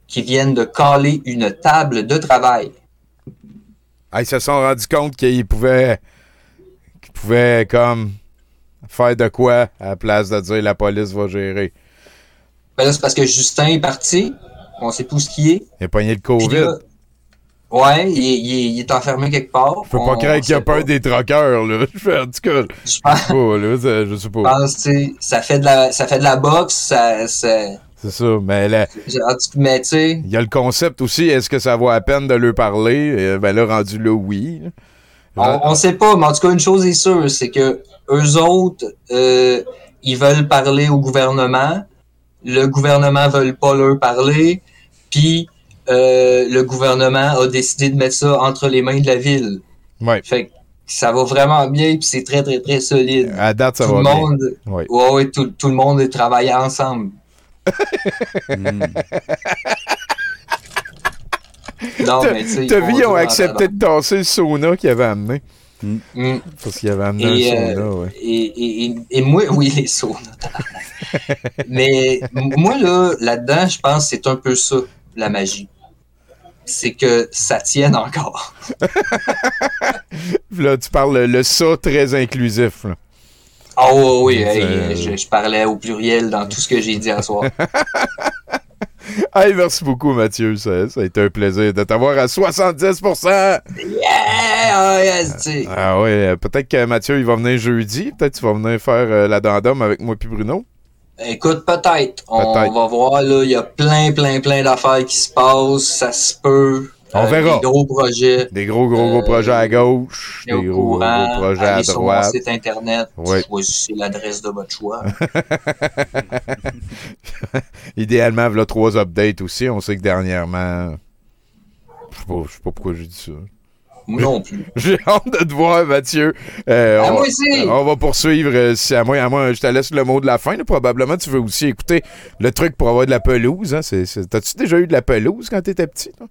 qui viennent de caler une table de travail. Ah, ils se sont rendus compte qu'ils pouvaient, qu'ils pouvaient comme faire de quoi à la place de dire la police va gérer. Ben là, c'est parce que Justin est parti. On sait plus ce qui est. Il a pogné le COVID. Ouais, il, est- il est- il est enfermé quelque part. Je peux pas croire qu'il y a peur des troqueurs, là. Je fais, en tout cas, je sais pas, là, ça- je sais Je pas. pense, tu sais, ça fait de la, ça fait de la boxe, ça, ça- C'est ça, mais là, mais tu sais, il y a le concept aussi, est-ce que ça vaut la peine de leur parler? Ben là, rendu là, oui. on, on sait pas, mais en tout cas, une chose est sûre, c'est que eux autres, euh, ils veulent parler au gouvernement, le gouvernement veut pas leur parler, puis euh, le gouvernement a décidé de mettre ça entre les mains de la ville. Ouais. Fait que ça va vraiment bien, puis c'est très, très, très solide. À date, ça tout va le bien. monde, Ouais. ouais, ouais, tout, tout le monde est travaillé ensemble. Non, T'as- mais tu sais, T'as vu, ils ont accepté de tasser le sauna qu'il avait amené. Mm. Parce qu'il avait amené Et, un euh, sauna, ouais. et, et, et, et moi, oui, les saunas. Mais moi, là, là-dedans, je pense que c'est un peu ça, la magie. C'est que ça tienne encore. Là, tu parles le, ça très inclusif. Là. Ah oui, oui, Euh, je, je parlais au pluriel dans tout ce que j'ai dit à soir. Hey, merci beaucoup, Mathieu. Ça, ça a été un plaisir de t'avoir à 70%. Yeah! Ah, yes, sais. Ah ouais, euh, peut-être que Mathieu, il va venir jeudi. Peut-être que tu vas venir faire euh, la dandum avec moi puis Bruno. Écoute, peut-être. On va voir, là, il y a plein, plein, plein d'affaires qui se passent. Ça se peut. On Euh, verra. Des gros projets. Des gros, gros, gros Euh, projets à gauche. Des gros, courant, gros projets à allez sur mon droite. site internet, Ouais. choisissez l'adresse de votre choix. Idéalement, voilà trois updates aussi. On sait que dernièrement. Je sais pas, je sais pas pourquoi j'ai dit ça. Moi non plus. J'ai hâte de te voir, Mathieu. Euh, Ah, on, moi aussi. on va poursuivre. euh, si à moi, à moi, je te laisse le mot de la fin. là. Probablement, tu veux aussi écouter le truc pour avoir de la pelouse. Hein? T'as-tu déjà eu de la pelouse quand t'étais petit? toi?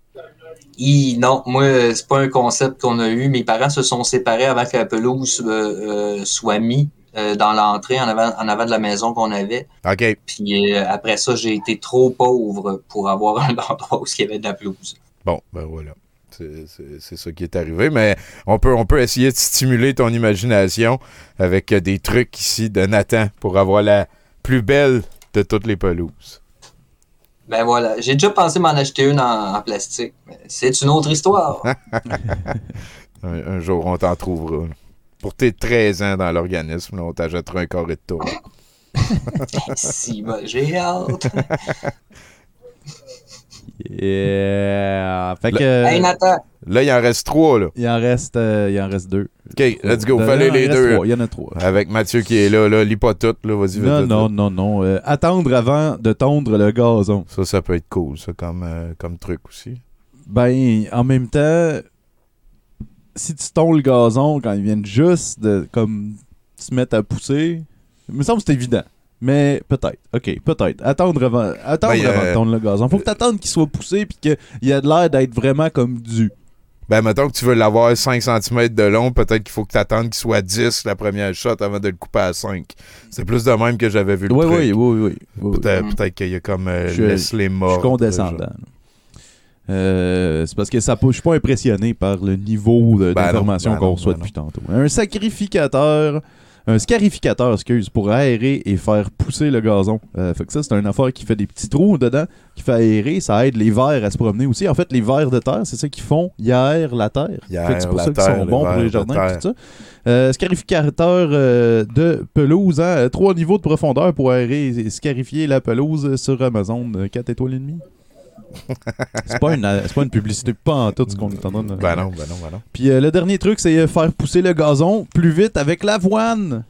Non, moi, c'est pas un concept qu'on a eu. Mes parents se sont séparés avant que la pelouse euh, euh, soit mise euh, dans l'entrée en avant, en avant de la maison qu'on avait. OK. Puis euh, après ça, j'ai été trop pauvre pour avoir un endroit où il y avait de la pelouse. Bon, ben voilà. C'est- ça qui est arrivé, mais on peut, on peut essayer de stimuler ton imagination avec euh, des trucs ici de Nathan pour avoir la plus belle de toutes les pelouses. Ben voilà, j'ai déjà pensé m'en acheter une en, en plastique. mais C'est une autre histoire. un, un jour, on t'en trouvera. Pour tes 13 ans dans l'organisme, on t'achètera un carré de tour. si, ben, j'ai hâte. Yeah. Fait que. Hey, Nathan. Là, il en reste trois, là. Il en reste, euh, il en reste deux. OK, let's go. De- Fallait il en les deux. trois, Il y en a trois. Avec Mathieu qui est là, là. Lis pas tout, là. Vas-y, Non, vite, non, vite. non, non. Euh, attendre avant de tondre le gazon. Ça, ça peut être cool, ça, comme, euh, comme truc aussi. Ben, en même temps, si tu tonds le gazon quand ils viennent juste de comme se mettre à pousser, il me semble que c'est évident. Mais peut-être. OK, peut-être. Attendre avant, attendre Ben, avant euh, de tondre le gazon. Faut que t'attendes qu'il soit poussé puis qu'il y a de l'air d'être vraiment comme dû. Ben, mettons que tu veux l'avoir 5 cm de long, peut-être qu'il faut que tu attendes qu'il soit 10 la première shot avant de le couper à 5. C'est plus de même que j'avais vu le Oui, truc. oui, oui, oui, oui. Peut-être peut-être qu'il y a comme euh, Je- laisse les Je suis condescendant. Euh, c'est parce que ça, je suis pas impressionné par le niveau de- Ben d'information ben qu'on reçoit ben depuis tantôt. Un sacrificateur, un scarificateur, excuse, pour aérer et faire pousser le gazon. Euh, fait que ça, c'est une affaire qui fait des petits trous dedans, qui fait aérer, ça aide les vers à se promener aussi. En fait, les vers de terre, c'est ça qu'ils font, ils aèrent la terre. C'est pour ça qu'ils sont bons pour les jardins et tout ça. Euh, scarificateur euh, de pelouse, hein, trois niveaux de profondeur pour aérer et scarifier la pelouse sur Amazon, 4 étoiles et demie. C'est pas, une, c'est pas une publicité, pas en tout ce qu'on est en train de. Ben non, ben non, ben non. Puis euh, le dernier truc, c'est euh, faire pousser le gazon plus vite avec l'avoine.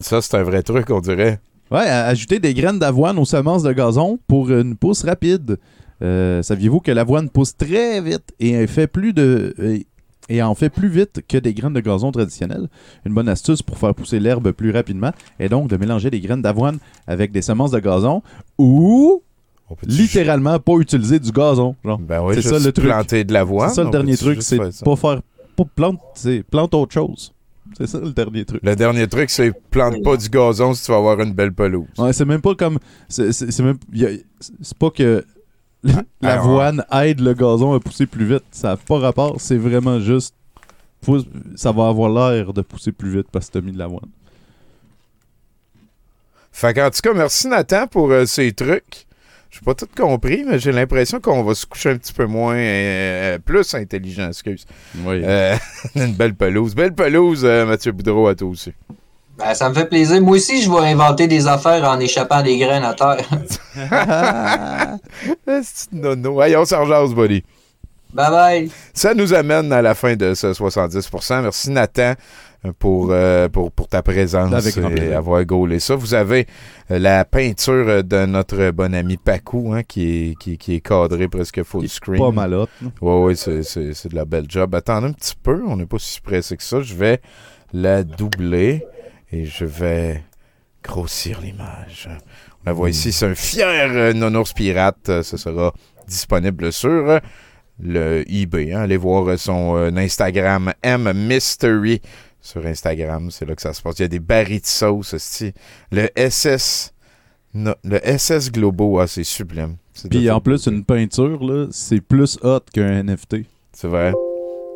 Ça, c'est un vrai truc, on dirait. Ouais, ajouter des graines d'avoine aux semences de gazon pour une pousse rapide. Euh, Saviez-vous que l'avoine pousse très vite et elle fait plus de et- et en fait plus vite que des graines de gazon traditionnelles? Une bonne astuce pour faire pousser l'herbe plus rapidement est donc de mélanger des graines d'avoine avec des semences de gazon ou littéralement pas utiliser du gazon. genre. Ben oui, c'est ça le truc. planter de l'avoine, C'est ça le dernier truc, c'est pas faire pas plante, autre chose. C'est ça le dernier truc. Le dernier truc, c'est plante pas du gazon si tu vas avoir une belle pelouse. Ouais, c'est même pas comme. C'est c'est- même. pas que Ah, l'avoine aide le gazon à pousser plus vite. Ça n'a pas rapport. C'est vraiment juste. Ça va avoir l'air de pousser plus vite parce que t'as mis de l'avoine. Fait qu'en tout cas, merci Nathan pour euh, ces trucs. J'ai pas tout compris, mais j'ai l'impression qu'on va se coucher un petit peu moins, euh, plus intelligent, excuse. Oui. Euh, une belle pelouse. Belle pelouse, euh, Mathieu Boudreau, à toi aussi. Ben, ça me fait plaisir. Moi aussi, je vais inventer des affaires en échappant des graines à terre. C'est nono. Allez, on s'en jase, buddy. Bye bye. Ça nous amène à la fin de ce 70%. Merci Nathan euh, pour, euh, pour, pour ta présence Avec et avoir gaulé ça. Vous avez euh, la peinture de notre bon ami Pacou hein, qui, est, qui, qui est cadrée presque full screen. pas malotte, là. Oui, oui, c'est, de la belle job. Attendez un petit peu, on n'est pas si pressé que ça. Je vais la doubler et je vais grossir l'image. On la voit ici, c'est un fier euh, nounours pirate. Ce sera disponible sur le eBay. hein. Allez voir son Instagram M Mystery sur Instagram. C'est là que ça se passe. Il y a des barils de sauce. esti. Le SS. no- le SS Globo, ah, c'est sublime. Puis en plus, une peinture, là, c'est plus hot qu'un NFT. C'est vrai.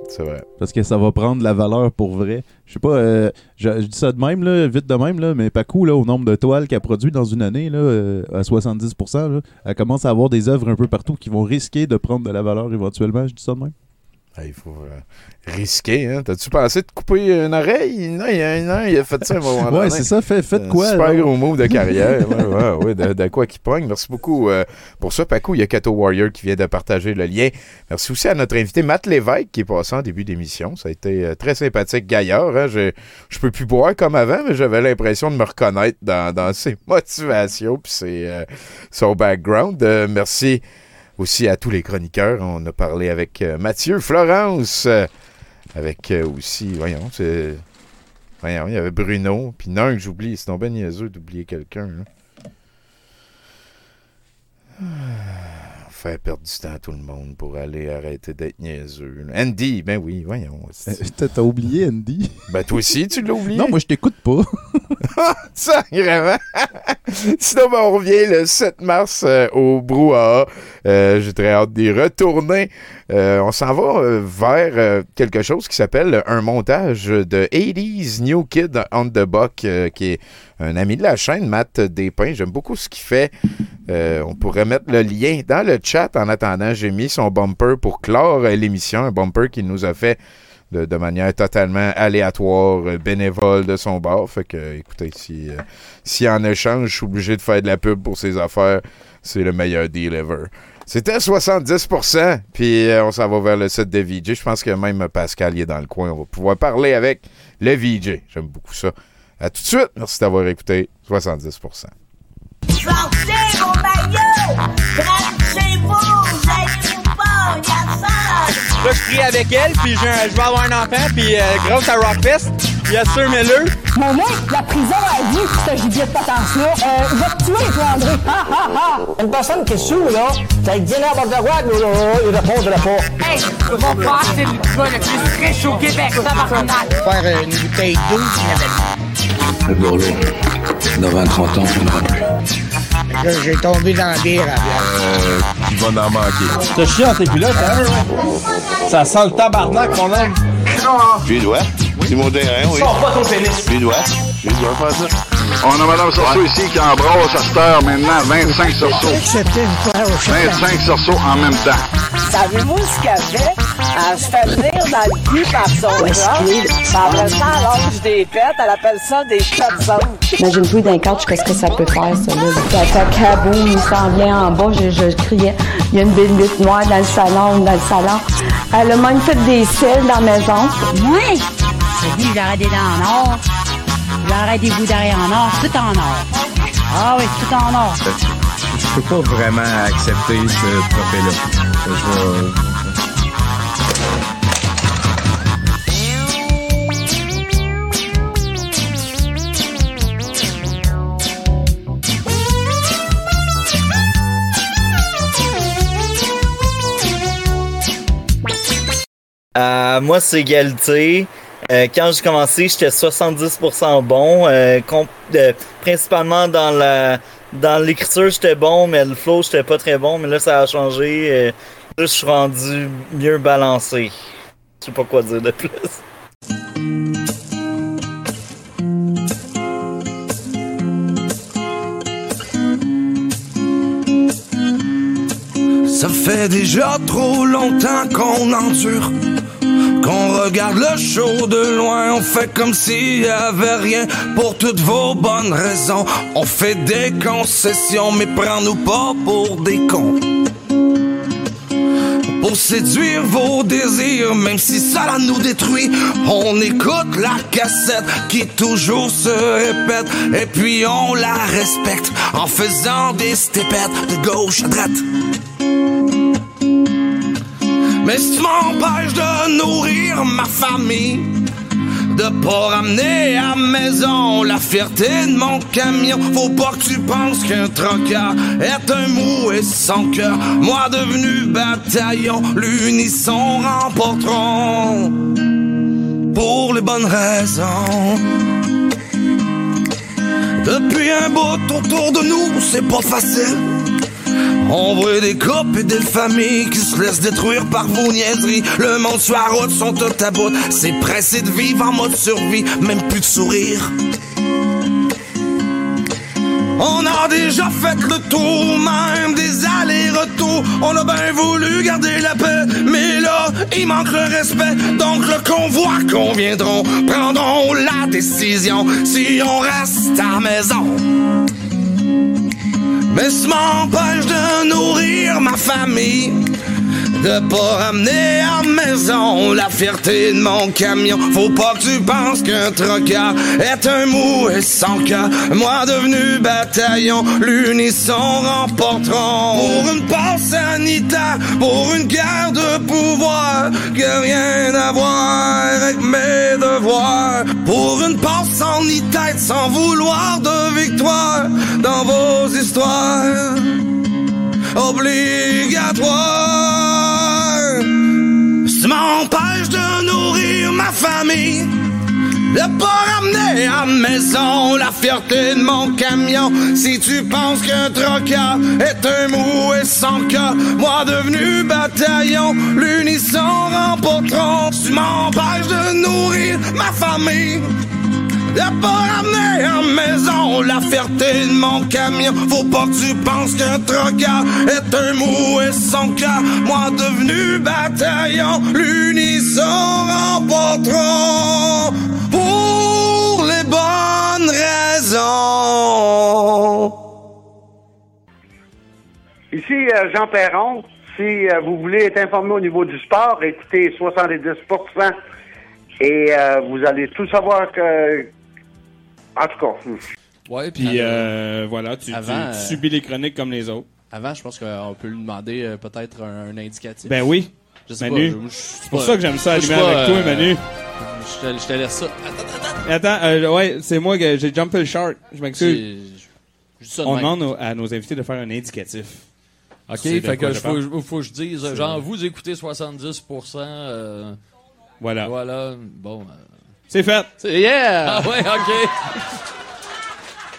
C'est vrai. Parce que ça va prendre la valeur pour vrai. Je sais pas, euh, je, je dis ça de même, là, vite de même, là, mais Paco, là, au nombre de toiles qu'elle produit dans une année, là, euh, à 70%, là, elle commence à avoir des œuvres un peu partout qui vont risquer de prendre de la valeur éventuellement. Je dis ça de même. Il faut euh, risquer, hein. T'as-tu pensé de couper une oreille? Non, il, y a, non, il a fait ça à un moment Ouais, donné. c'est ça, fait- faites Un quoi, Super là? gros move de carrière. ouais, ouais, ouais, de, de quoi qui pogne. Merci beaucoup euh, pour ça, Paco. Il y a Cato Warrior qui vient de partager le lien. Merci aussi à notre invité Matt Lévesque qui est passé en début d'émission. Ça a été euh, très sympathique, gaillard. Hein. Je, je peux plus boire comme avant, mais j'avais l'impression de me reconnaître dans, dans ses motivations puis ses, son background. Merci aussi à tous les chroniqueurs. On a parlé avec euh, Mathieu Florence, euh, avec euh, aussi, voyons. Voyons, il y avait Bruno, puis non, j'oublie. C'est ben niaiseux d'oublier quelqu'un. là. Ah, Faire perdre du temps à tout le monde pour aller arrêter d'être niaiseux. Andy, ben oui, voyons. t'as oublié Andy? Ben toi aussi, tu l'as oublié. Non, moi je t'écoute pas. Ça, vraiment. Sinon, ben, on revient le 7 mars euh, au Brouhaha. Euh, J'ai très hâte d'y retourner. Euh, on s'en va euh, vers euh, quelque chose qui s'appelle un montage de 80s New Kid on the Buck, qui est un ami de la chaîne, Matt Despins. J'aime beaucoup ce qu'il fait. On pourrait mettre le lien dans le chat. En attendant, j'ai mis son bumper pour clore l'émission. Un bumper qu'il nous a fait de, manière totalement aléatoire, bénévole de son bord. Fait que, écoutez, si, si en échange, je suis obligé de faire de la pub pour ses affaires, c'est le meilleur deal ever. C'était 70%, puis euh, on s'en va vers le site de VJ. Je pense que même Pascal il est dans le coin. On va pouvoir parler avec le VJ. J'aime beaucoup ça. À tout de suite. Merci d'avoir écouté 70%. Sortez vos maillots! Branchez-vous! Allez-vous pas! Y'a ça! Là, je prie avec elle, puis j'ai un- je vais avoir un enfant, puis euh, grâce à Rockfest, il y a Sir Miller. Mon mec, la prison a dit que ce gibier de potence-là, euh, il va te tuer, toi, André. Ha, ha, ha. Une personne qui est sous, là, ça dit n'importe quoi, nous, là, il répondrait pas. Hey, mon père, c'est le gars le plus riche au Québec, ça va Faire euh, une bouteille d'eau, Le bourreau, dans 20-30 ans, on n'aura plus. Là, j'ai tombé dans la bière à Euh, il va en manquer. T'as chié dans tes culottes, hein? Ça sent le tabarnak, mon homme. Lui dois. C'est mon terrain, oui. Sors pas ton pénis. Je lui dois. Je lui dois faire ça. On a Mme Sorceau ici qui embrasse à cette heure maintenant 25 sorceaux. C'était une fois au 25 sorceaux en même temps. Savez-vous ce qu'elle fait? Elle se fait venir dans le cul par son Puis après ça, à l'âge des pets, elle appelle ça des pets Imagine-toi d'un couch, qu'est-ce que ça peut faire, ça, là? Ça fait kaboum, il s'en vient en bas, je, je criais. Il y a une bébite noire dans le salon, dans le salon. Elle a même fait des selles dans la maison. Oui! Je dis, j'aurais des dents en or. J'aurais des bouts d'arrêt en or. Tout en or. Ah oui, tout en or. Je peux pas vraiment accepter ce trophée-là. Je vais- Euh, moi, c'est égalité. Euh, quand j'ai commencé, j'étais 70% bon. Euh, euh, principalement dans la dans l'écriture, j'étais bon, mais le flow, j'étais pas très bon. Mais là, ça a changé. Euh, là, je suis rendu mieux balancé. Je sais pas quoi dire de plus. Ça fait déjà trop longtemps qu'on endure. Qu'on regarde le show de loin, on fait comme s'il y avait rien pour toutes vos bonnes raisons. On fait des concessions, mais prends-nous pas pour des cons. Pour séduire vos désirs, même si ça nous détruit, on écoute la cassette qui toujours se répète, et puis on la respecte en faisant des stépettes de gauche à droite. Mais si tu m'empêches de nourrir ma famille, de pas ramener à maison la fierté de mon camion, faut pas que tu penses qu'un trocard est un mou et sans cœur. Moi devenu bataillon, l'unisson remporteront pour les bonnes raisons. Depuis un bout autour de nous, c'est pas facile. On voit des couples et des familles qui se laissent détruire par vos niaiseries. Le monde la route sont tout à. C'est pressé de vivre en mode survie, même plus de sourire. On a déjà fait le tour, même des allers-retours. On a bien voulu garder la paix, mais là, il manque le respect. Donc le convoi conviendront, prendront la décision si on reste à maison. Mais ça m'empêche de nourrir ma famille. De pas ramener à maison la fierté de mon camion. Faut pas que tu penses qu'un trocard est un mou et sans cœur. Moi devenu bataillon, l'unisson remporteront. Pour une passe sanitaire, pour une guerre de pouvoir, qui a rien à voir avec mes devoirs. Pour une passe sans ni tête, sans vouloir de victoire dans vos histoires obligatoire. Ça m'empêche de nourrir ma famille. De pas ramener à maison la fierté de mon camion. Si tu penses qu'un trocard est un mou et sans cœur, moi devenu bataillon, l'unisson remporteront. Tu m'empêches de nourrir ma famille. Pas ramener à maison la fierté de mon camion. Faut pas que tu penses qu'un trocard est un mou et sans cœur. Moi devenu bataillon, l'unisson remporteront pour les bonnes raisons. Ici euh, Jean Perron. Si euh, vous voulez être informé au niveau du sport, écoutez 70 et euh, vous allez tout savoir que. En tout cas. Ouais, Puis euh, voilà, tu, tu- Avant, tu euh, subis les chroniques comme les autres. Avant, je pense qu'on peut lui demander euh, peut-être un, un indicatif. Ben oui. Je sais Manu. C'est pour ça que j'aime ça moi, je suis allumer pas, avec toi, euh, Manu. Je te, je te laisse ça. Attends, euh, ouais, c'est moi que j'ai jumpé le shark. Je m'excuse. On même. demande à nos invités de faire un indicatif. Ok, C'est de fait quoi que je faut, que je dise, genre, vous écoutez 70%. euh, Voilà. Voilà, bon. euh, C'est fait. c'est- yeah! Ah ouais, ok.